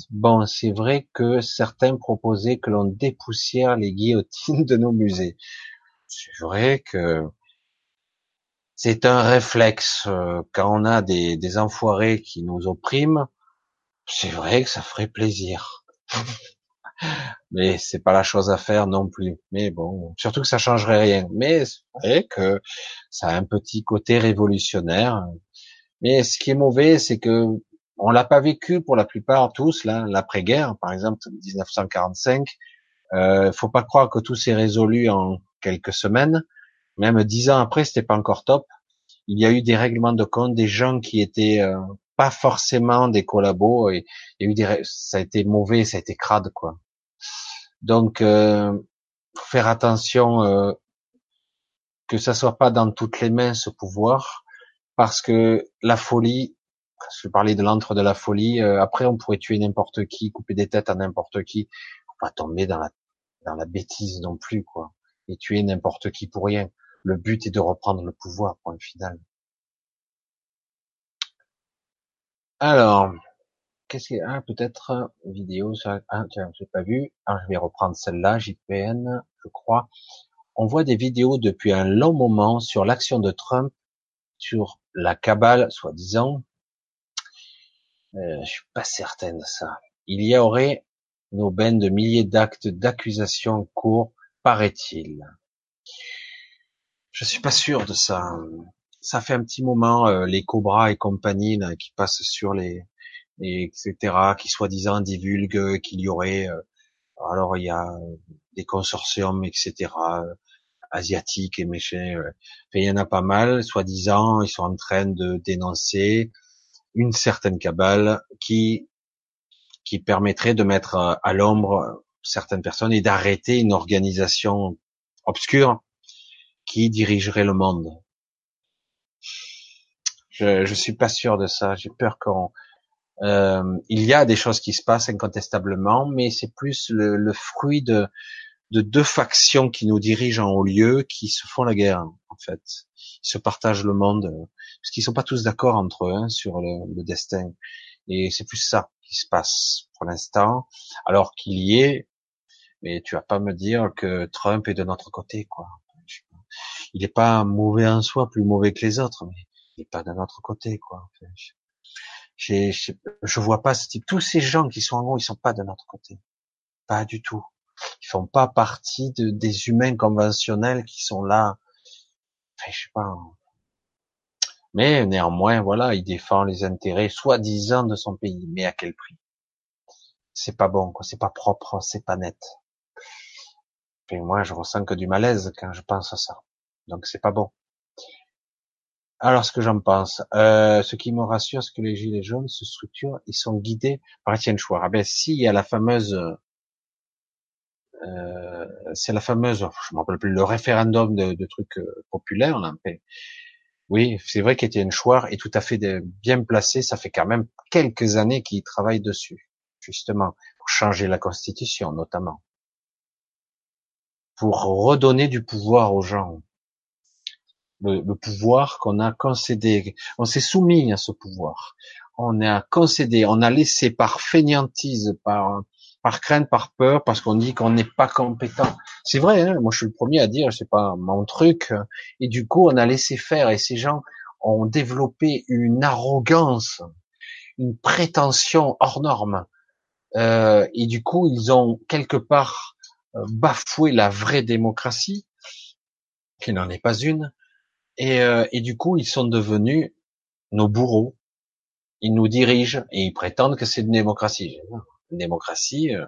Bon, c'est vrai que certains proposaient que l'on dépoussière les guillotines de nos musées. C'est vrai que c'est un réflexe euh, quand on a des, des enfoirés qui nous oppriment. C'est vrai que ça ferait plaisir. Mais c'est pas la chose à faire non plus. Mais bon, surtout que ça changerait rien. Mais c'est vrai que ça a un petit côté révolutionnaire. Mais ce qui est mauvais, c'est que on l'a pas vécu pour la plupart tous là, l'après-guerre, par exemple 1945. Euh, faut pas croire que tout s'est résolu en quelques semaines. Même dix ans après, c'était pas encore top. Il y a eu des règlements de compte, des gens qui étaient euh, pas forcément des collabos. Et a eu des, ça a été mauvais, ça a été crade quoi. Donc, euh, faire attention euh, que ça soit pas dans toutes les mains ce pouvoir, parce que la folie je parlais de l'antre de la folie. Euh, après, on pourrait tuer n'importe qui, couper des têtes à n'importe qui. Faut pas tomber dans la dans la bêtise non plus, quoi. Et tuer n'importe qui pour rien. Le but est de reprendre le pouvoir, point final. Alors, qu'est-ce qu'il y a ah, Peut-être vidéo sur... Ah, tiens, j'ai pas vu. Alors, je vais reprendre celle-là, JPN, je crois. On voit des vidéos depuis un long moment sur l'action de Trump, sur la cabale, soi-disant, euh, je suis pas certain de ça. Il y aurait une aubaine de milliers d'actes d'accusation en cours, paraît-il. Je suis pas sûr de ça. Ça fait un petit moment, euh, les Cobras et compagnie qui passent sur les, etc., qui soi-disant divulguent qu'il y aurait, euh, alors il y a des consortiums, etc., asiatiques et méchants. il y en a pas mal, soi-disant, ils sont en train de dénoncer une certaine cabale qui qui permettrait de mettre euh, à l'ombre certaines personnes et d'arrêter une organisation obscure qui dirigerait le monde. Je, je suis pas sûr de ça. J'ai peur qu'on euh, il y a des choses qui se passent incontestablement, mais c'est plus le, le fruit de, de deux factions qui nous dirigent en haut lieu, qui se font la guerre en fait. Ils se partagent le monde parce qu'ils sont pas tous d'accord entre eux hein, sur le, destin. Et c'est plus ça qui se passe pour l'instant, alors qu'il y est. Mais tu vas pas me dire que Trump est de notre côté, quoi. Il n'est pas mauvais en soi, plus mauvais que les autres, mais il n'est pas de notre côté, quoi. Je, je vois pas ce type. Tous ces gens qui sont en haut, ils sont pas de notre côté, pas du tout. Ils font pas partie de, des humains conventionnels qui sont là. Je sais pas Mais néanmoins, voilà, il défend les intérêts soi-disant de son pays. Mais à quel prix? C'est pas bon, quoi. C'est pas propre, c'est pas net. Et moi, je ressens que du malaise quand je pense à ça. Donc c'est pas bon. Alors, ce que j'en pense, euh, ce qui me rassure, c'est que les gilets jaunes se structurent, ils sont guidés par Étienne Chouard. Ah ben, si, il y a la fameuse, euh, c'est la fameuse, je me rappelle plus, le référendum de, de trucs euh, populaires, là, oui, c'est vrai qu'Étienne Chouard est tout à fait bien placé. Ça fait quand même quelques années qu'il travaille dessus, justement, pour changer la Constitution, notamment, pour redonner du pouvoir aux gens le, pouvoir qu'on a concédé. On s'est soumis à ce pouvoir. On a concédé, on a laissé par fainéantise, par par crainte, par peur, parce qu'on dit qu'on n'est pas compétent. C'est vrai, hein moi je suis le premier à dire, c'est pas mon truc. Et du coup, on a laissé faire, et ces gens ont développé une arrogance, une prétention hors norme. Euh, et du coup, ils ont quelque part euh, bafoué la vraie démocratie, qui n'en est pas une, et, euh, et du coup, ils sont devenus nos bourreaux. Ils nous dirigent et ils prétendent que c'est une démocratie. Une démocratie, euh,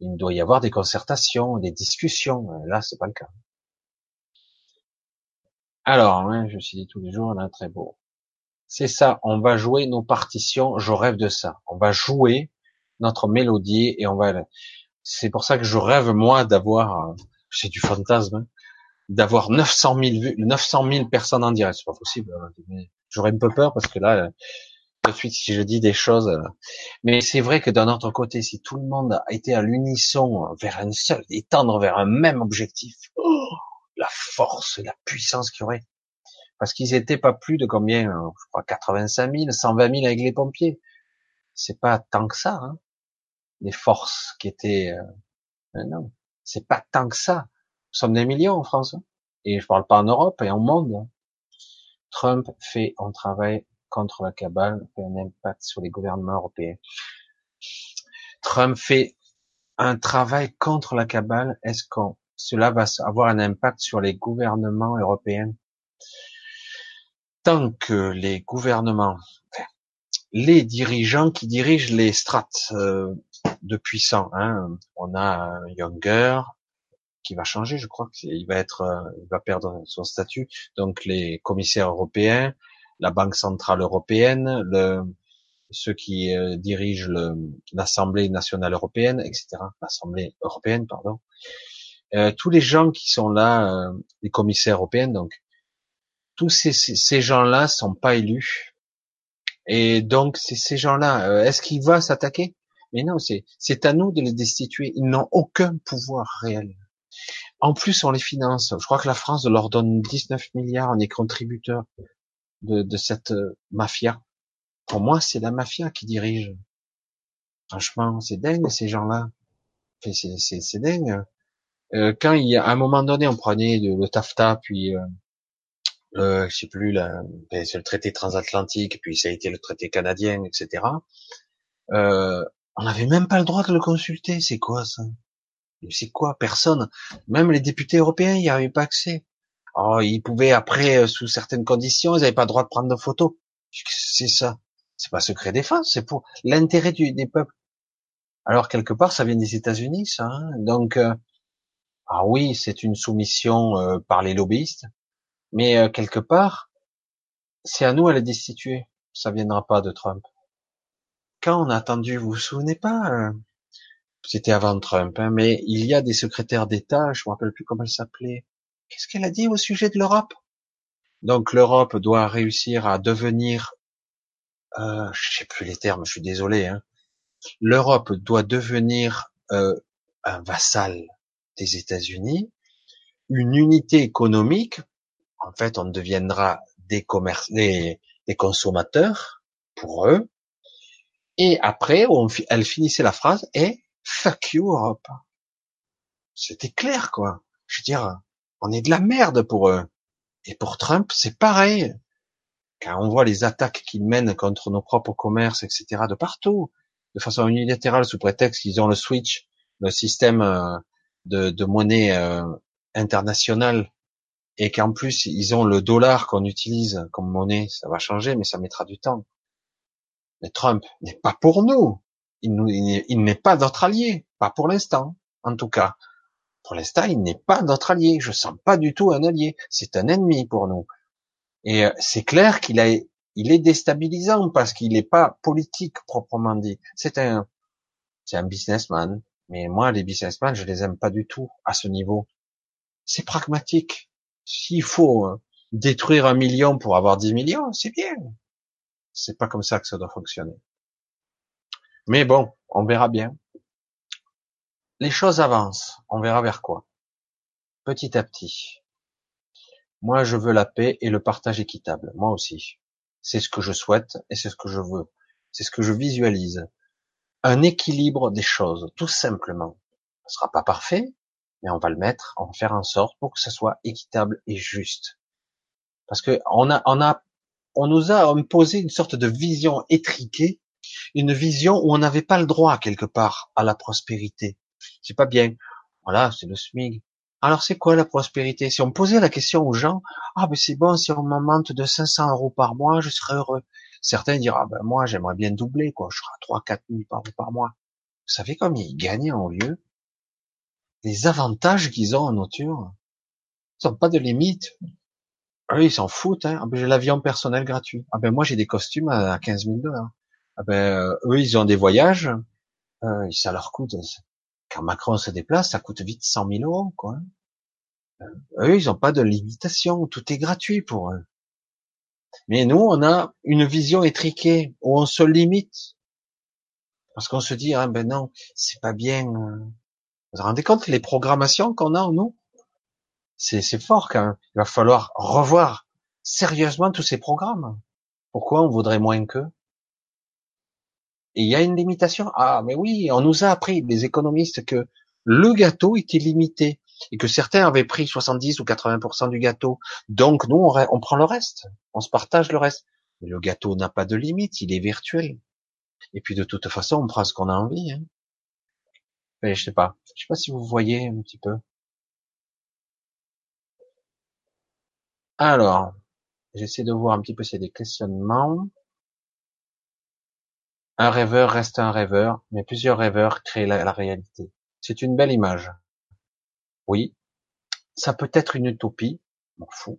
il doit y avoir des concertations, des discussions. Là, c'est pas le cas. Alors, hein, je me suis dit tous les jours, là, très beau. C'est ça, on va jouer nos partitions, je rêve de ça. On va jouer notre mélodie et on va... C'est pour ça que je rêve, moi, d'avoir... C'est du fantasme, hein, d'avoir 900 000 vues, 900 000 personnes en direct. C'est pas possible. Hein, j'aurais un peu peur parce que là, tout de suite, si je dis des choses, euh, mais c'est vrai que d'un autre côté, si tout le monde a été à l'unisson vers un seul, et tendre vers un même objectif, oh, la force la puissance qu'il y aurait. Parce qu'ils étaient pas plus de combien, euh, je crois 85 000, 120 000 avec les pompiers. C'est pas tant que ça, hein, les forces qui étaient. Euh... Non, c'est pas tant que ça. Nous sommes des millions en France. Hein. Et je parle pas en Europe et en monde. Hein. Trump fait un travail contre la cabale, fait un impact sur les gouvernements européens. Trump fait un travail contre la cabale. Est-ce que cela va avoir un impact sur les gouvernements européens? Tant que les gouvernements, les dirigeants qui dirigent les strates euh, de puissants, hein, on a Younger, qui va changer, je crois qu'il va être, euh, il va perdre son statut. Donc les commissaires européens, la Banque centrale européenne, le, ceux qui euh, dirigent l'Assemblée nationale européenne, etc. L'Assemblée européenne, pardon. Euh, tous les gens qui sont là, euh, les commissaires européens, donc tous ces, ces, gens-là sont pas élus. Et donc ces gens-là, est-ce qu'il va s'attaquer? Mais non, c'est à nous de les destituer. Ils n'ont aucun pouvoir réel. En plus, on les finance. Je crois que la France leur donne 19 milliards, on est contributeur de, cette euh, mafia. Pour moi, c'est la mafia qui dirige. Franchement, c'est dingue ces gens-là. C'est dingue. Euh, quand il y a, à un moment donné, on prenait le, TAFTA, puis euh, le, je sais plus, ben, c'est le traité transatlantique, puis ça a été le traité canadien, etc. Euh, on n'avait même pas le droit de le consulter. C'est quoi ça? C'est quoi Personne? Même les députés européens, n'y avait pas accès. Oh, ils pouvaient après, euh, sous certaines conditions, ils n'avaient pas le droit de prendre de photos. C'est ça. C'est pas secret défense, c'est pour l'intérêt des peuples. Alors quelque part, ça vient des États-Unis, ça. Hein. Donc, euh, ah oui, c'est une soumission euh, par les lobbyistes, mais quelque part, c'est à nous à les destituer. Ça viendra pas de Trump. Quand on a attendu, vous vous souvenez pas c'était avant Trump, hein, mais il y a des secrétaires d'État, je me rappelle plus comment elle s'appelait. Qu'est-ce qu'elle a dit au sujet de l'Europe? Donc l'Europe doit réussir à devenir, euh, je sais plus les termes, je suis désolé. Hein. L'Europe doit devenir euh, un vassal des États-Unis, une unité économique. En fait, on deviendra des, commerces, des consommateurs pour eux. Et après, elle finissait la phrase et fuck you Europe. C'était clair, quoi. Je veux dire, on est de la merde pour eux. Et pour Trump, c'est pareil. Quand on voit les attaques qu'il mène contre nos propres commerces, etc., de partout, de façon unilatérale, sous prétexte qu'ils ont le switch, le système euh, de, monnaie euh, internationale, et qu'en plus ils ont le dollar qu'on utilise comme monnaie, ça va changer, mais ça mettra du temps. Mais Trump n'est pas pour nous. Il, il n'est pas notre allié, pas pour l'instant, en tout cas. Pour l'instant, il n'est pas notre allié. Je sens pas du tout un allié. C'est un ennemi pour nous. Et euh, c'est clair qu'il est déstabilisant parce qu'il n'est pas politique proprement dit. C'est un, c'est un businessman. Mais moi, les businessmen, je les aime pas du tout à ce niveau. C'est pragmatique. S'il faut euh, détruire un million pour avoir dix millions, c'est bien. C'est pas comme ça que ça doit fonctionner. Mais bon, on verra bien. Les choses avancent. On verra vers quoi. Petit à petit. Moi, je veux la paix et le partage équitable. Moi aussi. C'est ce que je souhaite et c'est ce que je veux. C'est ce que je visualise. Un équilibre des choses, tout simplement. Ce sera pas parfait, mais on va le mettre, on va faire en sorte pour que ce soit équitable et juste. Parce que on a, on a, on nous a imposé une sorte de vision étriquée, une vision où on n'avait pas le droit quelque part à la prospérité. C'est pas bien. Voilà, c'est le SMIC. Alors c'est quoi la prospérité? Si on posait la question aux gens, ah ben c'est bon, si on m'augmente de 500 euros par mois, je serais heureux. Certains diront, ah ben moi j'aimerais bien doubler, quoi, je serai à 3 4 000 par, mois. Vous savez combien ils gagnent en lieu? Les avantages qu'ils ont en nature, ils n'ont pas de limite. Eux, ils s'en foutent. Hein. Ah ben, j'ai l'avion personnel gratuit. Ah ben moi j'ai des costumes à 15 000 dollars. Ah ben euh, eux, ils ont des voyages, euh, ça leur coûte quand Macron se déplace, ça coûte vite 100 000 euros, quoi. Euh, eux, ils n'ont pas de limitation, tout est gratuit pour eux. Mais nous, on a une vision étriquée où on se limite parce qu'on se dit ah ben non, c'est pas bien. Euh. Vous vous rendez compte les programmations qu'on a en nous? C'est c'est fort quand même. Il va falloir revoir sérieusement tous ces programmes. Pourquoi on voudrait moins qu'eux? Il y a une limitation. Ah, mais oui, on nous a appris, les économistes, que le gâteau était limité et que certains avaient pris 70 ou 80% du gâteau. Donc nous, on, prend le reste, on se partage le reste. Mais le gâteau n'a pas de limite, il est virtuel. Et puis de toute façon, on prend ce qu'on a envie. Hein. Mais je sais pas, je sais pas si vous voyez un petit peu. Alors, j'essaie de voir un petit peu s'il y a des questionnements. Un rêveur reste un rêveur, mais plusieurs rêveurs créent la, réalité. C'est une belle image. Oui, ça peut être une utopie, m'en fous.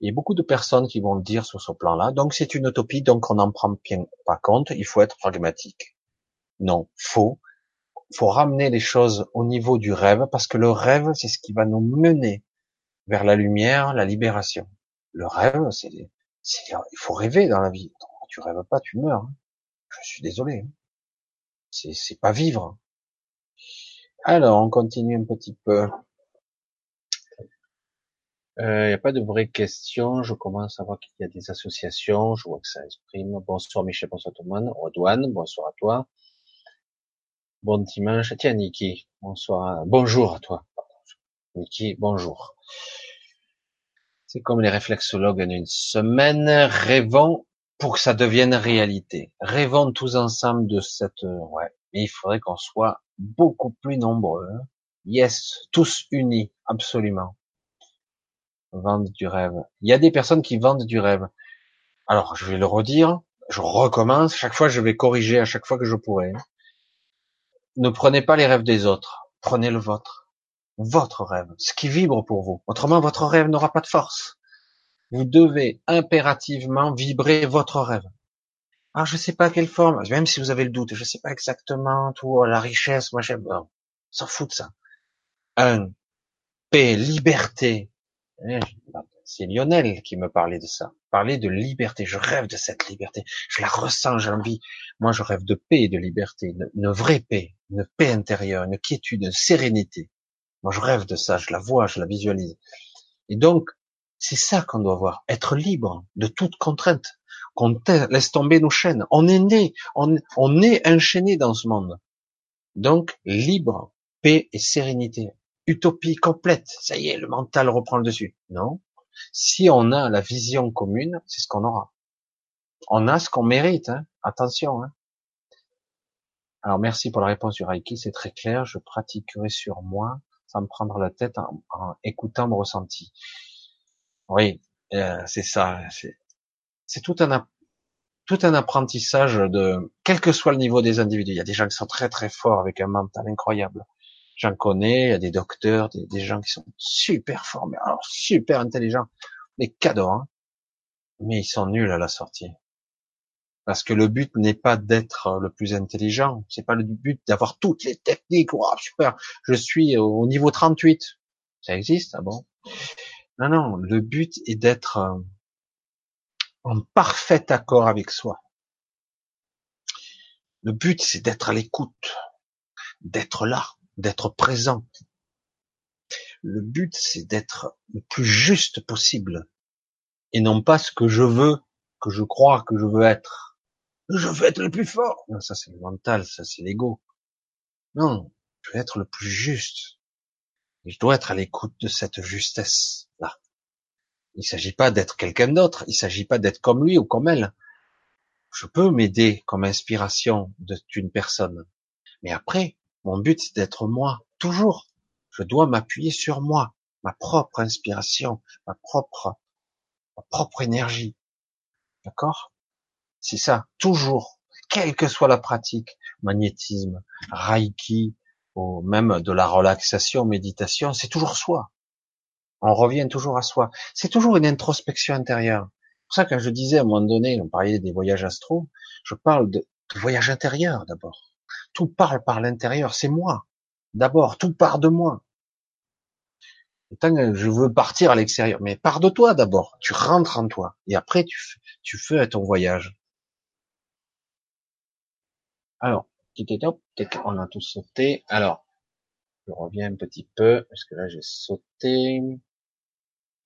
Il y a beaucoup de personnes qui vont le dire sur ce plan-là. Donc c'est une utopie, donc on n'en prend pas compte. Il faut être pragmatique. Non, faux. Faut ramener les choses au niveau du rêve, parce que le rêve, c'est ce qui va nous mener vers la lumière, la libération. Le rêve, c'est, il faut rêver dans la vie. Tu rêves pas, tu meurs. Hein. Je suis désolé. Hein. C'est, c'est pas vivre. Alors, on continue un petit peu. Il euh, n'y a pas de vraies questions. Je commence à voir qu'il y a des associations. Je vois que ça exprime. Bonsoir Michel, bonsoir tout le monde. Redouane, bonsoir à toi. Bon dimanche. Tiens, Niki, bonsoir. Bonjour à toi. Niki, bonjour. C'est comme les réflexologues en une semaine. Rêvons pour que ça devienne réalité. Rêvons tous ensemble de cette, euh, ouais. Mais il faudrait qu'on soit beaucoup plus nombreux. Yes, tous unis, absolument. Vendre du rêve. Il y a des personnes qui vendent du rêve. Alors, je vais le redire, je recommence, chaque fois je vais corriger à chaque fois que je pourrai. Ne prenez pas les rêves des autres, prenez le vôtre. Votre rêve, ce qui vibre pour vous. Autrement, votre rêve n'aura pas de force. Vous devez impérativement vibrer votre rêve. Alors je sais pas quelle forme, même si vous avez le doute, je sais pas exactement tout la richesse, moi j'aime, s'en fout de ça. Un, paix, liberté. Eh, c'est Lionel qui me parlait de ça. Parler de liberté. Je rêve de cette liberté. Je la ressens, j'ai envie. Moi, je rêve de paix et de liberté. Une, une, vraie paix. Une paix intérieure, une quiétude, une sérénité. Moi, je rêve de ça. Je la vois, je la visualise. Et donc, c'est ça qu'on doit voir, être libre de toute contrainte, qu'on laisse tomber nos chaînes. On est né, on, est enchaîné dans ce monde. Donc, libre, paix et sérénité. Utopie complète. Ça y est, le mental reprend le dessus. Non. Si on a la vision commune, c'est ce qu'on aura. On a ce qu'on mérite. Hein. Attention. Hein. Alors merci pour la réponse du Reiki, c'est très clair. Je pratiquerai sur moi sans me prendre la tête en écoutant mon ressenti. Oui, euh, c'est ça. C'est tout un tout un apprentissage de quel que soit le niveau des individus. Il y a des gens qui sont très très forts avec un mental incroyable. J'en connais, il y a des docteurs, des, gens qui sont super formés, alors super intelligents, des cadeaux, hein. mais ils sont nuls à la sortie. Parce que le but n'est pas d'être le plus intelligent, c'est pas le but d'avoir toutes les techniques. Wow, super, je suis au niveau 38. Ça existe, ah bon? Non, non, le but est d'être euh, en parfait accord avec soi. Le but, c'est d'être à l'écoute, d'être là, d'être présent. Le but, c'est d'être le plus juste possible et non pas ce que je veux, que je crois que je veux être je veux être le plus fort. Non, ça c'est le mental, ça c'est l'ego. Non, je veux être le plus juste. Je dois être à l'écoute de cette justesse-là. Il ne s'agit pas d'être quelqu'un d'autre, il ne s'agit pas d'être comme lui ou comme elle. Je peux m'aider comme inspiration d'une personne. Mais après, mon but c'est d'être moi, toujours. Je dois m'appuyer sur moi, ma propre inspiration, ma propre, ma propre énergie. D'accord? C'est ça, toujours, quelle que soit la pratique, magnétisme, reiki, ou même de la relaxation, méditation, c'est toujours soi. On revient toujours à soi. C'est toujours une introspection intérieure. C'est pour ça que je disais à un moment donné, on parlait des voyages astro, je parle de, voyage intérieur d'abord. Tout parle par l'intérieur, c'est moi. D'abord, tout part de moi. Je veux partir à l'extérieur, mais pars de toi d'abord. Tu rentres en toi et après tu, tu fais ton voyage. Alors, on a tout sauté. Alors, je reviens un petit peu, parce que là j'ai sauté.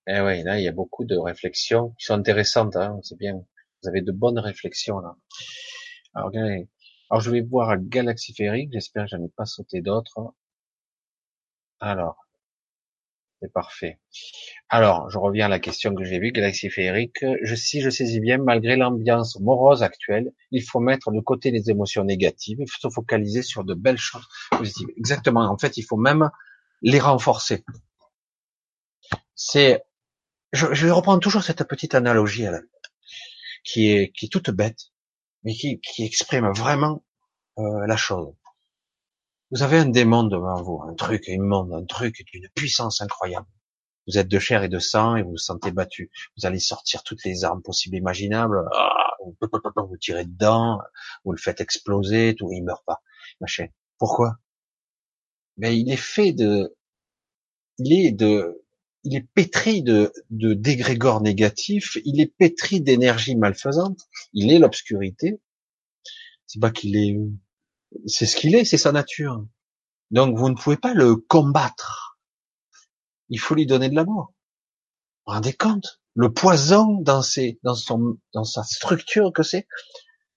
Eh oui, là il y a beaucoup de réflexions qui sont intéressantes, hein, c'est bien. Vous avez de bonnes réflexions là. Alors, alors je vais voir Galaxy Ferry, j'espère que j'en ai pas sauté d'autres. Alors, c'est parfait. Alors, je reviens à la question que j'ai vue, Galaxie Féerique. Je, si je saisis bien, malgré l'ambiance morose actuelle, il faut mettre de côté les émotions négatives, il faut se focaliser sur de belles choses positives. Exactement. En fait, il faut même les renforcer. C'est, je, je reprends toujours cette petite analogie qui est, qui est toute bête, mais qui, qui exprime vraiment euh, la chose. Vous avez un démon devant vous, un truc immonde, un truc d'une puissance incroyable. Vous êtes de chair et de sang et vous vous sentez battu. Vous allez sortir toutes les armes possibles et imaginables. Ah, vous tirez dedans, vous le faites exploser, tout, il meurt pas. Machin. Pourquoi? Mais il est fait de, il est de, il est pétri de, de dégrégores négatifs. Il est pétri d'énergie malfaisante. Il est l'obscurité. C'est pas qu'il est c'est ce qu'il est, c'est sa nature. Donc vous ne pouvez pas le combattre. Il faut lui donner de l'amour. Vous vous rendez compte? Le poison dans ses, dans son, dans sa structure que c'est.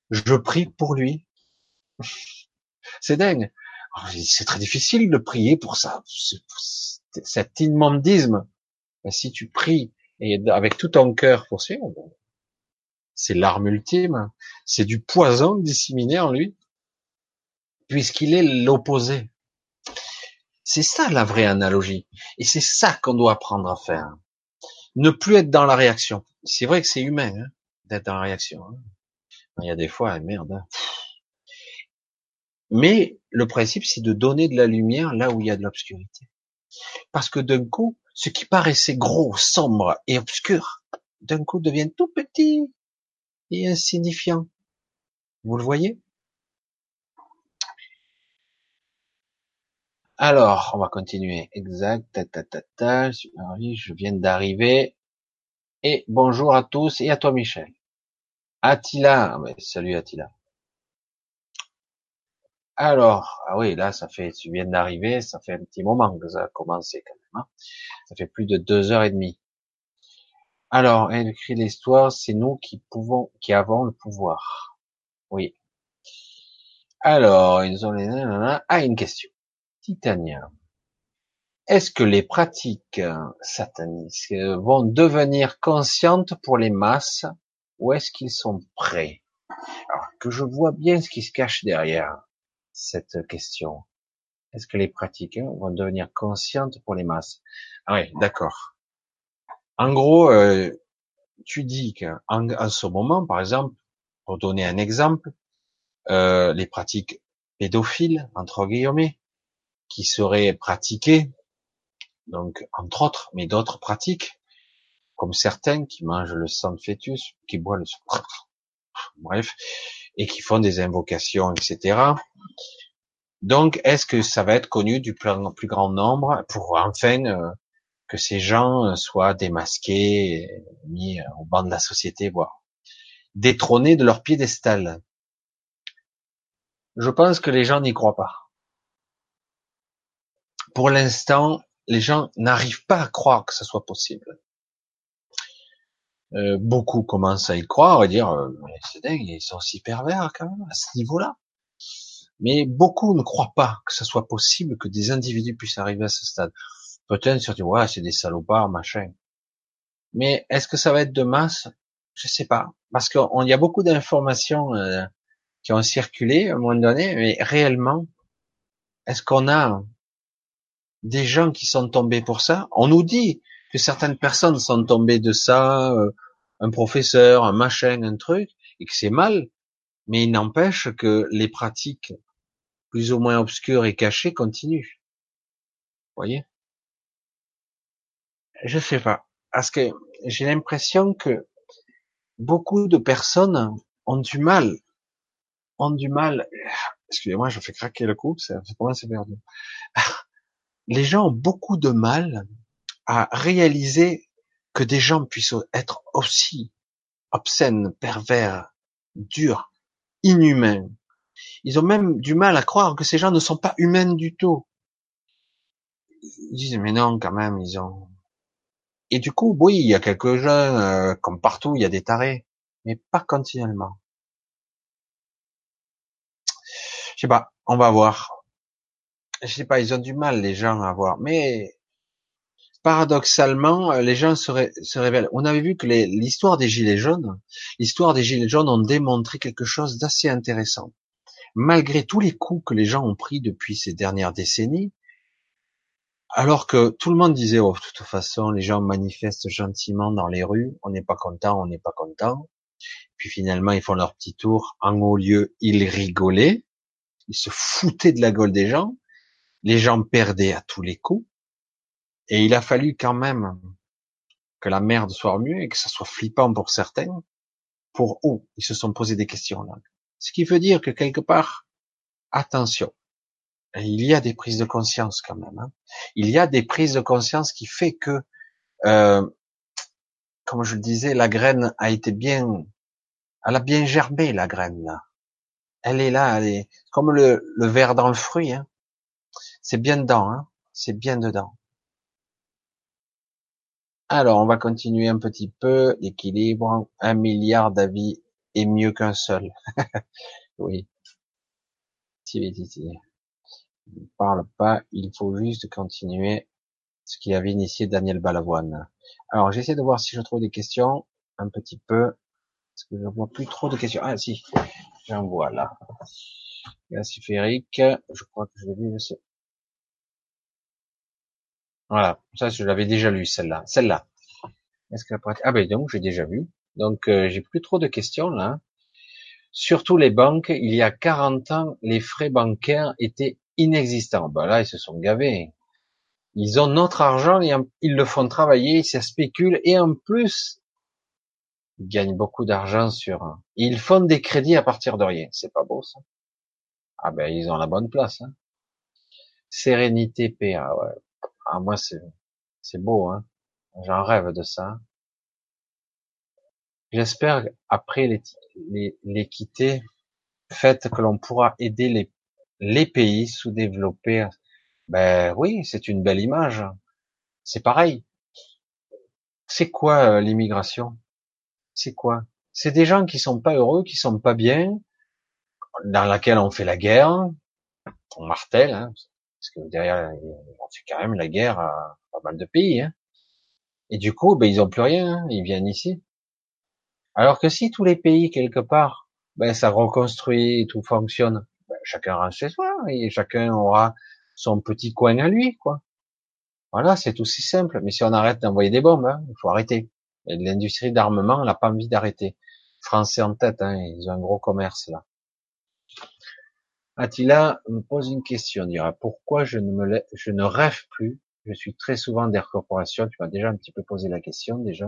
Je prie pour lui. C'est dingue. C'est très difficile de prier pour ça. Cet immondisme. Mais si tu pries et avec tout ton cœur pour ça, c'est l'arme ultime. C'est du poison disséminé en lui puisqu'il est l'opposé. C'est ça la vraie analogie. Et c'est ça qu'on doit apprendre à faire. Ne plus être dans la réaction. C'est vrai que c'est humain hein, d'être dans la réaction. Hein. Il y a des fois, merde. Hein. Mais le principe, c'est de donner de la lumière là où il y a de l'obscurité. Parce que d'un coup, ce qui paraissait gros, sombre et obscur, d'un coup devient tout petit et insignifiant. Vous le voyez? Alors, on va continuer. Exact. Ta, ta, ta, ta. Je viens d'arriver. Et bonjour à tous et à toi, Michel. Attila. Ah salut, Attila. Alors, ah oui, là, ça fait, tu viens d'arriver, ça fait un petit moment que ça a commencé quand même. Hein. Ça fait plus de deux heures et demie. Alors, elle écrit l'histoire, c'est nous qui pouvons, qui avons le pouvoir. Oui. Alors, ils ont les, ah, une question. Titania. Est-ce que les pratiques satanistes vont devenir conscientes pour les masses ou est-ce qu'ils sont prêts? Alors que je vois bien ce qui se cache derrière cette question. Est-ce que les pratiques vont devenir conscientes pour les masses? Ah oui, d'accord. En gros, euh, tu dis qu'en en ce moment, par exemple, pour donner un exemple, euh, les pratiques pédophiles, entre guillemets, qui seraient pratiquées, donc entre autres, mais d'autres pratiques, comme certains qui mangent le sang de fœtus, qui boivent le sang, bref, et qui font des invocations, etc. Donc, est-ce que ça va être connu du plus grand nombre pour enfin euh, que ces gens soient démasqués, mis au banc de la société, voire détrônés de leur piédestal? Je pense que les gens n'y croient pas. Pour l'instant, les gens n'arrivent pas à croire que ça soit possible. Euh, beaucoup commencent à y croire et dire euh, c'est dingue, ils sont si pervers quand même à ce niveau-là. Mais beaucoup ne croient pas que ce soit possible que des individus puissent arriver à ce stade. Peut-être sur du ouais, c'est des salopards, machin. Mais est-ce que ça va être de masse? Je sais pas, parce qu'il y a beaucoup d'informations euh, qui ont circulé à un moment donné, mais réellement, est-ce qu'on a des gens qui sont tombés pour ça On nous dit que certaines personnes sont tombées de ça, euh, un professeur, un machin, un truc, et que c'est mal, mais il n'empêche que les pratiques plus ou moins obscures et cachées continuent. Vous voyez? Je sais pas. Parce que j'ai l'impression que beaucoup de personnes ont du mal, ont du mal. Excusez-moi, je fais craquer le cou, c'est pour moi c'est perdu. Les gens ont beaucoup de mal à réaliser que des gens puissent être aussi obscènes, pervers, durs, inhumains, ils ont même du mal à croire que ces gens ne sont pas humains du tout. Ils disent, mais non, quand même, ils ont... Et du coup, oui, il y a quelques jeunes, euh, comme partout, il y a des tarés, mais pas continuellement. Je sais pas, on va voir. Je sais pas, ils ont du mal, les gens, à voir. Mais paradoxalement, les gens se, se révèlent. On avait vu que l'histoire des Gilets jaunes, l'histoire des Gilets jaunes ont démontré quelque chose d'assez intéressant malgré tous les coups que les gens ont pris depuis ces dernières décennies, alors que tout le monde disait, oh, de toute façon, les gens manifestent gentiment dans les rues, on n'est pas content, on n'est pas content. Puis finalement, ils font leur petit tour. En haut lieu, ils rigolaient, ils se foutaient de la gueule des gens. Les gens perdaient à tous les coups. Et il a fallu quand même que la merde soit mieux et que ça soit flippant pour certains. Pour où? Ils se sont posé des questions là. Ce qui veut dire que quelque part, attention, il y a des prises de conscience quand même. Hein. Il y a des prises de conscience qui fait que, euh, comme je le disais, la graine a été bien, elle a bien gerbé la graine là. Elle est là, elle est comme le, le verre dans le fruit. Hein. C'est bien dedans, hein. c'est bien dedans. Alors, on va continuer un petit peu l'équilibre. Un milliard d'avis est mieux qu'un seul. oui. Ne parle pas, il faut juste continuer ce qui avait initié Daniel Balavoine. Alors, j'essaie de voir si je trouve des questions, un petit peu, parce que je vois plus trop de questions. Ah, si, j'en vois là. Férique, je crois que je l'ai vu, Voilà, ça je l'avais déjà lu, celle-là. Celle-là. Est-ce que la Ah ben donc, j'ai déjà vu. Donc, euh, j'ai plus trop de questions là. Surtout les banques, il y a 40 ans, les frais bancaires étaient inexistants. Ben là, ils se sont gavés. Ils ont notre argent ils le font travailler, ça spécule et en plus, ils gagnent beaucoup d'argent sur. Ils font des crédits à partir de rien. C'est pas beau ça. Ah ben ils ont la bonne place. Hein. Sérénité PA, ouais. Ah moi c'est c'est beau, hein. J'en rêve de ça. J'espère après l'équité faite que l'on pourra aider les, les pays sous-développés. Ben oui, c'est une belle image. C'est pareil. C'est quoi euh, l'immigration? C'est quoi? C'est des gens qui sont pas heureux, qui sont pas bien, dans laquelle on fait la guerre, on martèle, hein, parce que derrière, on fait quand même la guerre à pas mal de pays. Hein. Et du coup, ben ils ont plus rien, hein. ils viennent ici. Alors que si tous les pays, quelque part, ben, ça reconstruit, tout fonctionne, ben, chacun rentre chez soi et chacun aura son petit coin à lui, quoi. Voilà, c'est aussi simple. Mais si on arrête d'envoyer des bombes, hein, il faut arrêter. L'industrie d'armement n'a pas envie d'arrêter. Français en tête, hein, ils ont un gros commerce là. Attila me pose une question, dira pourquoi je ne me rêve plus? Je suis très souvent des corporations. Tu m'as déjà un petit peu posé la question déjà.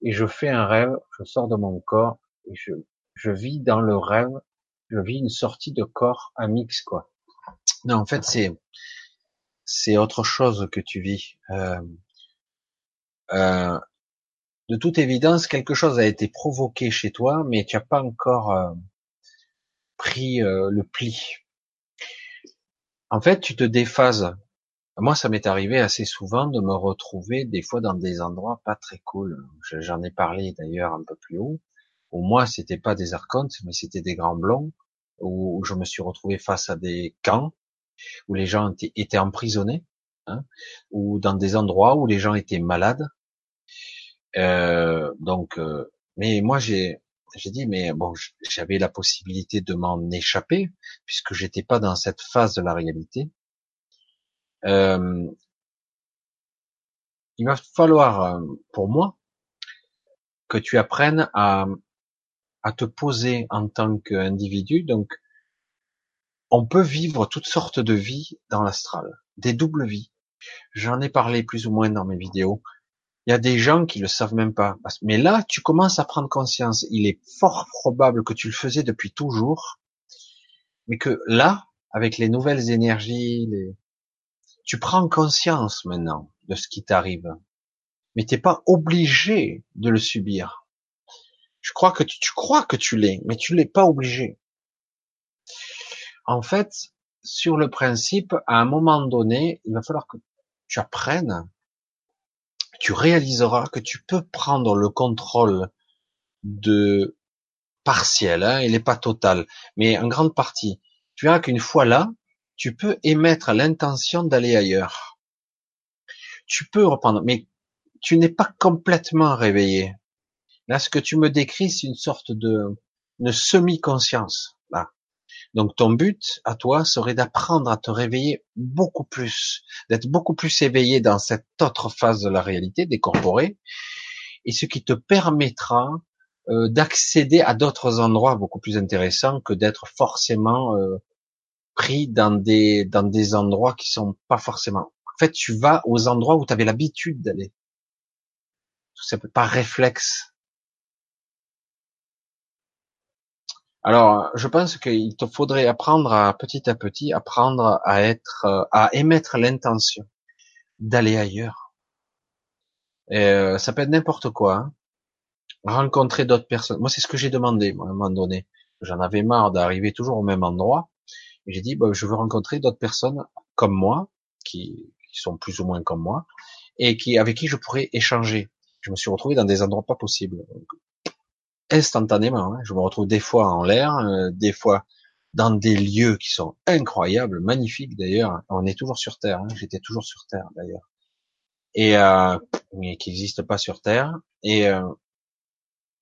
Et je fais un rêve, je sors de mon corps et je, vis dans le rêve, je vis une sortie de corps à mix quoi. Non, en fait c'est c'est autre chose que tu vis. Euh, euh, de toute évidence, quelque chose a été provoqué chez toi, mais tu n'as pas encore euh, pris euh, le pli. En fait, tu te déphases. Moi, ça m'est arrivé assez souvent de me retrouver des fois dans des endroits pas très cool. J'en ai parlé d'ailleurs un peu plus haut. Au moins, c'était pas des archontes, mais c'était des grands blonds où je me suis retrouvé face à des camps où les gens étaient, emprisonnés, hein, ou dans des endroits où les gens étaient malades. Euh, donc, euh, mais moi j'ai j'ai dit mais bon j'avais la possibilité de m'en échapper puisque j'étais pas dans cette phase de la réalité. Euh, il va falloir euh, pour moi que tu apprennes à à te poser en tant qu'individu donc on peut vivre toutes sortes de vies dans l'astral, des doubles vies. J'en ai parlé plus ou moins dans mes vidéos. Il y a des gens qui le savent même pas. Mais là, tu commences à prendre conscience. Il est fort probable que tu le faisais depuis toujours, mais que là, avec les nouvelles énergies, tu prends conscience maintenant de ce qui t'arrive. Mais t'es pas obligé de le subir. Je crois que tu, tu crois que tu l'es, mais tu l'es pas obligé. En fait, sur le principe, à un moment donné, il va falloir que tu apprennes, tu réaliseras que tu peux prendre le contrôle de partiel, hein, il n'est pas total, mais en grande partie. Tu verras qu'une fois là, tu peux émettre l'intention d'aller ailleurs. Tu peux reprendre, mais tu n'es pas complètement réveillé. Là, ce que tu me décris, c'est une sorte de, de semi-conscience. Là. Donc ton but à toi serait d'apprendre à te réveiller beaucoup plus, d'être beaucoup plus éveillé dans cette autre phase de la réalité, décorporée, et ce qui te permettra euh, d'accéder à d'autres endroits beaucoup plus intéressants que d'être forcément euh, pris dans des dans des endroits qui sont pas forcément. En fait, tu vas aux endroits où tu avais l'habitude d'aller. Ça peut pas réflexe. Alors, je pense qu'il te faudrait apprendre à petit à petit, apprendre à être, euh, à émettre l'intention d'aller ailleurs. Euh, ça peut être n'importe quoi. Hein. Rencontrer d'autres personnes. Moi, c'est ce que j'ai demandé à un moment donné. J'en avais marre d'arriver toujours au même endroit. J'ai dit, bah, je veux rencontrer d'autres personnes comme moi, qui, qui, sont plus ou moins comme moi, et qui avec qui je pourrais échanger. Je me suis retrouvé dans des endroits pas possibles instantanément. Hein. Je me retrouve des fois en l'air, euh, des fois dans des lieux qui sont incroyables, magnifiques d'ailleurs. On est toujours sur Terre. Hein. J'étais toujours sur Terre d'ailleurs, et euh, mais qui n'existe pas sur Terre. Et euh,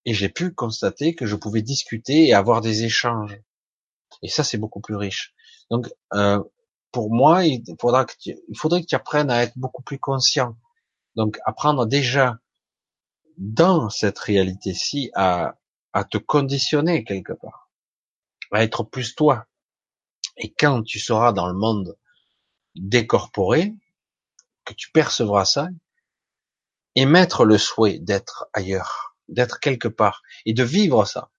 et j'ai pu constater que je pouvais discuter et avoir des échanges. Et ça, c'est beaucoup plus riche. Donc, euh, pour moi, il faudra que tu, il faudrait que tu apprennes à être beaucoup plus conscient. Donc, apprendre déjà dans cette réalité-ci à, à te conditionner quelque part, à être plus toi. Et quand tu seras dans le monde décorporé, que tu percevras ça, émettre le souhait d'être ailleurs, d'être quelque part, et de vivre ça.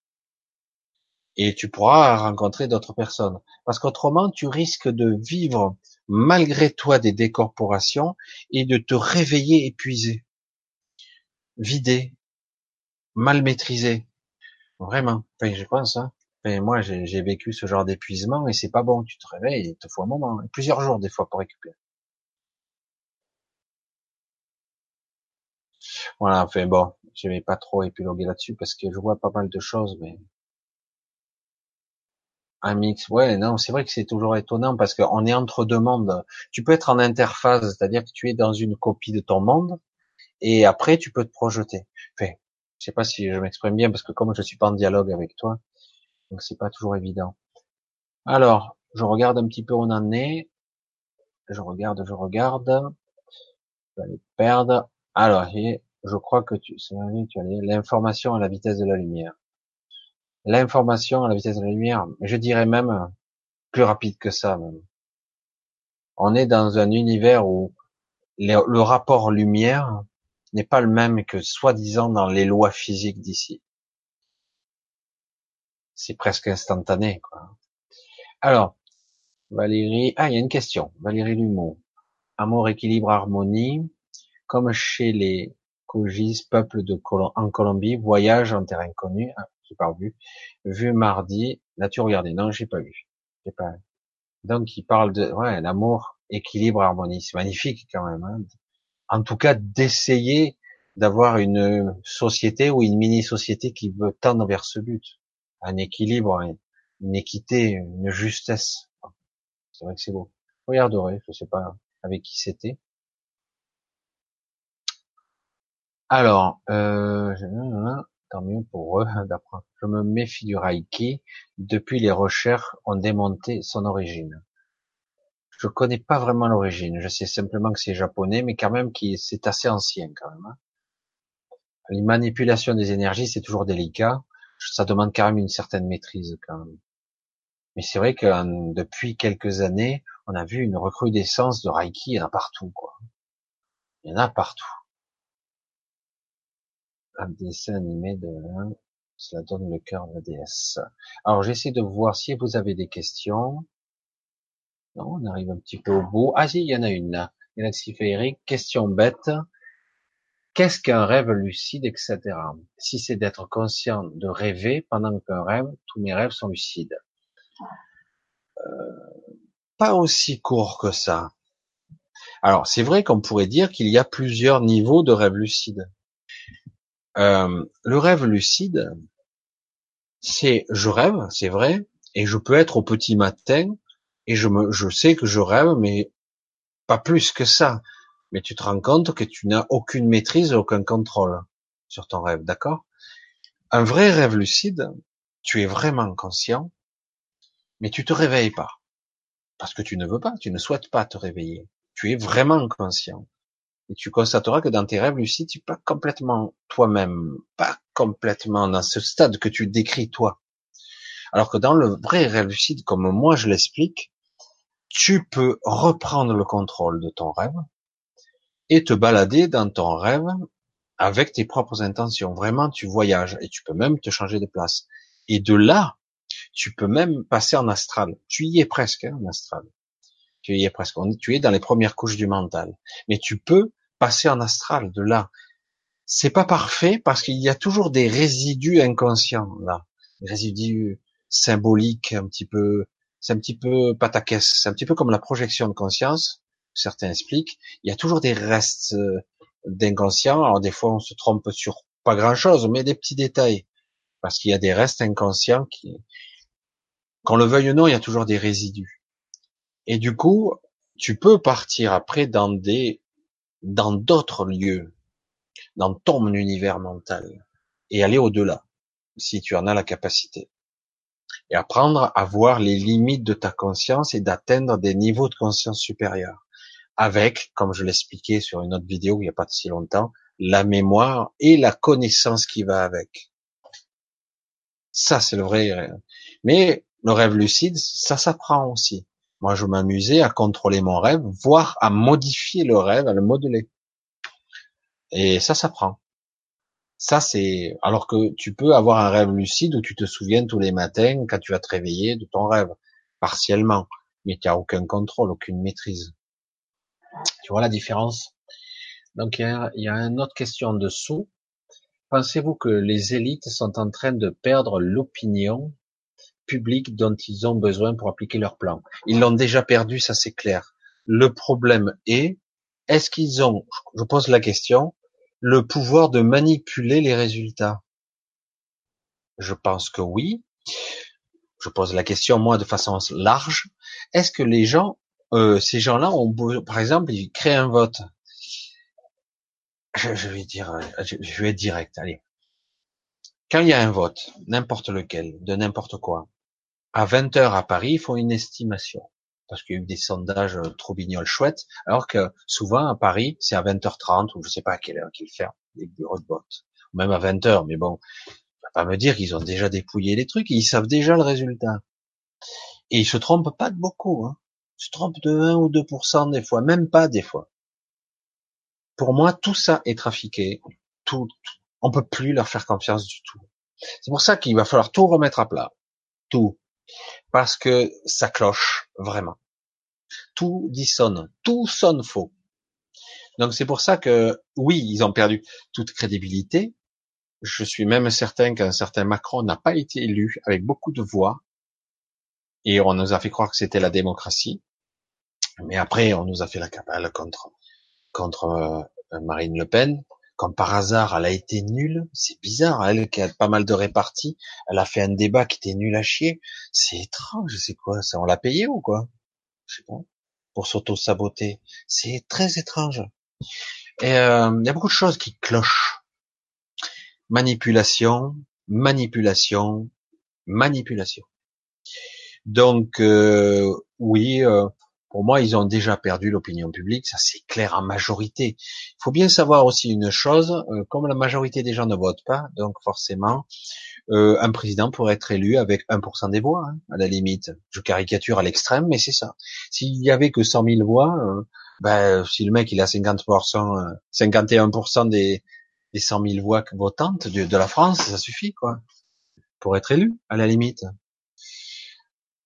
Et tu pourras rencontrer d'autres personnes. Parce qu'autrement, tu risques de vivre malgré toi des décorporations et de te réveiller épuisé vidé, mal maîtrisé. Vraiment. Enfin, je pense, hein. moi, j'ai vécu ce genre d'épuisement et c'est pas bon. Tu te réveilles, il te faut un moment, plusieurs jours des fois pour récupérer. Voilà, enfin bon, je vais pas trop épiloguer là-dessus parce que je vois pas mal de choses, mais un mix, ouais, non, c'est vrai que c'est toujours étonnant parce qu'on est entre deux mondes. Tu peux être en interface, c'est-à-dire que tu es dans une copie de ton monde, et après tu peux te projeter. Enfin, je sais pas si je m'exprime bien parce que comme je suis pas en dialogue avec toi, donc c'est pas toujours évident. Alors, je regarde un petit peu où on en est. Je regarde, je regarde. peux aller perdre. Alors, je crois que tu, as l'information à la vitesse de la lumière. L'information à la vitesse de la lumière, je dirais même plus rapide que ça. On est dans un univers où le rapport lumière n'est pas le même que soi-disant dans les lois physiques d'ici. C'est presque instantané, quoi. Alors, Valérie, ah, il y a une question. Valérie Lumont. Amour, équilibre, harmonie. Comme chez les Kogis, peuple de en Colombie, voyage en terre inconnue. Ah, j'ai pas vu. Vu mardi. L'as-tu regardé? Non, j'ai pas vu. J'ai pas. Donc, il parle de, ouais, l'amour, équilibre, harmonie. C'est magnifique, quand même, hein. En tout cas, d'essayer d'avoir une société ou une mini-société qui veut tendre vers ce but. Un équilibre, une équité, une justesse. C'est vrai que c'est beau. Regarderez, je sais pas avec qui c'était. Alors, euh, tant mieux pour eux d'apprendre. Je me méfie du Reiki. Depuis les recherches ont démonté son origine. Je connais pas vraiment l'origine. Je sais simplement que c'est japonais, mais quand même c'est assez ancien quand même. Hein. Les manipulations des énergies, c'est toujours délicat. Ça demande quand même une certaine maîtrise quand même. Mais c'est vrai que euh, depuis quelques années, on a vu une recrudescence de Reiki, il y en a partout, quoi. Il y en a partout. Un dessin animé de cela donne le cœur de la déesse. Alors j'essaie de voir si vous avez des questions. On arrive un petit peu au bout. Ah si, il y en a une là. Galaxie féerique, question bête. Qu'est-ce qu'un rêve lucide, etc. Si c'est d'être conscient de rêver pendant qu'un rêve, tous mes rêves sont lucides. Euh, pas aussi court que ça. Alors, c'est vrai qu'on pourrait dire qu'il y a plusieurs niveaux de rêve lucide. Euh, le rêve lucide, c'est je rêve, c'est vrai, et je peux être au petit matin et je me, je sais que je rêve, mais pas plus que ça. Mais tu te rends compte que tu n'as aucune maîtrise, aucun contrôle sur ton rêve, d'accord? Un vrai rêve lucide, tu es vraiment conscient, mais tu te réveilles pas. Parce que tu ne veux pas, tu ne souhaites pas te réveiller. Tu es vraiment conscient. Et tu constateras que dans tes rêves lucides, tu n'es pas complètement toi-même, pas complètement dans ce stade que tu décris toi. Alors que dans le vrai rêve lucide, comme moi je l'explique, tu peux reprendre le contrôle de ton rêve et te balader dans ton rêve avec tes propres intentions. Vraiment, tu voyages et tu peux même te changer de place. Et de là, tu peux même passer en astral. Tu y es presque, hein, en astral. Tu y es presque. Tu es dans les premières couches du mental. Mais tu peux passer en astral de là. C'est pas parfait parce qu'il y a toujours des résidus inconscients là, des résidus symboliques un petit peu. C'est un petit peu pataquès. C'est un petit peu comme la projection de conscience. Certains expliquent. Il y a toujours des restes euh, d'inconscient. Alors des fois on se trompe sur pas grand chose, mais des petits détails parce qu'il y a des restes inconscients qui, qu'on le veuille ou non, il y a toujours des résidus. Et du coup, tu peux partir après dans des, dans d'autres lieux, dans ton univers mental, et aller au-delà, si tu en as la capacité. Et apprendre à voir les limites de ta conscience et d'atteindre des niveaux de conscience supérieurs. Avec, comme je l'expliquais sur une autre vidéo il n'y a pas si longtemps, la mémoire et la connaissance qui va avec. Ça, c'est le vrai. Mais le rêve lucide, ça s'apprend aussi. Moi, je m'amusais à contrôler mon rêve, voire à modifier le rêve, à le modeler. Et ça s'apprend. Ça, c'est, alors que tu peux avoir un rêve lucide où tu te souviens tous les matins quand tu vas te réveiller de ton rêve, partiellement. Mais tu n'as aucun contrôle, aucune maîtrise. Tu vois la différence? Donc, il y a, y a une autre question en dessous. Pensez-vous que les élites sont en train de perdre l'opinion public dont ils ont besoin pour appliquer leur plan? Ils l'ont déjà perdu, ça c'est clair. Le problème est, est-ce qu'ils ont, je pose la question, le pouvoir de manipuler les résultats Je pense que oui. Je pose la question moi de façon large. Est-ce que les gens, euh, ces gens-là ont, par exemple, ils créent un vote? Je, vais dire, je, je vais être direct. Allez, quand il y a un vote, n'importe lequel, de n'importe quoi, à 20 heures à Paris, ils font une estimation. Parce qu'il y a eu des sondages euh, trop bignoles chouettes, alors que souvent à Paris, c'est à 20h30 ou je sais pas à quelle heure qu'ils ferment les bureaux de vote, même à 20h, mais bon, pas me dire qu'ils ont déjà dépouillé les trucs, ils savent déjà le résultat. Et ils se trompent pas de beaucoup, hein. Ils se trompent de 1 ou 2% des fois, même pas des fois. Pour moi, tout ça est trafiqué. Tout, on peut plus leur faire confiance du tout. C'est pour ça qu'il va falloir tout remettre à plat. Tout. Parce que ça cloche, vraiment. Tout dissonne. Tout sonne faux. Donc c'est pour ça que, oui, ils ont perdu toute crédibilité. Je suis même certain qu'un certain Macron n'a pas été élu avec beaucoup de voix. Et on nous a fait croire que c'était la démocratie. Mais après, on nous a fait la cabale contre contre euh, Marine Le Pen. Comme par hasard, elle a été nulle. C'est bizarre, elle qui a pas mal de réparties, elle a fait un débat qui était nul à chier. C'est étrange, c'est quoi ça? On l'a payé ou quoi? Je sais pas. Pour s'auto-saboter. C'est très étrange. Et euh, il y a beaucoup de choses qui clochent. Manipulation, manipulation, manipulation. Donc euh, oui, euh, pour moi, ils ont déjà perdu l'opinion publique, ça c'est clair en majorité. Il faut bien savoir aussi une chose, euh, comme la majorité des gens ne votent pas, donc forcément, euh, un président pourrait être élu avec 1% des voix, hein, à la limite. Je caricature à l'extrême, mais c'est ça. S'il y avait que 100 000 voix, euh, ben, si le mec il a 50%, 51% des, des 100 000 voix votantes de la France, ça suffit, quoi, pour être élu, à la limite.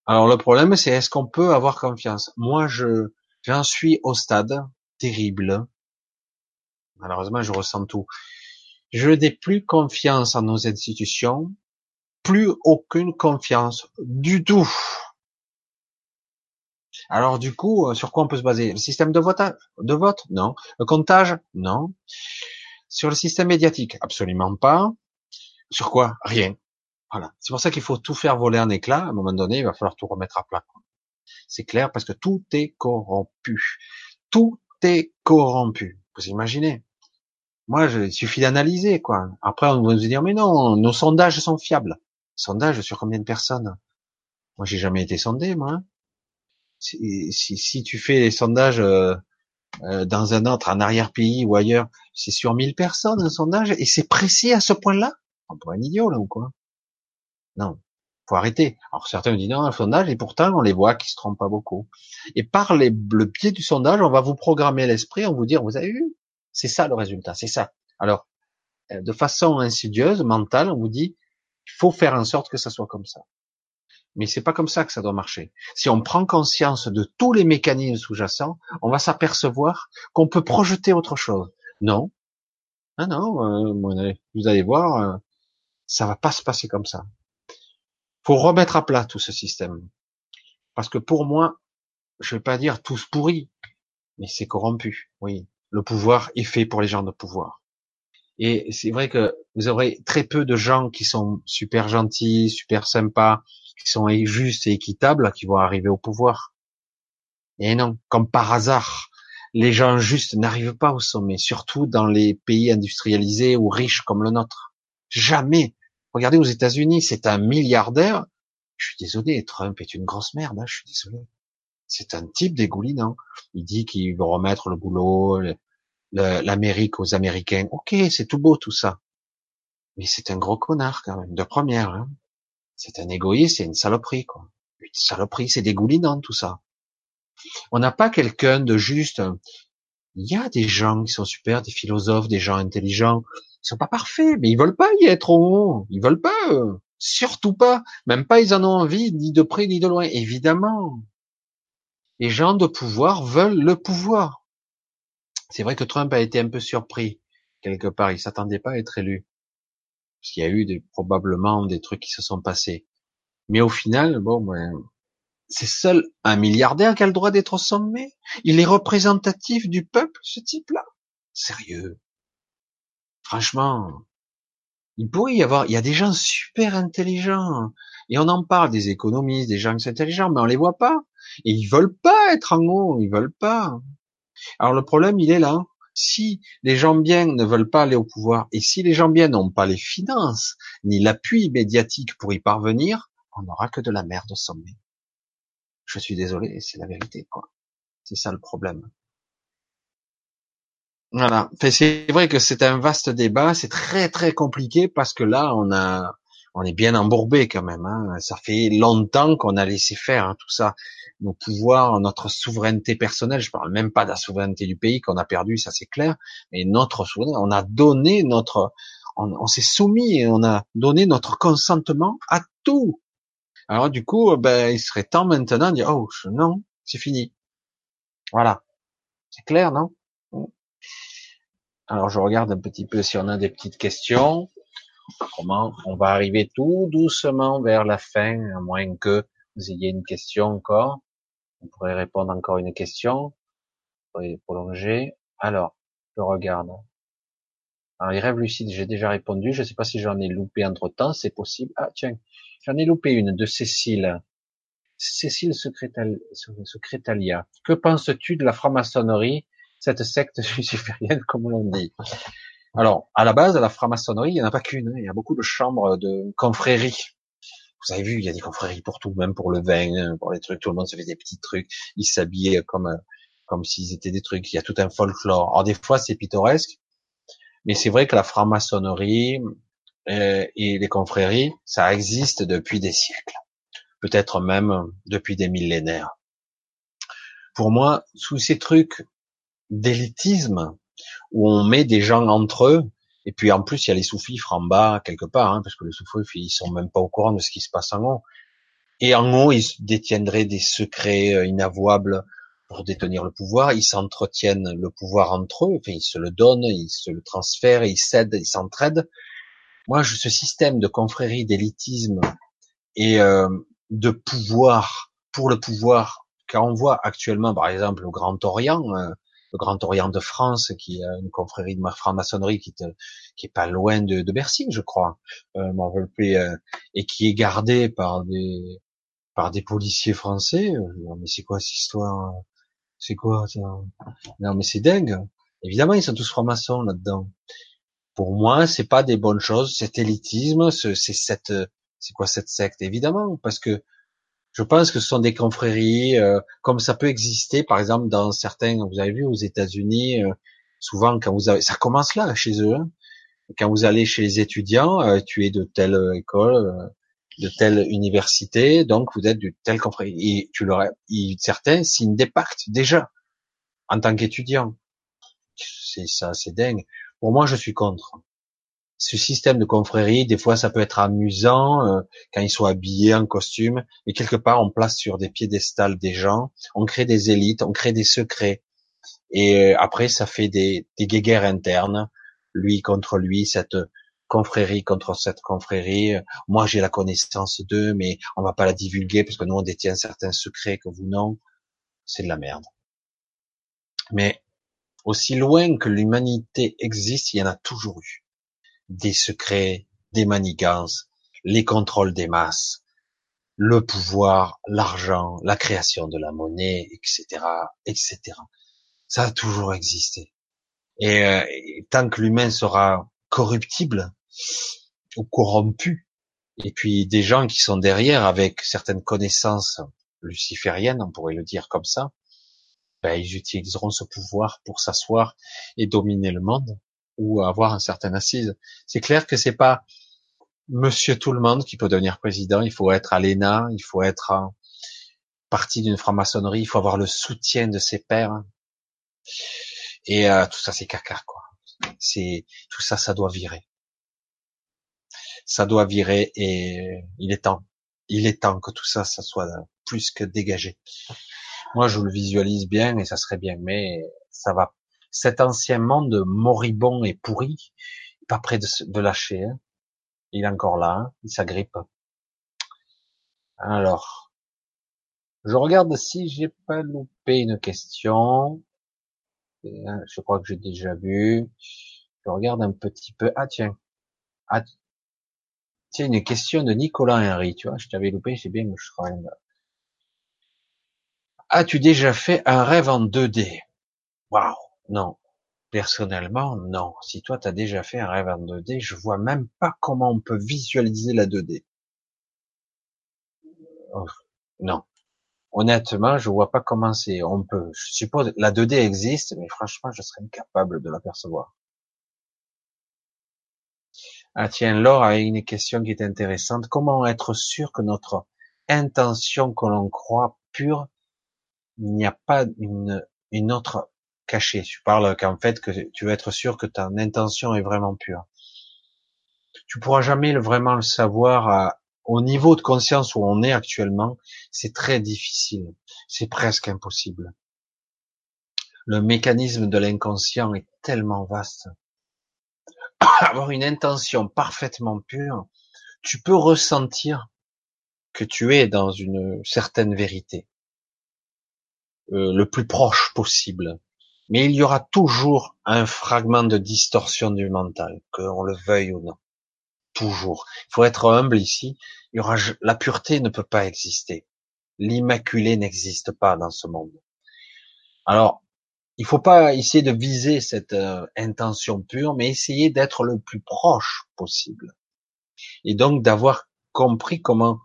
Alors le problème, c'est est-ce qu'on peut avoir confiance? Moi, je j'en suis au stade terrible. Malheureusement, je ressens tout. Je n'ai plus confiance en nos institutions, plus aucune confiance du tout. Alors du coup, euh, sur quoi on peut se baser? Le système de vote, de vote? Non. Le comptage? Non. Sur le système médiatique? Absolument pas. Sur quoi? Rien. Voilà. C'est pour ça qu'il faut tout faire voler en éclats. À un moment donné, il va falloir tout remettre à plat. C'est clair parce que tout est corrompu. Tout est corrompu. Vous imaginez? Moi, il suffit d'analyser, quoi. Après, on va nous dire, mais non, nos sondages sont fiables. Sondages sur combien de personnes? Moi, j'ai jamais été sondé, moi. Si, si, si tu fais les sondages euh, euh, dans un autre, en arrière-pays ou ailleurs, c'est sur 1000 personnes un sondage et c'est précis à ce point-là? On un idiot là ou quoi? Non, faut arrêter. Alors certains me disent non, un sondage, et pourtant on les voit qui se trompent pas beaucoup. Et par les, le pied du sondage, on va vous programmer l'esprit, on vous dire, vous avez vu, c'est ça le résultat, c'est ça. Alors, euh, de façon insidieuse, mentale, on vous dit, il faut faire en sorte que ça soit comme ça. Mais c'est pas comme ça que ça doit marcher. Si on prend conscience de tous les mécanismes sous-jacents, on va s'apercevoir qu'on peut projeter autre chose. Non, ah non, euh, vous allez voir, euh, ça va pas se passer comme ça faut remettre à plat tout ce système. Parce que pour moi, je vais pas dire tous pourris, mais c'est corrompu. Oui, le pouvoir est fait pour les gens de pouvoir. Et c'est vrai que vous aurez très peu de gens qui sont super gentils, super sympas, qui sont justes et équitables, qui vont arriver au pouvoir. Et non, comme par hasard, les gens justes n'arrivent pas au sommet, surtout dans les pays industrialisés ou riches comme le nôtre. Jamais. Regardez aux États-Unis, c'est un milliardaire. Je suis désolé, Trump est une grosse merde. Hein, je suis désolé. C'est un type dégoulinant. Il dit qu'il veut remettre le boulot, l'Amérique aux Américains. Ok, c'est tout beau tout ça. Mais c'est un gros connard quand même, de première. Hein. C'est un égoïste, c'est une saloperie quoi. Une saloperie, c'est dégoulinant tout ça. On n'a pas quelqu'un de juste. Il y a des gens qui sont super, des philosophes, des gens intelligents, ils sont pas parfaits, mais ils veulent pas y être au haut. Ils veulent pas, surtout pas. Même pas, ils en ont envie, ni de près ni de loin. Évidemment, les gens de pouvoir veulent le pouvoir. C'est vrai que Trump a été un peu surpris quelque part. Il s'attendait pas à être élu, parce qu'il y a eu probablement des trucs qui se sont passés. Mais au final, bon, ben, c'est seul un milliardaire qui a le droit d'être au sommet. Il est représentatif du peuple, ce type-là. Sérieux. Franchement, il pourrait y avoir, il y a des gens super intelligents, et on en parle des économistes, des gens intelligents, mais on les voit pas, et ils veulent pas être en haut, ils veulent pas. Alors le problème, il est là. Si les gens bien ne veulent pas aller au pouvoir, et si les gens bien n'ont pas les finances, ni l'appui médiatique pour y parvenir, on n'aura que de la merde au sommet. Je suis désolé, c'est la vérité, quoi. C'est ça le problème. Voilà. C'est vrai que c'est un vaste débat, c'est très très compliqué parce que là, on a, on est bien embourbé quand même. Hein. Ça fait longtemps qu'on a laissé faire hein, tout ça, nos pouvoirs, notre souveraineté personnelle. Je parle même pas de la souveraineté du pays qu'on a perdu, ça c'est clair, mais notre souveraineté, on a donné notre, on, s'est soumis et on a donné notre consentement à tout. Alors du coup, ben, il serait temps maintenant de dire, oh non, c'est fini. Voilà. C'est clair, non? Alors je regarde un petit peu si on a des petites questions. Comment on va arriver tout doucement vers la fin, à moins que vous ayez une question encore. On pourrait répondre encore une question. Vous pourriez prolonger. Alors, je regarde. Alors, les rêves lucides, j'ai déjà répondu. Je ne sais pas si j'en ai loupé entre temps. C'est possible. Ah, tiens. J'en ai loupé une de Cécile. Cécile Secretalia. Que penses-tu de la franc-maçonnerie, cette secte luciférienne, comme l'on dit? Alors, à la base, la franc-maçonnerie, il n'y en a pas qu'une. Hein. Il y a beaucoup de chambres de confréries. Vous avez vu, il y a des confréries pour tout, même pour le vin, pour les trucs. Tout le monde se fait des petits trucs. Ils s'habillaient comme comme s'ils étaient des trucs. Il y a tout un folklore. Alors des fois, c'est pittoresque, mais c'est vrai que la franc-maçonnerie et les confréries, ça existe depuis des siècles, peut-être même depuis des millénaires. Pour moi, sous ces trucs d'élitisme, où on met des gens entre eux, et puis en plus il y a les sous-fifres en bas quelque part, hein, parce que les sous-fifres ils sont même pas au courant de ce qui se passe en haut. Et en haut ils détiendraient des secrets euh, inavouables pour détenir le pouvoir. Ils s'entretiennent le pouvoir entre eux, ils se le donnent, ils se le transfèrent, ils cèdent, ils s'entraident. Moi, je, ce système de confrérie, d'élitisme et euh, de pouvoir pour le pouvoir, car on voit actuellement, par exemple, au Grand Orient, euh, le Grand Orient de France, qui a une confrérie de franc-maçonnerie qui, qui est pas loin de, de Bercy, je crois, euh, euh, et qui est gardé par des par des policiers français. Non, mais c'est quoi cette histoire C'est quoi ça? Non, mais c'est dingue. Évidemment, ils sont tous francs-maçons là-dedans pour moi, c'est pas des bonnes choses. Cet élitisme, c'est cette, c'est quoi cette secte Évidemment, parce que je pense que ce sont des confréries, euh, comme ça peut exister, par exemple, dans certains, vous avez vu aux États-Unis, euh, souvent quand vous avez, ça commence là chez eux. Hein. quand vous allez chez les étudiants, euh, tu es de telle école, de telle université, donc vous êtes de telle confrérie. Et tu leur, certains signent des pactes déjà en tant qu'étudiant. C'est ça, c'est dingue. Pour moi, je suis contre. Ce système de confrérie, des fois, ça peut être amusant euh, quand ils sont habillés en costume, mais quelque part, on place sur des piédestals des gens, on crée des élites, on crée des secrets, et euh, après, ça fait des, des guéguerres internes, lui contre lui, cette confrérie contre cette confrérie. Moi, j'ai la connaissance d'eux, mais on va pas la divulguer parce que nous, on détient certains secrets que vous non. C'est de la merde. Mais aussi loin que l'humanité existe, il y en a toujours eu. Des secrets, des manigances, les contrôles des masses, le pouvoir, l'argent, la création de la monnaie, etc., etc. Ça a toujours existé. Et, euh, tant que l'humain sera corruptible ou corrompu, et puis des gens qui sont derrière avec certaines connaissances lucifériennes, on pourrait le dire comme ça, ben, ils utiliseront ce pouvoir pour s'asseoir et dominer le monde ou avoir un certain assise. C'est clair que c'est pas Monsieur tout le monde qui peut devenir président. Il faut être à l'ENA, il faut être partie d'une franc-maçonnerie, il faut avoir le soutien de ses pairs. Et euh, tout ça, c'est caca, quoi. C'est tout ça, ça doit virer. Ça doit virer et il est temps. Il est temps que tout ça, ça soit plus que dégagé. Moi, je le visualise bien et ça serait bien, mais ça va. Cet ancien monde moribond et pourri, pas près de, lâcher. Hein. Il est encore là, hein. il s'agrippe. Alors, je regarde si j'ai pas loupé une question. Hein, je crois que j'ai déjà vu. Je regarde un petit peu. Ah tiens. Ah, tiens, une question de Nicolas Henry, tu vois, je t'avais loupé, j'ai bien, je travaille As-tu déjà fait un rêve en 2D Waouh, non. Personnellement, non. Si toi tu as déjà fait un rêve en 2D, je vois même pas comment on peut visualiser la 2D. non. honnêtement, je vois pas comment c'est. On peut, je suppose, la 2D existe, mais franchement, je serais incapable de l'apercevoir. Ah tiens, Laure a une question qui est intéressante. Comment être sûr que notre intention que l'on croit pure, il n'y a pas une, une autre cachée Tu parles qu'en fait que tu veux être sûr que ta intention est vraiment pure. Tu pourras jamais vraiment le savoir au niveau de conscience où on est actuellement, c'est très difficile, c'est presque impossible. Le mécanisme de l'inconscient est tellement vaste. Avoir une intention parfaitement pure, tu peux ressentir que tu es dans une certaine vérité, le plus proche possible. Mais il y aura toujours un fragment de distorsion du mental, qu'on le veuille ou non toujours. Il faut être humble ici. Il y aura, la pureté ne peut pas exister. L'immaculé n'existe pas dans ce monde. Alors, il faut pas essayer de viser cette euh, intention pure, mais essayer d'être le plus proche possible. Et donc d'avoir compris comment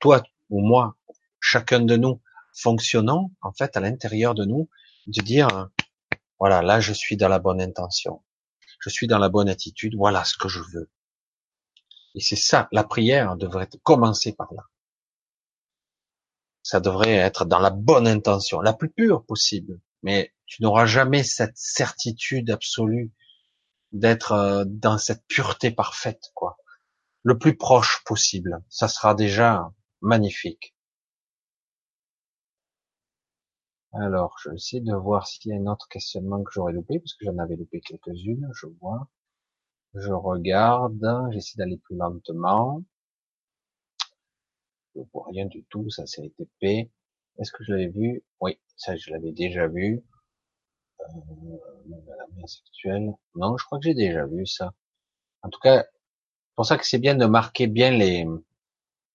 toi ou moi, chacun de nous, fonctionnons en fait à l'intérieur de nous, de dire voilà, là je suis dans la bonne intention, je suis dans la bonne attitude, voilà ce que je veux. Et c'est ça, la prière devrait commencer par là. Ça devrait être dans la bonne intention, la plus pure possible. Mais tu n'auras jamais cette certitude absolue d'être euh, dans cette pureté parfaite, quoi. Le plus proche possible. Ça sera déjà magnifique. Alors, je vais essayer de voir s'il y a un autre questionnement que j'aurais loupé, parce que j'en avais loupé quelques-unes, je vois. Je regarde, j'essaie d'aller plus lentement. Je vois rien du tout, ça c'est TP. Est-ce que je l'avais vu? Oui, ça je l'avais déjà vu. Euh. Non, je crois que j'ai déjà vu ça. En tout cas, c'est pour ça que c'est bien de marquer bien les,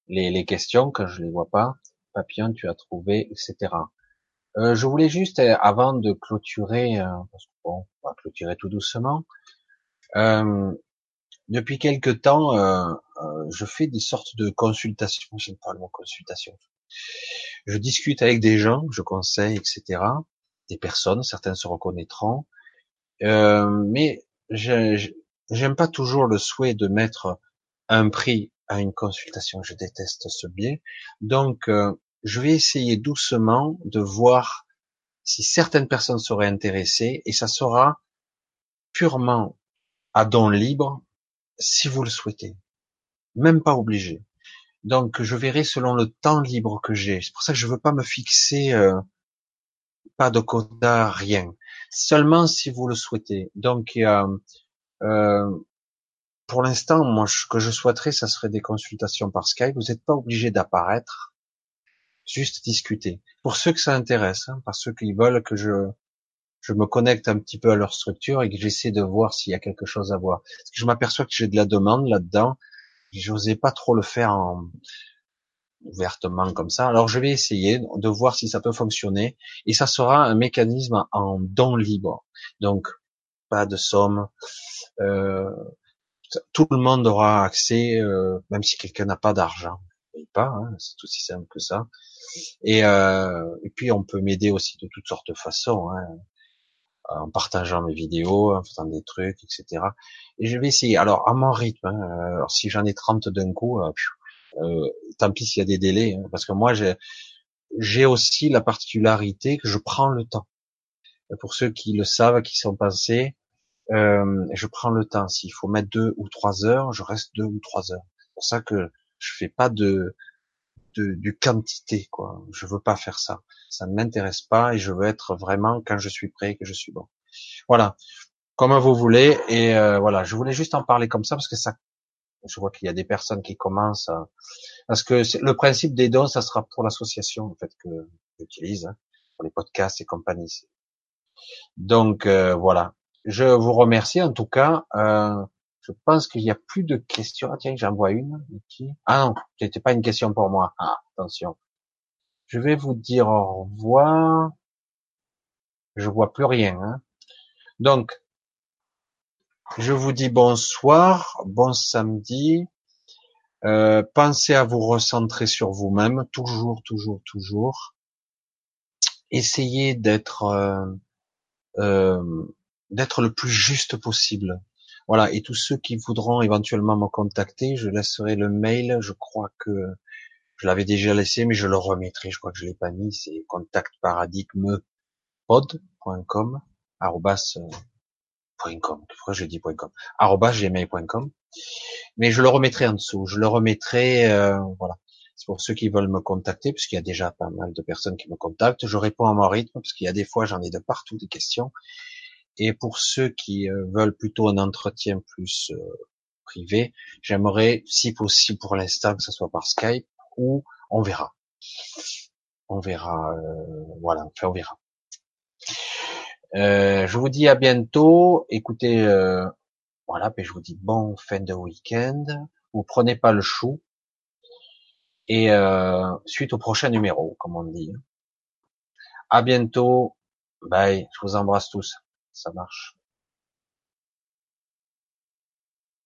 les, les questions quand je les vois pas. Papillon, tu as trouvé, etc. Euh, je voulais juste, euh, avant de clôturer, euh, parce que bon, on va clôturer tout doucement, euh, depuis quelque temps, je fais des sortes de consultations. J'aime pas le mot consultation. Je discute avec des gens, je conseille, etc. Des personnes, certains se reconnaîtront. Mais j'aime pas toujours le souhait de mettre un prix à une consultation. Je déteste ce biais. Donc, je vais essayer doucement de voir si certaines personnes seraient intéressées et ça sera purement à don libre si vous le souhaitez. Même pas obligé. Donc je verrai selon le temps libre que j'ai. C'est pour ça que je veux pas me fixer euh, pas de quota, rien. Seulement si vous le souhaitez. Donc euh, pour l'instant, moi ce que je souhaiterais, ça serait des consultations par Skype. Vous n'êtes pas obligé d'apparaître, juste discuter. Pour ceux que ça intéresse, hein, par ceux qui veulent que je je me connecte un petit peu à leur structure et que j'essaie de voir s'il y a quelque chose à voir. Parce que je m'aperçois que j'ai de la demande là-dedans. J'osais pas trop le faire en... ouvertement comme ça. Alors je vais essayer de voir si ça peut fonctionner et ça sera un mécanisme en don libre. Donc pas de somme. Euh, tout le monde aura accès, euh, même si quelqu'un n'a pas d'argent. Pas, hein, c'est aussi simple que ça. Et, euh, et puis on peut m'aider aussi de toutes sortes de façons. Hein en partageant mes vidéos, en faisant des trucs, etc. Et je vais essayer. Alors, à mon rythme, hein, alors, si j'en ai 30 d'un coup, euh, euh, tant pis s'il y a des délais, hein, parce que moi, j'ai, j'ai aussi la particularité que je prends le temps. Pour ceux qui le savent, qui sont passés, euh, je prends le temps. S'il faut mettre deux ou trois heures, je reste deux ou trois heures. C'est pour ça que je fais pas de, de, du quantité, quoi. Je veux pas faire ça. Ça ne m'intéresse pas et je veux être vraiment quand je suis prêt, que je suis bon. Voilà. Comme vous voulez. Et euh, voilà, je voulais juste en parler comme ça parce que ça, je vois qu'il y a des personnes qui commencent à... parce que le principe des dons, ça sera pour l'association en fait que j'utilise hein, pour les podcasts et compagnie. Donc euh, voilà. Je vous remercie en tout cas. Euh, je pense qu'il n'y a plus de questions. Ah, tiens, j'en vois une. Ah non, c'était pas une question pour moi. Ah, attention. Je vais vous dire au revoir. Je vois plus rien. Hein. Donc, je vous dis bonsoir, bon samedi. Euh, pensez à vous recentrer sur vous-même, toujours, toujours, toujours. essayer d'être euh, euh, d'être le plus juste possible. Voilà. Et tous ceux qui voudront éventuellement me contacter, je laisserai le mail. Je crois que je l'avais déjà laissé, mais je le remettrai. Je crois que je l'ai pas mis. C'est contactparadigmepod.com euh, .com. Pourquoi je .com? Mais je le remettrai en dessous. Je le remettrai. Euh, voilà. C'est pour ceux qui veulent me contacter, puisqu'il y a déjà pas mal de personnes qui me contactent. Je réponds à mon rythme, parce qu'il y a des fois, j'en ai de partout des questions. Et pour ceux qui euh, veulent plutôt un entretien plus euh, privé, j'aimerais, si possible pour l'instant, que ce soit par Skype ou on verra. On verra. Euh, voilà, enfin on verra. je vous dis à bientôt. Écoutez, voilà, puis je vous dis bon fin de week-end. Vous prenez pas le chou. Et suite au prochain numéro, comme on dit. À bientôt. Bye. Je vous embrasse tous. Ça marche.